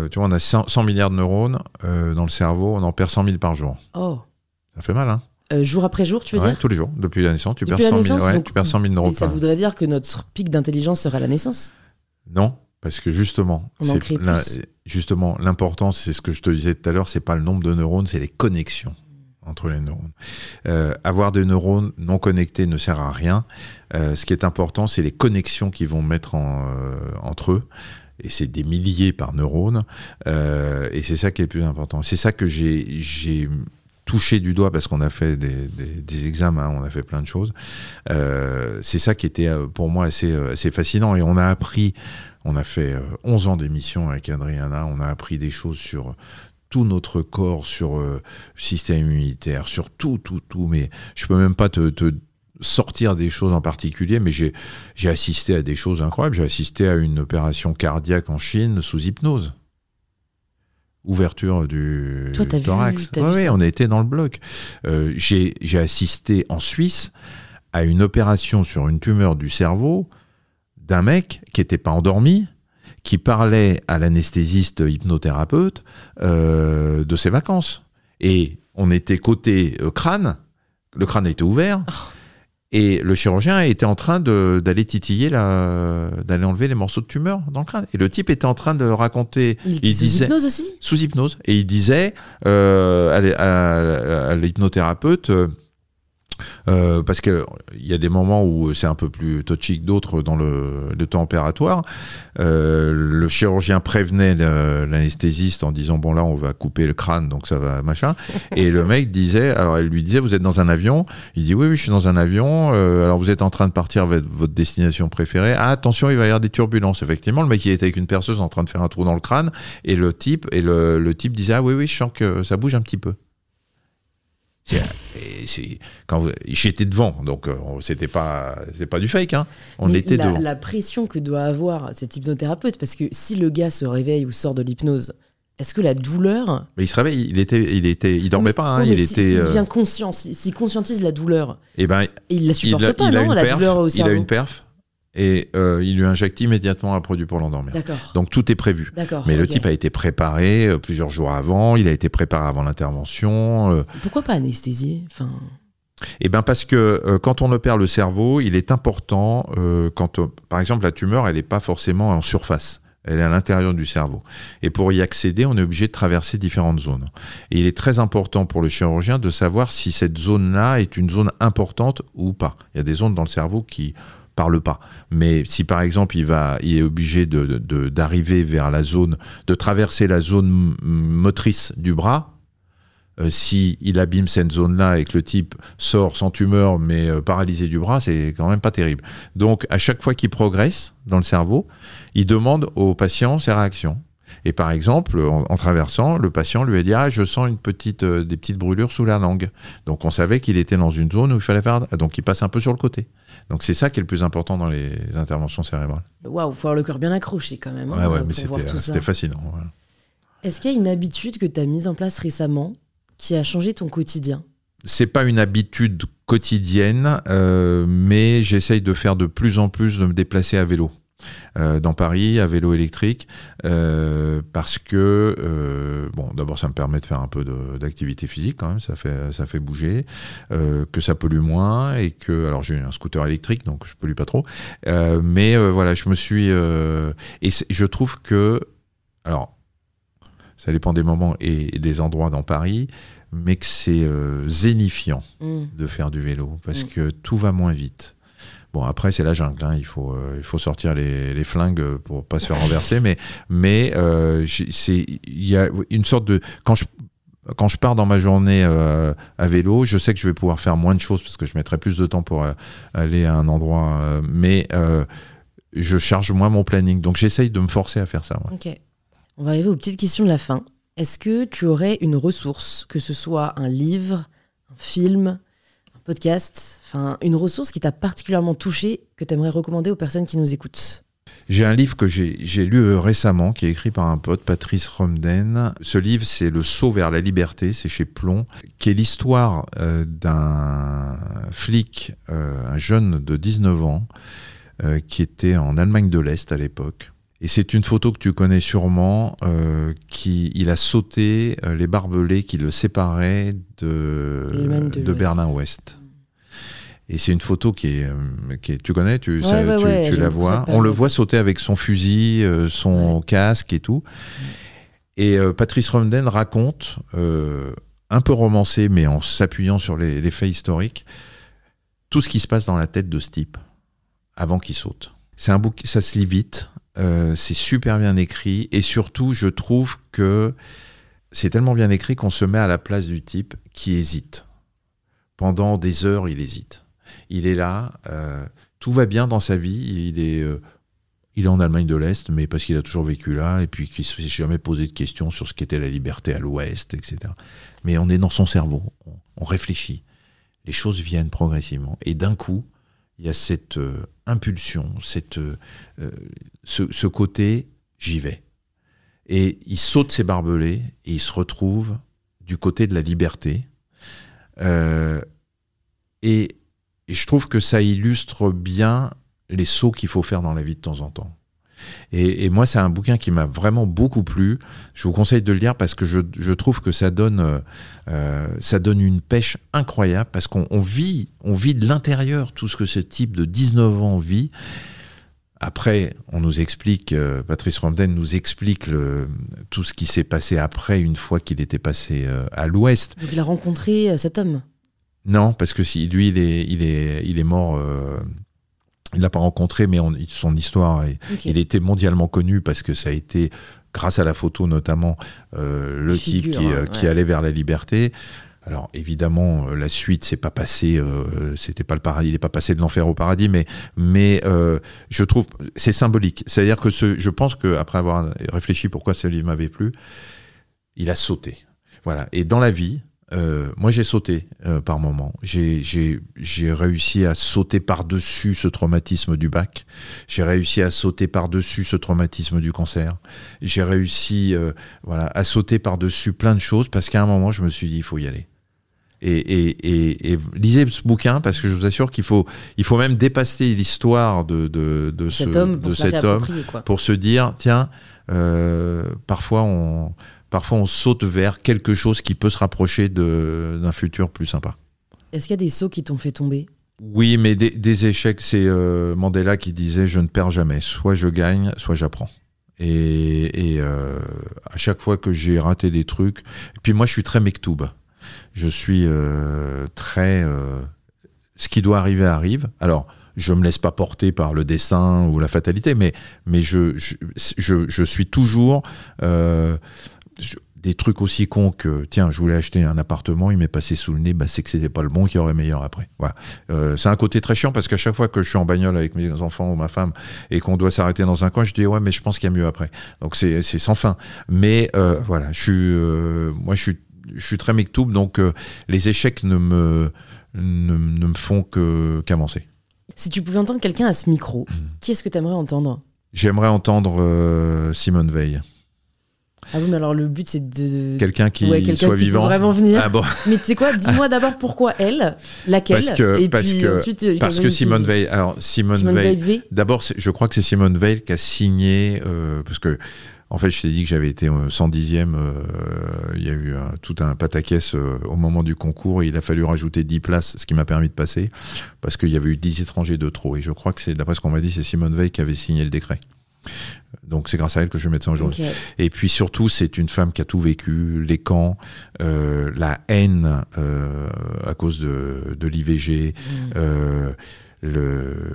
B: tu vois, on a 100, 100 milliards de neurones dans le cerveau, on en perd 100 000 par jour.
A: Oh.
B: Ça fait mal, hein
A: jour après jour, tu veux
B: Ouais,
A: dire
B: Tous les jours, depuis la naissance, tu
A: Depuis
B: perds
A: la
B: 100 000,
A: naissance,
B: ouais,
A: donc-
B: tu perds 100 000 neurones.
A: Et ça voudrait dire que notre pic d'intelligence serait à la naissance
B: Non, parce que justement,
A: On en crée plus.
B: Justement l'important, c'est ce que je te disais tout à l'heure, c'est pas le nombre de neurones, c'est les connexions entre les neurones. Euh, avoir des neurones non connectés ne sert à rien. Euh, ce qui est important, c'est les connexions qu'ils vont mettre en, euh, entre eux. Et c'est des milliers par neurone. Et c'est ça qui est le plus important. C'est ça que j'ai touché du doigt parce qu'on a fait des, examens, on a fait plein de choses. C'est ça qui était pour moi assez fascinant. Et on a appris, on a fait euh, 11 ans d'émission avec Adriana, on a appris des choses sur tout notre corps, sur euh, le système immunitaire, sur tout, tout, tout. Mais je peux même pas te, te sortir des choses en particulier, mais j'ai assisté à des choses incroyables. J'ai assisté à une opération cardiaque en Chine sous hypnose. Ouverture du
A: Toi, vu-
B: thorax. Ouais,
A: vu
B: ouais,
A: ça
B: on était dans le bloc. Euh, j'ai assisté en Suisse à une opération sur une tumeur du cerveau d'un mec qui n'était pas endormi, qui parlait à l'anesthésiste hypnothérapeute euh, de ses vacances. Et on était côté euh, crâne, le crâne était ouvert, et le chirurgien était en train d'aller titiller, d'aller enlever les morceaux de tumeur dans le crâne. Et le type était en train de raconter,
A: Il sous
B: disait,
A: hypnose aussi?
B: Sous hypnose. Et il disait euh, à, à l'hypnothérapeute, euh, parce qu'il y a des moments où c'est un peu plus touchy que d'autres dans le, le temps opératoire, euh, le chirurgien prévenait l'anesthésiste en disant bon là on va couper le crâne donc ça va machin. Et le mec disait alors elle lui disait vous êtes dans un avion? Il dit oui oui je suis dans un avion. Euh, alors vous êtes en train de partir vers votre destination préférée. Ah attention il va y avoir des turbulences. Effectivement le mec il était avec une perceuse en train de faire un trou dans le crâne. Et le type et le, le type disait ah oui oui je sens que ça bouge un petit peu C'est- et c'est- quand vous- j'étais devant donc euh, c'était pas c'est pas du fake hein. On
A: Mais
B: était
A: la,
B: devant.
A: la pression que doit avoir cet hypnothérapeute, parce que si le gars se réveille ou sort de l'hypnose, est-ce que la douleur.
B: mais il se réveille il était il était il dormait pas hein, il
A: si-
B: était
A: S'il
B: euh,
A: devient conscient, s'il conscientise la douleur,
B: et ben
A: et il la supporte
B: il a,
A: pas,
B: il a
A: non,
B: une
A: la
B: perf,
A: douleur au
B: il
A: cerveau
B: a une perf et euh, il lui injecte immédiatement un produit pour l'endormir. Donc tout est prévu. Mais le type a été préparé euh, plusieurs jours avant, il a été préparé avant l'intervention. euh,
A: Pourquoi pas anesthésier enfin...
B: et ben parce que quand on opère le cerveau, il est important quand par exemple la tumeur, elle n'est pas forcément en surface. Elle est à l'intérieur du cerveau. Et pour y accéder, on est obligé de traverser différentes zones. Et il est très important pour le chirurgien de savoir si cette zone-là est une zone importante ou pas. Il y a des zones dans le cerveau qui parlent pas. Mais si par exemple il va, il est obligé de, de- d'arriver vers la zone, de traverser la zone motrice du bras, euh, si il abîme cette zone-là et que le type sort sans tumeur mais euh, paralysé du bras, c'est quand même pas terrible. Donc à chaque fois qu'il progresse dans le cerveau, il demande au patient ses réactions. Et par exemple, en, en traversant, le patient lui a dit ah je sens une petite euh, des petites brûlures sous la langue. Donc on savait qu'il était dans une zone où il fallait faire donc il passe un peu sur le côté. Donc c'est ça qui est le plus important dans les interventions cérébrales.
A: Waouh, faut avoir le cœur bien accroché quand même. hein,
B: Ouais ouais, mais c'était
A: tout ça.
B: c'était fascinant. voilà.
A: Est-ce qu'il y a une habitude que tu as mise en place récemment qui a changé ton quotidien?
B: C'est pas une habitude quotidienne, euh, mais j'essaye de faire de plus en plus de me déplacer à vélo. Euh, dans Paris, à vélo électrique, euh, parce que euh, bon, d'abord ça me permet de faire un peu d'activité physique quand même, ça fait ça fait bouger, que ça pollue moins et que alors j'ai un scooter électrique donc je pollue pas trop, mais voilà je me suis et je trouve que alors ça dépend des moments et des endroits dans Paris, mais que c'est zénifiant
A: Hmm.
B: de faire du vélo parce
A: Mm.
B: que tout va moins vite. Bon, après, c'est la jungle. hein. Il, faut, euh, il faut sortir les, flingues pour pas se faire renverser. Mais, mais euh, il y a une sorte de. Quand je, quand je pars dans ma journée euh, à vélo, je sais que je vais pouvoir faire moins de choses parce que je mettrai plus de temps pour euh, aller à un endroit. mais je charge moins mon planning. Donc, j'essaye de me forcer à faire ça.
A: Ok. On va arriver aux petites questions de la fin. Est-ce que tu aurais une ressource, que ce soit un livre, un film, podcast, enfin une ressource qui t'a particulièrement touché, que tu aimerais recommander aux personnes qui nous écoutent?
B: J'ai un livre que j'ai lu euh, récemment, qui est écrit par un pote, Patrice Romden. Ce livre, c'est Le saut vers la liberté, c'est chez Plomb, qui est l'histoire euh, d'un flic, euh, un jeune de 19 ans, euh, qui était en Allemagne de l'Est à l'époque. Et c'est une photo que tu connais sûrement, qui il a sauté les barbelés qui le séparaient de. Berlin-Ouest. Et c'est une photo qui est, euh, qui est tu connais, tu,
A: Ouais,
B: ça-
A: ouais,
B: tu,
A: ouais,
B: tu
A: j'aime
B: la vois. On le voit sauter avec son fusil, euh, son casque et tout. Et euh, Patrice Romden raconte, euh, un peu romancé, mais en s'appuyant sur les, les faits historiques, tout ce qui se passe dans la tête de ce type avant qu'il saute. C'est un bouquin, ça se lit vite, euh, c'est super bien écrit, et surtout, je trouve que c'est tellement bien écrit qu'on se met à la place du type qui hésite. Pendant des heures, il hésite. Il est là, euh, tout va bien dans sa vie, il est, euh, il est en Allemagne de l'Est, mais parce qu'il a toujours vécu là, et puis qu'il ne s'est jamais posé de questions sur ce qu'était la liberté à l'Ouest, etc. Mais on est dans son cerveau, on, réfléchit, les choses viennent progressivement, et d'un coup, il y a cette euh, impulsion, cette, ce, côté j'y vais. Et il saute ses barbelés et il se retrouve du côté de la liberté. Et, et je trouve que ça illustre bien les sauts qu'il faut faire dans la vie de temps en temps. Et, moi, c'est un bouquin qui m'a vraiment beaucoup plu. Je vous conseille de le lire parce que je, trouve que ça donne, euh, euh, ça donne une pêche incroyable parce qu'on on vit, on vit de l'intérieur tout ce que ce type de 19 ans vit. Après, on nous explique, euh, Patrice Romden nous explique tout ce qui s'est passé après, une fois qu'il était passé à l'ouest.
A: Il a rencontré cet homme.
B: Non, parce que si lui, il est, il est, il est mort. euh, il l'a pas rencontré, mais on- son histoire, est- il était mondialement connu parce que ça a été, grâce à la photo notamment, euh, le
A: Figure,
B: type qui, euh, qui allait vers la liberté. Alors évidemment, la suite, c'est pas passé, euh, c'était pas le paradis, il n'est pas passé de l'enfer au paradis, mais mais euh, je trouve c'est symbolique. C'est-à-dire que ce, je pense que après avoir réfléchi pourquoi ce livre m'avait plu, il a sauté. Voilà. Et dans la vie, euh, moi j'ai sauté euh, par moment. J'ai réussi à sauter par dessus ce traumatisme du bac. J'ai réussi à sauter par dessus ce traumatisme du cancer. J'ai réussi euh, voilà à sauter par dessus plein de choses parce qu'à un moment je me suis dit il faut y aller. Et, et, et, et lisez ce bouquin parce que je vous assure qu'il faut, il faut même dépasser l'histoire de, de, de, ce,
A: Cet homme, pour
B: de
A: se la
B: cet homme
A: réapproprier, quoi.
B: pour se dire tiens, euh, parfois, on, parfois on saute vers quelque chose qui peut se rapprocher d'un futur plus sympa.
A: Est-ce qu'il y a des sauts qui t'ont fait tomber?
B: Oui, mais des, des échecs, c'est euh, Mandela qui disait je ne perds jamais, soit je gagne, soit j'apprends. Et, et, euh, à chaque fois que j'ai raté des trucs, et puis moi je suis très mektoub. Je suis euh, très ce qui doit arriver arrive. Alors je me laisse pas porter par le destin ou la fatalité, mais mais je je, je, je suis toujours euh, des trucs aussi cons que tiens je voulais acheter un appartement il m'est passé sous le nez bah c'est que c'était pas le bon qu'il y aurait meilleur après. Voilà. Euh, c'est un côté très chiant parce qu'à chaque fois que je suis en bagnole avec mes enfants ou ma femme et qu'on doit s'arrêter dans un coin je dis ouais mais je pense qu'il y a mieux après. Donc c'est c'est sans fin. Mais euh, voilà je suis euh, moi je suis je suis très mektoub donc euh, les échecs ne me ne, ne me font que qu'avancer.
A: Si tu pouvais entendre quelqu'un à ce micro,
B: Hmm.
A: qui est-ce que tu aimerais entendre?
B: J'aimerais entendre Simone Veil
A: Ah oui, mais alors le but c'est de.
B: quelqu'un qui
A: Ouais,
B: soit
A: qui peut
B: vivant
A: vraiment venir.
B: ah bon
A: Mais tu sais quoi Dis-moi d'abord pourquoi elle, laquelle,
B: Parce que-
A: et
B: parce
A: puis
B: que-
A: ensuite. euh,
B: parce que
A: qui-
B: Simone Veil alors Simone,
A: Simone
B: Veil. D'abord, je crois que c'est Simone Veil qui a signé, euh, parce que, en fait, je t'ai dit que j'avais été euh, 110e, euh, il y a eu un- tout un pataquès euh, au moment du concours, et il a fallu rajouter 10 places, ce qui m'a permis de passer, parce qu'il y avait eu 10 étrangers de trop. Et je crois que c'est, d'après ce qu'on m'a dit, c'est Simone Veil qui avait signé le décret. Donc c'est grâce à elle que je vais médecin aujourd'hui. Et puis surtout, c'est une femme qui a tout vécu, les camps, euh, la haine euh, à cause de, de l'IVG,
A: Mm.
B: euh, le,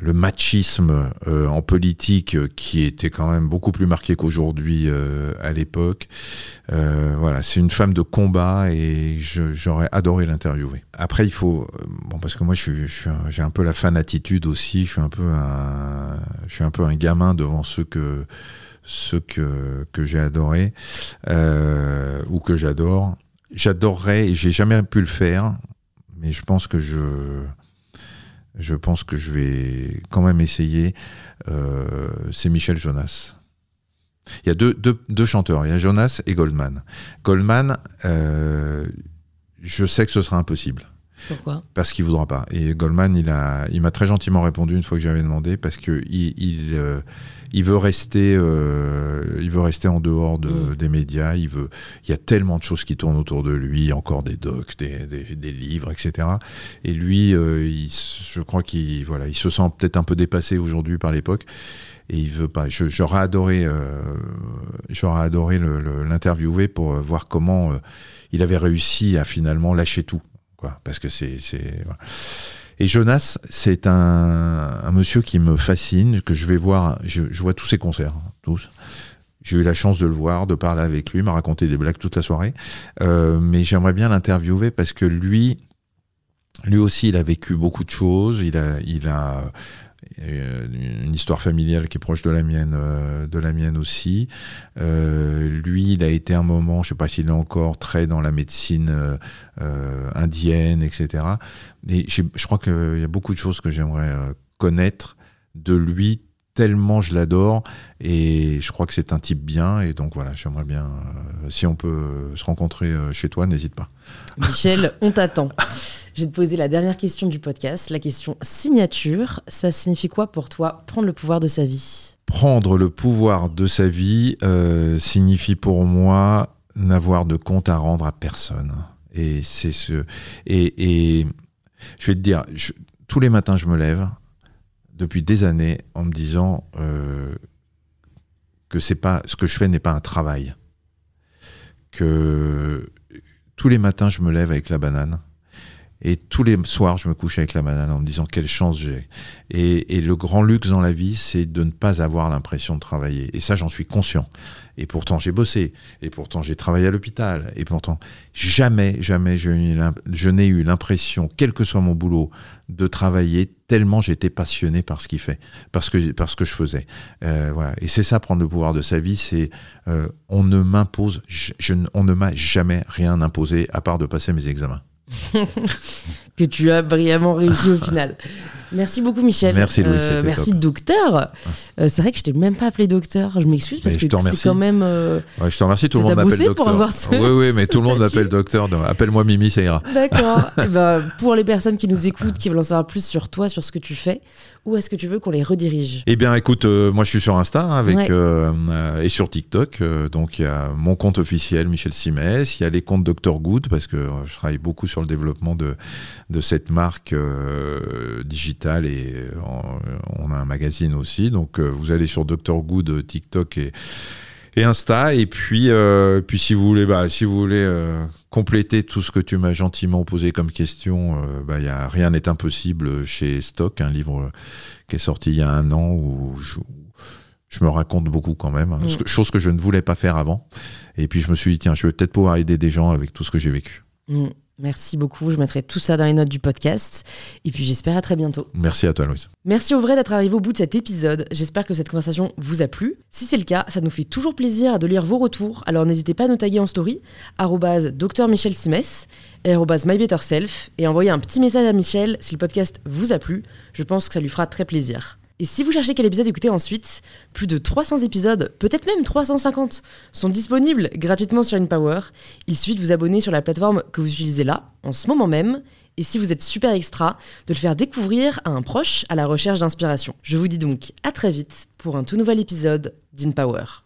B: le machisme en politique qui était quand même beaucoup plus marqué qu'aujourd'hui à l'époque. voilà, c'est une femme de combat et j'aurais adoré l'interviewer. Après, il faut, bon, parce que moi, je j'ai un peu la fan attitude aussi. Je suis un peu un, je suis un peu un gamin devant ceux que ceux que, que j'ai adoré euh, ou que j'adore. J'adorerais, et j'ai jamais pu le faire, mais je pense que je, je pense que je vais quand même essayer. Euh, c'est Michel Jonas. Il y a deux, deux, deux, chanteurs, il y a Jonas et Goldman. Goldman, euh, je sais que ce sera impossible.
A: Pourquoi?
B: Parce qu'il voudra pas. Et Goldman, il a, il m'a très gentiment répondu une fois que j'avais demandé, parce que il, euh, il veut rester, euh, il veut rester en dehors de, mm. des médias. Il veut, il y a tellement de choses qui tournent autour de lui, encore des docs, des, des, des livres, etc. Et lui, euh, il, je crois qu'il, voilà, il se sent peut-être un peu dépassé aujourd'hui par l'époque. Et il veut pas. J'aurais adoré, euh, j'aurais adoré l'interviewer pour voir comment il avait réussi à finalement lâcher tout, Parce que c'est. Voilà. Et Jonas, c'est un, monsieur qui me fascine, que je vais voir, je, vois tous ses concerts, tous. J'ai eu la chance de le voir, de parler avec lui, m'a raconté des blagues toute la soirée. Euh, mais j'aimerais bien l'interviewer parce que lui, lui aussi, il a vécu beaucoup de choses. Il a, il a une histoire familiale qui est proche de la mienne, euh, de la mienne aussi. Euh, lui, il a été un moment, je sais pas s'il est encore très dans la médecine euh, indienne, etc. Et je crois qu'il y a beaucoup de choses que j'aimerais connaître de lui tellement je l'adore et je crois que c'est un type bien et donc voilà j'aimerais bien si on peut se rencontrer chez toi n'hésite pas
A: Michel on t'attend je vais te poser la dernière question du podcast, la question signature. Ça signifie quoi pour toi prendre le pouvoir de sa vie?
B: Prendre le pouvoir de sa vie euh, signifie pour moi n'avoir de compte à rendre à personne. Et c'est ce. Et, et, je vais te dire, tous les matins, je me lève depuis des années en me disant euh, que c'est pas ce que je fais n'est pas un travail. Que tous les matins, je me lève avec la banane et tous les soirs, je me couche avec la banane en me disant quelle chance j'ai. Et, le grand luxe dans la vie, c'est de ne pas avoir l'impression de travailler. Et ça, j'en suis conscient. Et pourtant, j'ai bossé. Et pourtant, j'ai travaillé à l'hôpital. Et pourtant, jamais, jamais je, n'ai eu l'impression, quel que soit mon boulot, de travailler tellement j'étais passionné par ce qu'il fait, parce que, parce que je faisais. Euh, voilà. Et c'est ça, prendre le pouvoir de sa vie, c'est euh, on ne m'impose, on ne m'a jamais rien imposé à part de passer mes examens.
A: que tu as brillamment réussi au final. Merci beaucoup, Michel.
B: Merci, Louis.
A: Euh, merci, docteur. Euh, c'est vrai que je t'ai même pas appelé docteur. Je m'excuse parce que c'est quand même. Euh,
B: ouais, je te remercie. Tout le monde m'appelle docteur.
A: Pour ce,
B: oui, oui, mais tout le monde m'appelle docteur. Appelle-moi Mimi, ça ira.
A: D'accord. Eh ben, pour les personnes qui nous écoutent, qui veulent en savoir plus sur toi, sur ce que tu fais, où est-ce que tu veux qu'on les redirige?
B: Eh bien, écoute, moi je suis sur Insta hein, avec et sur TikTok. donc il y a mon compte officiel Michel Simès. Il y a les comptes Dr Good parce que je travaille beaucoup sur le développement de de cette marque digitale et euh, on a un magazine aussi. Donc euh, vous allez sur Dr Good, euh, TikTok et, et Insta. Et puis, puis si vous voulez, bah, si vous voulez compléter tout ce que tu m'as gentiment posé comme question, bah, y a, rien n'est impossible chez Stock, un livre qui est sorti il y a un an où je, me raconte beaucoup quand même, mm. chose que je ne voulais pas faire avant. Et puis je me suis dit, tiens, je vais peut-être pouvoir aider des gens avec tout ce que j'ai vécu.
A: Mm. Merci beaucoup. Je mettrai tout ça dans les notes du podcast. Et puis j'espère à très bientôt.
B: Merci à toi, Louise.
A: Merci au vrai d'être arrivé au bout de cet épisode. J'espère que cette conversation vous a plu. Si c'est le cas, ça nous fait toujours plaisir de lire vos retours. Alors n'hésitez pas à nous taguer en story, Dr Michel Simès et MyBetterSelf, et envoyer un petit message à Michel si le podcast vous a plu. Je pense que ça lui fera très plaisir. Et si vous cherchez quel épisode écouter ensuite, plus de 300 épisodes, peut-être même 350, sont disponibles gratuitement sur InPower. Il suffit de vous abonner sur la plateforme que vous utilisez là, en ce moment même, et si vous êtes super extra, de le faire découvrir à un proche à la recherche d'inspiration. Je vous dis donc à très vite pour un tout nouvel épisode d'InPower.